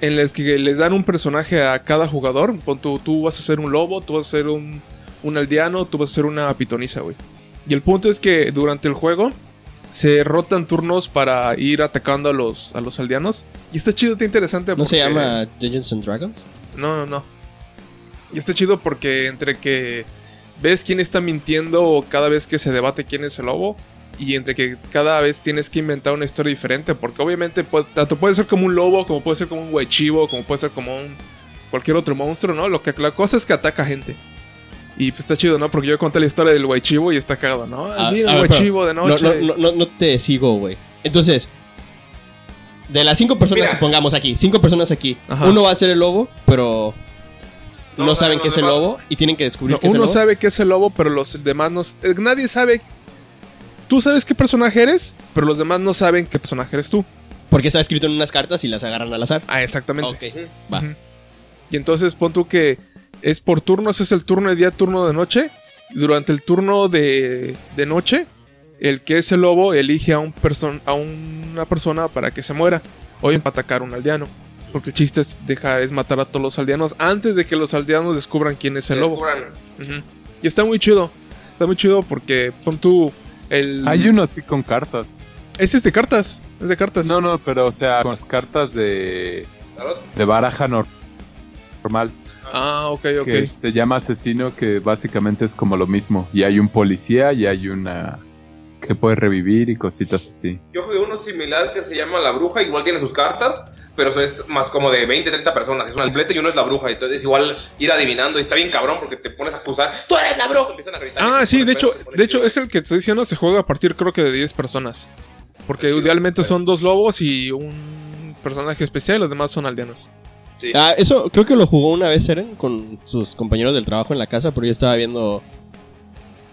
en las que les dan un personaje a cada jugador. Pon tú, tú vas a ser un lobo, tú vas a ser un, un aldeano, tú vas a ser una pitonisa, güey. Y el punto es que durante el juego se rotan turnos para ir atacando a los, a los aldeanos. Y está chido, está interesante. ¿No se llama Dungeons and Dragons? no, no, no. Y está chido porque entre que ves quién está mintiendo cada vez que se debate quién es el lobo. Y entre que cada vez tienes que inventar una historia diferente. Porque obviamente puede- tanto puede ser como un lobo, como puede ser como un huechivo, como puede ser como un cualquier otro monstruo, ¿no? Lo que la cosa es que ataca gente. Y pues está chido, ¿no? Porque yo conté la historia del huechivo y está cagado, ¿no? Ah, Mira a el ver, pero huechivo de No, noche. no, no, no, no te sigo, güey. Entonces, de las cinco personas, Mira. supongamos aquí, cinco personas aquí, Ajá. uno va a ser el lobo, pero no, No, saben qué es el lobo y tienen que descubrir No, qué es el uno lobo. sabe que es el lobo, pero los demás no. eh, Nadie sabe. Tú sabes qué personaje eres, pero los demás no saben qué personaje eres tú. Porque está escrito en unas cartas y las agarran al azar. Ah, exactamente. Ok, va. Y entonces pon tú que es por turnos, es el turno de día, turno de noche. Durante el turno de, de noche, el que es el lobo elige a, un person- a una persona para que se muera. O bien para atacar a un aldeano. Porque el chiste es dejar, es matar a todos los aldeanos antes de que los aldeanos descubran quién es el lobo. Y está muy chido. Está muy chido porque pon tú el. Hay uno así con cartas. Ese es de cartas. Es de cartas. No, no, pero o sea, con las cartas de, de baraja nor- normal. Ah, ok, ok. Que se llama asesino, que básicamente es como lo mismo. Y hay un policía y hay una que puede revivir y cositas así. Yo jugué uno similar que se llama La Bruja, igual tiene sus cartas, pero eso es más como de 20, 30 personas. Es una completa y uno es la bruja. Entonces, igual ir adivinando. Y está bien cabrón porque te pones a acusar. ¡Tú eres la bruja! Empiezan a gritar. Ah, sí, de hecho, de hecho es el que estoy diciendo se juega a partir creo que de 10 personas. Porque Chido, idealmente son dos lobos y un personaje especial y los demás son aldeanos. Sí. Ah, eso creo que lo jugó una vez Eren con sus compañeros del trabajo en la casa, pero yo estaba viendo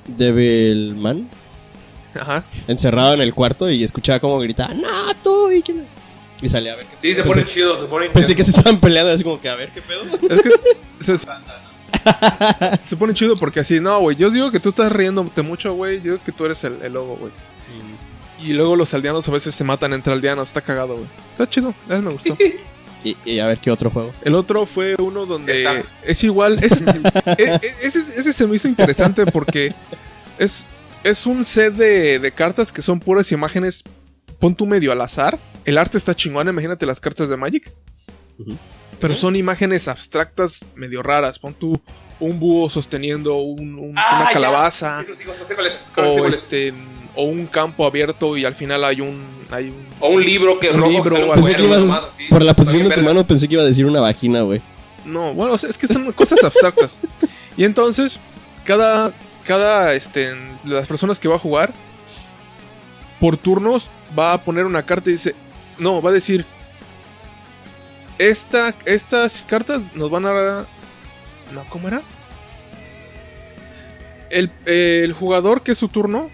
Devilman Ajá. encerrado en el cuarto y escuchaba como gritaba, ¡No, tú! ¿y quién-?" Y salía a ver qué Sí, se Pensé- pone chido, se pone Pensé intenso. que se estaban peleando, así como que a ver qué pedo. Es que [laughs] se, [laughs] se pone chido porque así, no, güey. Yo digo que tú estás riéndote mucho, güey. Yo digo que tú eres el, el lobo, güey. Y luego los aldeanos a veces se matan entre aldeanos. Está cagado, güey. Está chido. Ese me gustó. [laughs] Y, y a ver qué otro juego. El otro fue uno donde Está. es igual. Ese, e- e- ese, ese se me hizo interesante porque es, es un set de, de cartas que son puras imágenes. Pon tú medio al azar. El arte está chingón. Imagínate las cartas de Magic. Pero son imágenes abstractas medio raras. Pon tú un búho sosteniendo un- un- Ah, una ya. calabaza. Sí, sí, O, este, o un campo abierto y al final hay un. Hay un O un libro que Un rojo libro, que un o Pensé que ibas, por la posición de tu verga. mano pensé que iba a decir una vagina, güey. No, bueno, o sea, es que son cosas abstractas. [laughs] Y entonces, cada, cada, este, las personas que va a jugar, por turnos, va a poner una carta y dice, no, va a decir, esta, estas cartas nos van a... No, ¿cómo era? El, el jugador que es su turno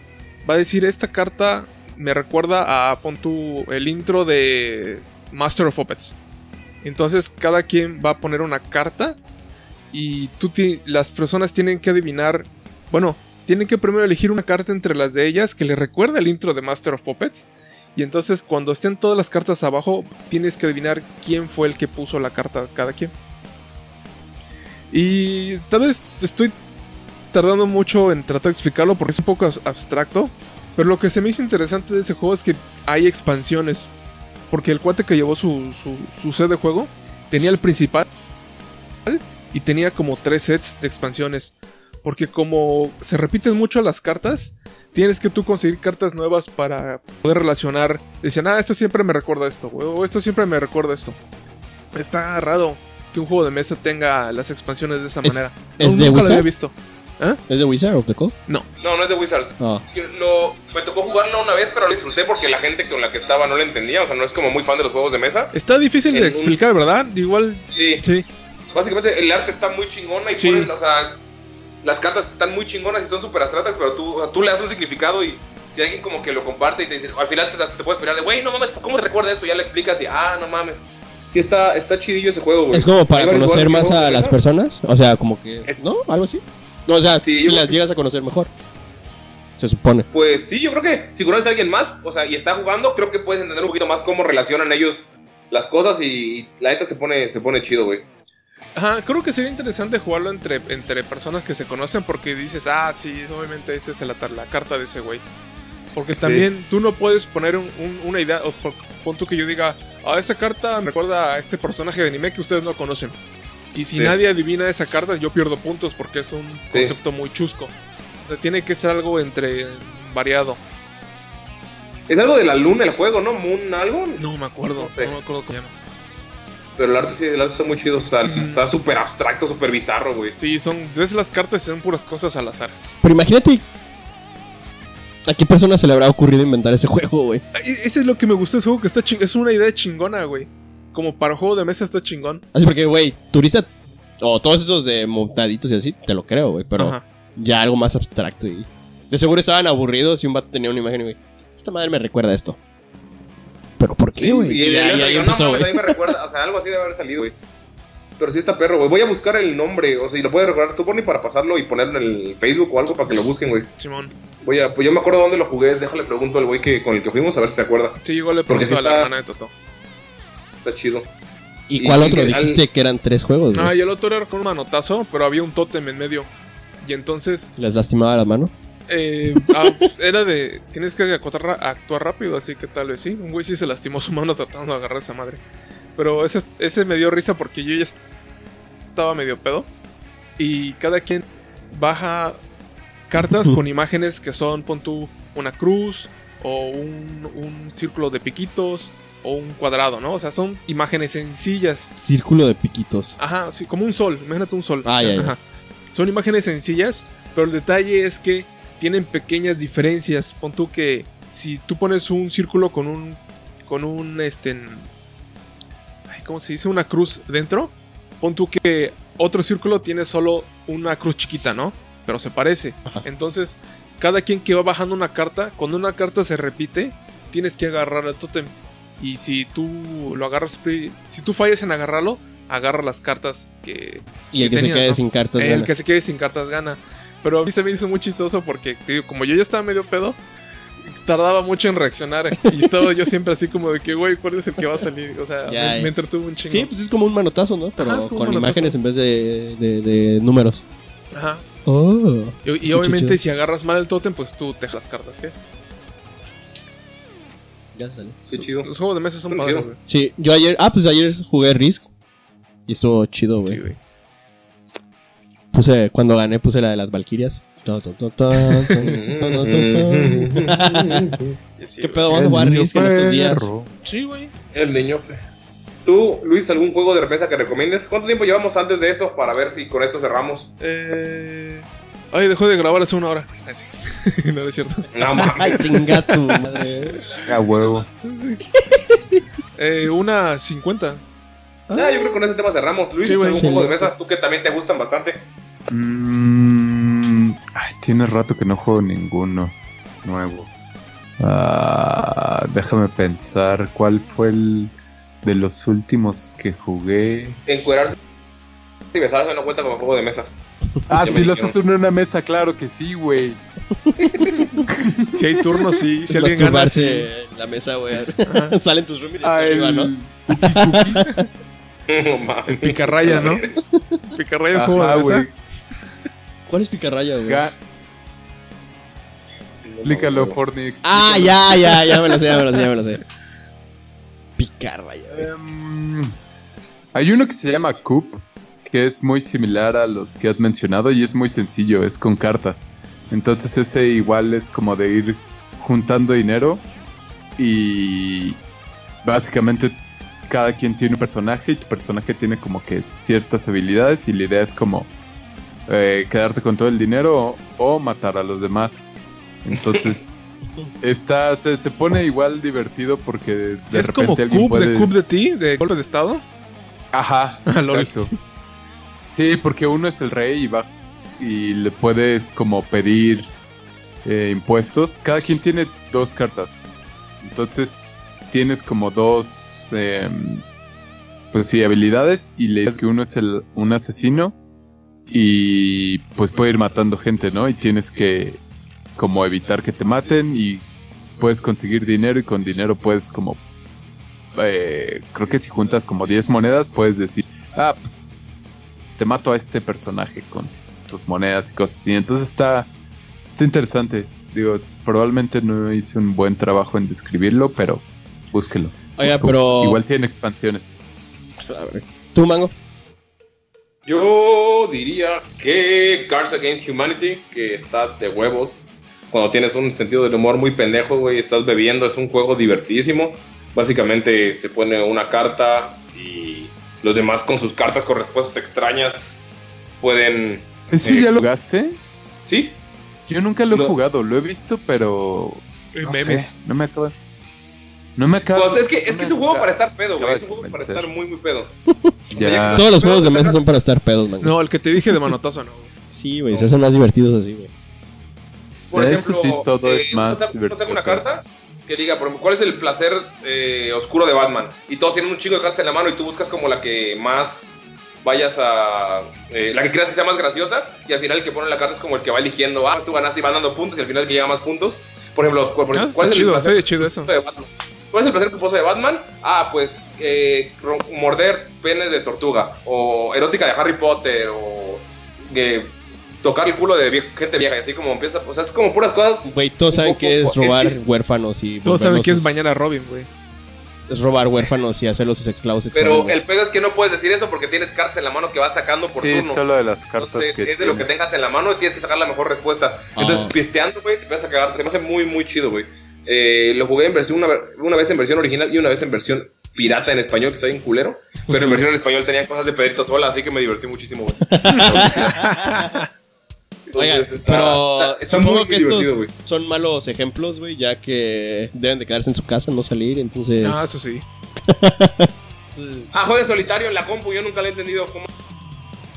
va a decir, esta carta me recuerda a, pon el intro de Master of Puppets. Entonces cada quien va a poner una carta y tú las personas tienen que adivinar, bueno, tienen que primero elegir una carta entre las de ellas que le recuerda el intro de Master of Puppets. Y entonces cuando estén todas las cartas abajo, tienes que adivinar quién fue el que puso la carta cada quien. Y tal vez estoy tardando mucho en tratar de explicarlo porque es un poco abs- abstracto. Pero lo que se me hizo interesante de ese juego es que hay expansiones. Porque el cuate que llevó su, su, su set de juego tenía el principal y tenía como tres sets de expansiones. Porque como se repiten mucho las cartas, tienes que tú conseguir cartas nuevas para poder relacionar. Decían, ah, esto siempre me recuerda esto, güey, o esto siempre me recuerda esto. Está raro que un juego de mesa tenga las expansiones de esa ¿Es- manera. es No, de nunca lo había Wizard? visto. ¿Es de Wizard of the Coast? No, no es de Wizards. Ah. Yo lo- me tocó jugarlo una vez, pero lo disfruté porque la gente con la que estaba no lo entendía. O sea, no es como muy fan de los juegos de mesa. Está difícil En de un- explicar, ¿verdad? Igual, Sí, sí. básicamente el arte está muy chingona y Sí. pones, o sea, las cartas están muy chingonas y son súper abstractas, pero tú, tú le das un significado y si alguien como que lo comparte y te dice, al final te, te puedes esperar de, güey, no mames, ¿cómo te recuerda esto? Ya le explicas y, ah, no mames. Sí, está, está chidillo ese juego, güey. Es como para conocer más a las personas. O sea, como que. Es- ¿No? Algo así. No, o sea, Sí, yo las llegas a conocer mejor. Se supone. Pues sí, yo creo que si conoces a alguien más, o sea, y está jugando, creo que puedes entender un poquito más cómo relacionan ellos las cosas y, y la neta se pone, se pone chido, güey. Ajá, creo que sería interesante jugarlo entre, entre personas que se conocen porque dices, ah, sí, obviamente esa es la, la carta de ese güey. Porque también tú no puedes poner un- un- una idea, o tú que yo diga, ah, esta carta me recuerda a este personaje de anime que ustedes no conocen. Y si Sí. nadie adivina esa carta, yo pierdo puntos porque es un Sí. concepto muy chusco. O sea, tiene que ser algo entre variado. Es algo de la luna el juego, ¿no? Moon algo. No me acuerdo, No sé. no me acuerdo cómo se llama. Pero el arte sí, el arte está muy chido. O sea, Mm. está súper abstracto, súper bizarro, güey. Sí, son, ves las cartas y son puras cosas al azar. Pero imagínate. ¿A qué persona se le habrá ocurrido inventar ese juego, güey? Ah, e- Ese es lo que me gustó de ese juego, que está ching- es una idea chingona, güey. Como para juego de mesa está chingón. Así porque, güey, turista. O todos esos de montaditos y así, te lo creo, güey. Pero Ajá. ya algo más abstracto. Y de seguro estaban aburridos y un vato tenía una imagen y, güey, esta madre me recuerda a esto. ¿Pero por qué, güey? Y, Y, ya- y empezó, no, me recuerda, o sea, algo así debe haber salido, güey. Pero sí está perro, güey. Voy a buscar el nombre, o sea, si lo puedes recordar tú, Bonnie, para pasarlo y ponerlo en el Facebook o algo para que lo busquen, güey. Simón. Voy a, pues yo me acuerdo dónde lo jugué, déjale pregunto al güey que, con el que fuimos a ver si se acuerda. Sí, igual le pregunto sí a la está- hermana de Toto. Está chido. ¿Y y- cuál y otro? que Dijiste que eran tres juegos, güey. Ah, y el otro era con un manotazo, pero había un tótem en medio. Y entonces, ¿Les lastimaba la mano? Eh, ah, pues, era de. Tienes que acotar actuar rápido, así que tal vez sí. Un güey sí se lastimó su mano tratando de agarrar esa madre. Pero ese, ese me dio risa porque yo ya est- estaba medio pedo. Y cada quien baja cartas con imágenes que son, pon tú, una cruz o un, un círculo de piquitos o un cuadrado, ¿no? O sea, son imágenes sencillas. Círculo de piquitos. Ajá, sí, como un sol, imagínate un sol. Ah, ya, ya. Ajá. Son imágenes sencillas, pero el detalle es que tienen pequeñas diferencias. Pon tú que si tú pones un círculo con un con un este ay, ¿cómo se dice? una cruz dentro, pon tú que otro círculo tiene solo una cruz chiquita, ¿no? Pero se parece. Ajá. Entonces, cada quien que va bajando una carta, cuando una carta se repite, tienes que agarrar el tótem. Y si tú lo agarras, si tú fallas en agarrarlo, agarra las cartas que. Y el que se quede ¿no? sin cartas. el gana. que se quede sin cartas gana. Pero a mí se me hizo muy chistoso porque, digo, como yo ya estaba medio pedo, tardaba mucho en reaccionar. Y estaba yo siempre así como de que, güey, ¿cuál es el que va a salir? O sea, Ya, me, entretuvo un chingo. Sí, pues es como un manotazo, ¿no? Pero Ajá, con imágenes en vez de, de, de números. Ajá. Oh. Y, obviamente, chido. si agarras mal el tótem, pues tú te las cartas, ¿qué? Ya salió. Qué chido. Los juegos de mesa son padres. Sí, yo ayer. Ah, pues ayer jugué Risk. Y estuvo chido, güey. Sí, güey. Puse, cuando gané, puse la de las. Y así, [laughs] ¿Qué pedo? Vamos a jugar Risk en estos días. Sí, güey. El niño. Tú, Luis, ¿algún juego de repesa que recomiendes? ¿Cuánto tiempo llevamos antes de eso para ver si con esto cerramos? Eh... Ay, dejó de grabar hace una hora. Ay, sí. [laughs] no, no es cierto. No Ay, mames. chinga tu [laughs] madre. A huevo. Eh, una 50. Ya, yo creo que con ese tema cerramos. Luis, Sí. ¿algún Sí. juego de mesa? Tú que también te gustan bastante. Mm, ay, tiene rato que no juego ninguno nuevo. Ah, déjame pensar cuál fue el de los últimos que jugué. Encuerarse y besarse no cuenta como juego de mesa. Ah, si me los dijeron. hacen en una mesa, claro que sí, güey. [laughs] Si hay turnos, sí. Si alguien gana, sí. En la mesa, güey. [laughs] Salen tus roomies y Ah, arriba. ¿no? [laughs] no. Picarraya, ¿no? [laughs] Picarraya es juego de mesa. ¿Cuál es picarraya, güey? Ga- Explícalo, Forni. Ah, ya, ya, ya me lo sé, ya me lo sé, ya me lo sé. Picarraya, güey. Em, hay uno que se llama Coop, que es muy similar a los que has mencionado y es muy sencillo, es con cartas. Entonces ese igual es como de ir juntando dinero y básicamente cada quien tiene un personaje y tu personaje tiene como que ciertas habilidades y la idea es como eh, quedarte con todo el dinero o, o matar a los demás. Entonces [laughs] está se, se pone igual divertido porque de es repente como alguien puede... de de ti, de golpe de estado. Ajá, [laughs] Lol. exacto. Sí, porque uno es el rey y va y le puedes como pedir eh, impuestos. Cada quien tiene dos cartas. Entonces tienes como dos, em, pues sí, habilidades y le dices que uno es el, un asesino y pues puede ir matando gente, ¿no? Y tienes que como evitar que te maten y puedes conseguir dinero y con dinero puedes como eh, creo que si juntas como 10 monedas puedes decir, ah, pues te mato a este personaje con tus monedas y cosas así. Entonces está, está interesante. Digo, probablemente no hice un buen trabajo en describirlo, pero búsquelo. Oiga, Como- pero. Igual tiene expansiones. ¿Tú, Mango? Yo diría que Cards Against Humanity, que está de huevos. Cuando tienes un sentido del humor muy pendejo, güey, estás bebiendo, es un juego divertidísimo. Básicamente se pone una carta y los demás con sus cartas con respuestas extrañas pueden... ¿Ese Eh, ya lo jugaste? ¿Sí? Yo nunca lo he Lo- jugado, lo he visto, pero... Eh, no memes. sé, no me acaba... No me acaba... Pues es que, es no que es un juego para estar pedo, güey. Es un juego para estar muy, muy pedo. Ya. Todos los juegos de mesa son para estar pedos, Mango. No, el que te dije de manotazo, no. Sí, güey, se hacen más divertidos así, güey. Por Eso ejemplo, sí, todo es eh, más uno saca una carta que diga, por ejemplo, ¿cuál es el placer eh, oscuro de Batman? Y todos tienen un chingo de cartas en la mano y tú buscas como la que más vayas a... eh, la que creas que sea más graciosa y al final el que pone la carta es como el que va eligiendo, ah, tú ganaste y van dando puntos y al final el que llega más puntos. Por ejemplo, ¿cuál, Ah, cuál es el chido, placer sí, chido eso. de Batman? ¿Cuál es el placer culposo de Batman? Ah, pues eh, morder penes de tortuga o erótica de Harry Potter o eh, tocar el culo de vie- gente vieja y así como empieza, o sea, es como puras cosas Güey, todos saben poco- que es robar es- huérfanos y. Todos saben quién es bañar a Robin, güey. Es robar huérfanos y hacerlos sus esclavos sexuales. Pero el pedo es que no puedes decir eso porque tienes cartas en la mano que vas sacando por Sí, turno. solo de las cartas Entonces, que es de lo que tengas en la mano y tienes que sacar la mejor respuesta. Ah. Entonces, pisteando, güey, te vas a cagar. Se me hace muy, muy chido, güey. Eh, lo jugué en versión una, una vez en versión original y una vez en versión pirata en español, que está bien culero. Pero en versión en español tenía cosas de Pedrito Sola, así que me divertí muchísimo, güey. [laughs] Oigan, Entonces, está- pero está- está supongo muy que divertido, estos güey. son malos ejemplos, güey, ya que deben de quedarse en su casa, no salir, entonces... Ah, eso sí. [laughs] Ah, juega solitario en la compu, yo nunca le he entendido cómo,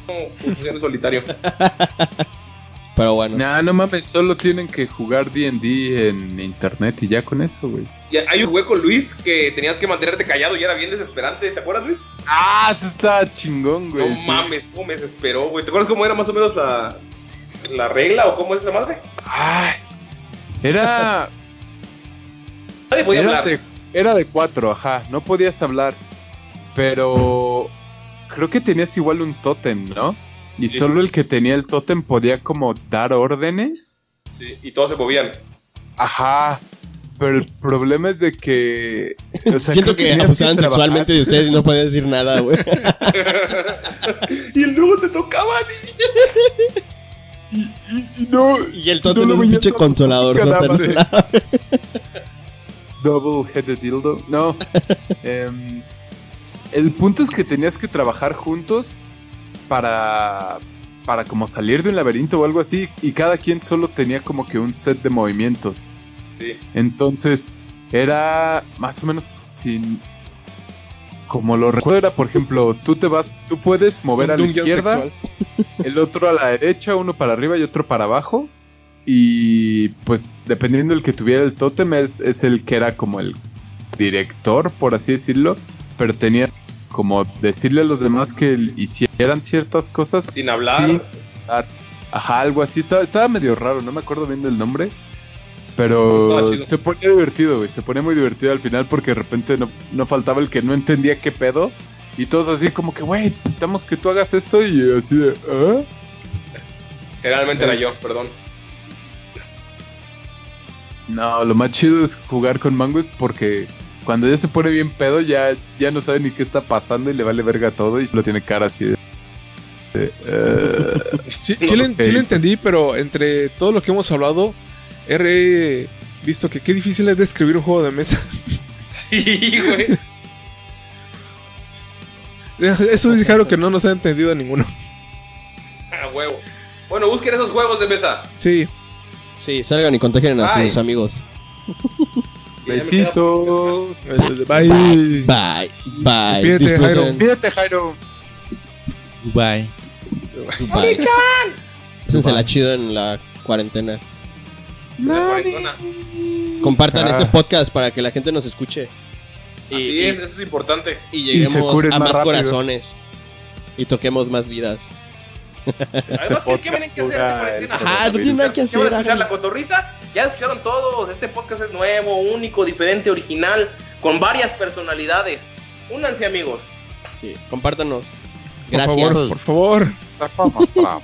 cómo funciona el solitario. [laughs] Pero bueno. Nah, no mames, solo tienen que jugar D&D en internet y ya con eso, güey. Y hay un hueco, Luis, que tenías que mantenerte callado y era bien desesperante. ¿Te acuerdas, Luis? Ah, eso está chingón, güey. no sí. mames, cómo me desesperó, güey. ¿Te acuerdas cómo era más o menos la, la regla o cómo es esa madre? Ay, era, Nadie podía era, hablar. de, era de cuatro, ajá, no podías hablar. Pero creo que tenías igual un tótem, ¿no? Y Sí. solo el que tenía el tótem podía como dar órdenes. Sí, y todos se movían. Ajá. Pero el problema es de que. o sea, Siento que tenías abusaban sexualmente de ustedes y no podían decir nada, güey. [laughs] y luego te tocaban. Y si no. Y el si no tótem es un pinche no consolador. [laughs] Double headed dildo. No. [laughs] Em, el punto es que tenías que trabajar juntos para. Para como salir de un laberinto o algo así. Y cada quien solo tenía como que un set de movimientos. Sí. Entonces, era más o menos sin. Como lo recuerdo, era por ejemplo, tú te vas, tú puedes mover a la izquierda, sexual. el otro a la derecha, uno para arriba y otro para abajo. Y pues dependiendo del que tuviera el tótem es, es el que era como el director, por así decirlo. Pero tenía como decirle a los demás que hicieran ciertas cosas. Sin hablar. sin hablar. Ajá, algo así. Estaba, estaba medio raro, no me acuerdo bien del nombre. Pero se ponía divertido, güey. Se ponía muy divertido al final porque de repente no, no faltaba el que no entendía qué pedo. Y todos así como que, güey, necesitamos que tú hagas esto y así de, ¿ah? Generalmente Eh. era yo, perdón. No, lo más chido es jugar con Mango porque cuando ya se pone bien pedo ya, ya no sabe ni qué está pasando y le vale verga todo y solo tiene cara así de... de, "Eh". [laughs] Sí, sí le, Ok. sí le entendí, pero entre todo lo que hemos hablado, he visto que qué difícil es describir un juego de mesa. [laughs] Sí, güey. Eso dice Jaro que no nos ha entendido ninguno. A huevo. Bueno, busquen esos juegos de mesa. Sí, Sí, salgan y contagien a Ay. sus amigos. [laughs] Besitos. bye. Bye, bye. Despídete, Disfruten. Jairo. Fíjate, Jairo. Bye. Bye. Pásensela chido en la cuarentena. La. Compartan Ah. este podcast para que la gente nos escuche. Y, Así y- es, eso es importante. y lleguemos a más corazones. Y toquemos más vidas. Además, ¿qué, qué tienen que hacer esta cuarentena? Ah, no nada que ¿Ya van a hacer. escuchar la cotorriza? Ya escucharon todos. Este podcast es nuevo, único, diferente, original, con varias personalidades. Únanse, amigos. Sí, compártanos. Por Gracias. favor, por favor. [laughs]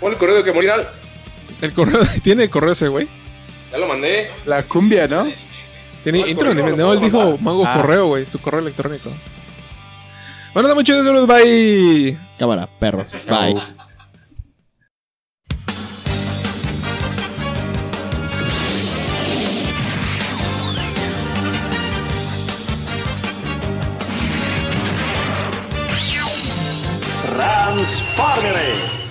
Pon el correo de que morirá. El correo, [laughs] tiene correo ese güey. Ya lo mandé. La cumbia, ¿no? Tiene No, el intro, no, él dijo mandar. Mango Ah. Correo, güey, su correo electrónico. Bueno, está muy saludos, bye. Cámara, perros, bye. Transformers.